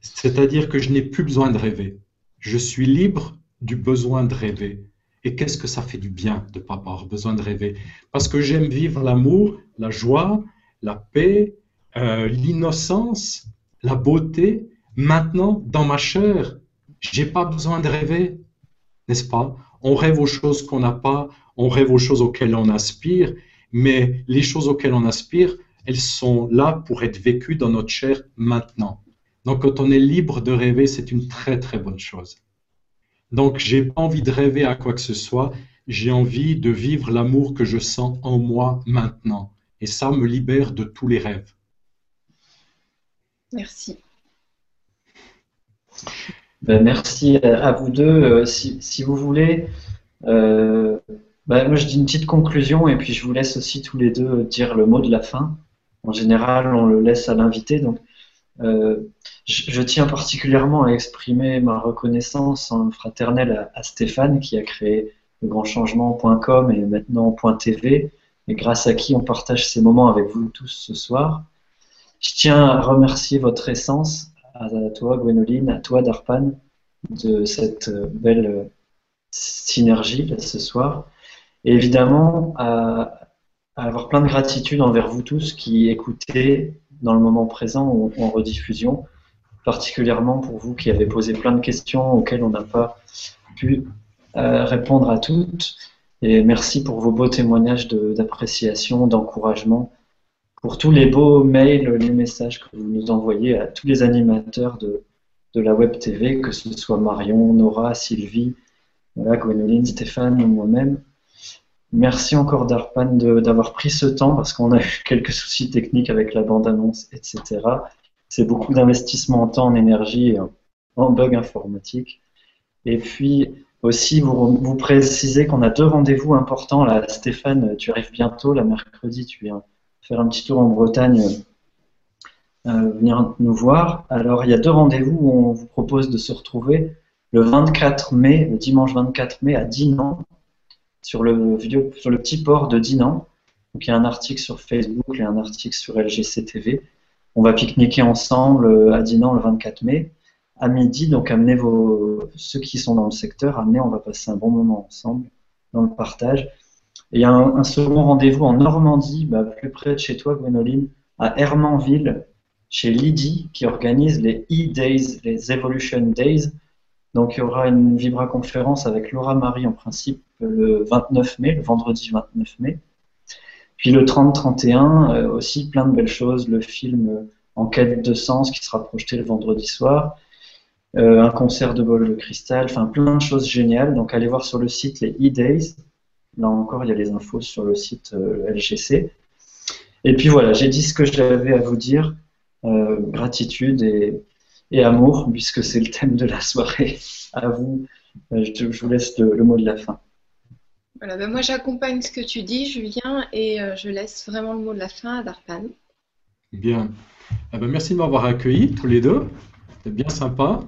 C'est-à-dire que je n'ai plus besoin de rêver. Je suis libre du besoin de rêver. Et qu'est-ce que ça fait du bien de ne pas avoir besoin de rêver? Parce que j'aime vivre l'amour, la joie, la paix, euh, l'innocence, la beauté, maintenant dans ma chair. J'ai pas besoin de rêver, n'est-ce pas? On rêve aux choses qu'on n'a pas, on rêve aux choses auxquelles on aspire, mais les choses auxquelles on aspire, elles sont là pour être vécues dans notre chair maintenant. Donc quand on est libre de rêver, c'est une très très bonne chose. Donc j'ai pas envie de rêver à quoi que ce soit, j'ai envie de vivre l'amour que je sens en moi maintenant. Et ça me libère de tous les rêves. Merci. Ben, merci à vous deux. Euh, si, vous voulez, euh, ben, moi je dis une petite conclusion et puis je vous laisse aussi tous les deux dire le mot de la fin. En général, on le laisse à l'invité. Donc, euh, je, tiens particulièrement à exprimer ma reconnaissance fraternelle à, Stéphane qui a créé le grand changement.com et maintenant .tv et grâce à qui on partage ces moments avec vous tous ce soir. Je tiens à remercier votre essence, à toi Gwénoline, à toi Darpan, de cette belle synergie ce soir. Et évidemment à, avoir plein de gratitude envers vous tous qui écoutez dans le moment présent ou en rediffusion, particulièrement pour vous qui avez posé plein de questions auxquelles on n'a pas pu euh, répondre à toutes. Et merci pour vos beaux témoignages d'appréciation, d'encouragement, pour tous les beaux mails, les messages que vous nous envoyez à tous les animateurs de, de la Web TV, que ce soit Marion, Nora, Sylvie, voilà, Stéphane ou moi-même. Merci encore Darpan d'avoir pris ce temps parce qu'on a eu quelques soucis techniques avec la bande-annonce, etc. C'est beaucoup d'investissement en temps, en énergie et en bug informatique. Et puis aussi, vous, vous précisez qu'on a deux rendez-vous importants. Là, Stéphane, tu arrives bientôt, la mercredi, tu viens faire un petit tour en Bretagne, euh, venir nous voir. Alors, il y a deux rendez-vous où on vous propose de se retrouver le 24 mai, le dimanche 24 mai à Dinan, sur le, sur le petit port de Dinan. Donc, il y a un article sur Facebook et un article sur LGC TV. On va pique-niquer ensemble euh, à Dinan le 24 mai à midi. Donc, amenez vos, ceux qui sont dans le secteur, amenez, on va passer un bon moment ensemble dans le partage. Et il y a un, second rendez-vous en Normandie, bah, plus près de chez toi, Gwénoline, à Hermanville, chez Lydie, qui organise les E-Days, les Evolution Days. Donc, il y aura une vibra-conférence avec Laura Marie, en principe, le 29 mai, le vendredi 29 mai. Puis le 30-31, euh, aussi plein de belles choses. Le film euh, En quête de sens qui sera projeté le vendredi soir. Euh, un concert de bol de cristal, enfin plein de choses géniales. Donc allez voir sur le site les e-days. Là encore, il y a les infos sur le site LGC. Et puis voilà, j'ai dit ce que j'avais à vous dire. gratitude et, amour, puisque c'est le thème de la soirée. À vous, je, vous laisse le mot de la fin. Voilà, ben moi j'accompagne ce que tu dis, Julien, et euh, je laisse vraiment le mot de la fin à Darpan. Bien. Eh ben, merci de m'avoir accueilli tous les deux. C'était bien sympa.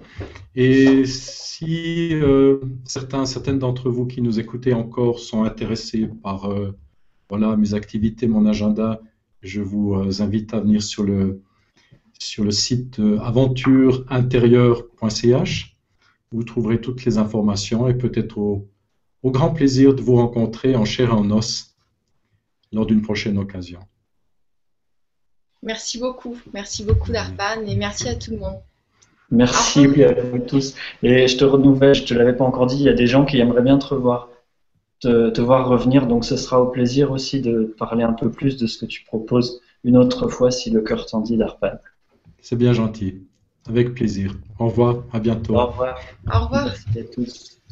Et si euh, certains, certaines d'entre vous qui nous écoutez encore sont intéressés par euh, voilà, mes activités, mon agenda, je vous invite à venir sur le, sur le site aventureintérieure.ch. Vous trouverez toutes les informations et peut-être au au grand plaisir de vous rencontrer en chair et en os lors d'une prochaine occasion. Merci beaucoup. Merci beaucoup, Darpan, et merci à tout le monde. Merci à vous tous. Et je te renouvelle, je ne te l'avais pas encore dit, il y a des gens qui aimeraient bien te revoir, te, te, voir revenir. Donc ce sera au plaisir aussi de parler un peu plus de ce que tu proposes une autre fois si le cœur t'en dit, Darpan. C'est bien gentil. Avec plaisir. Au revoir. À bientôt. Au revoir. Au revoir. Merci à tous.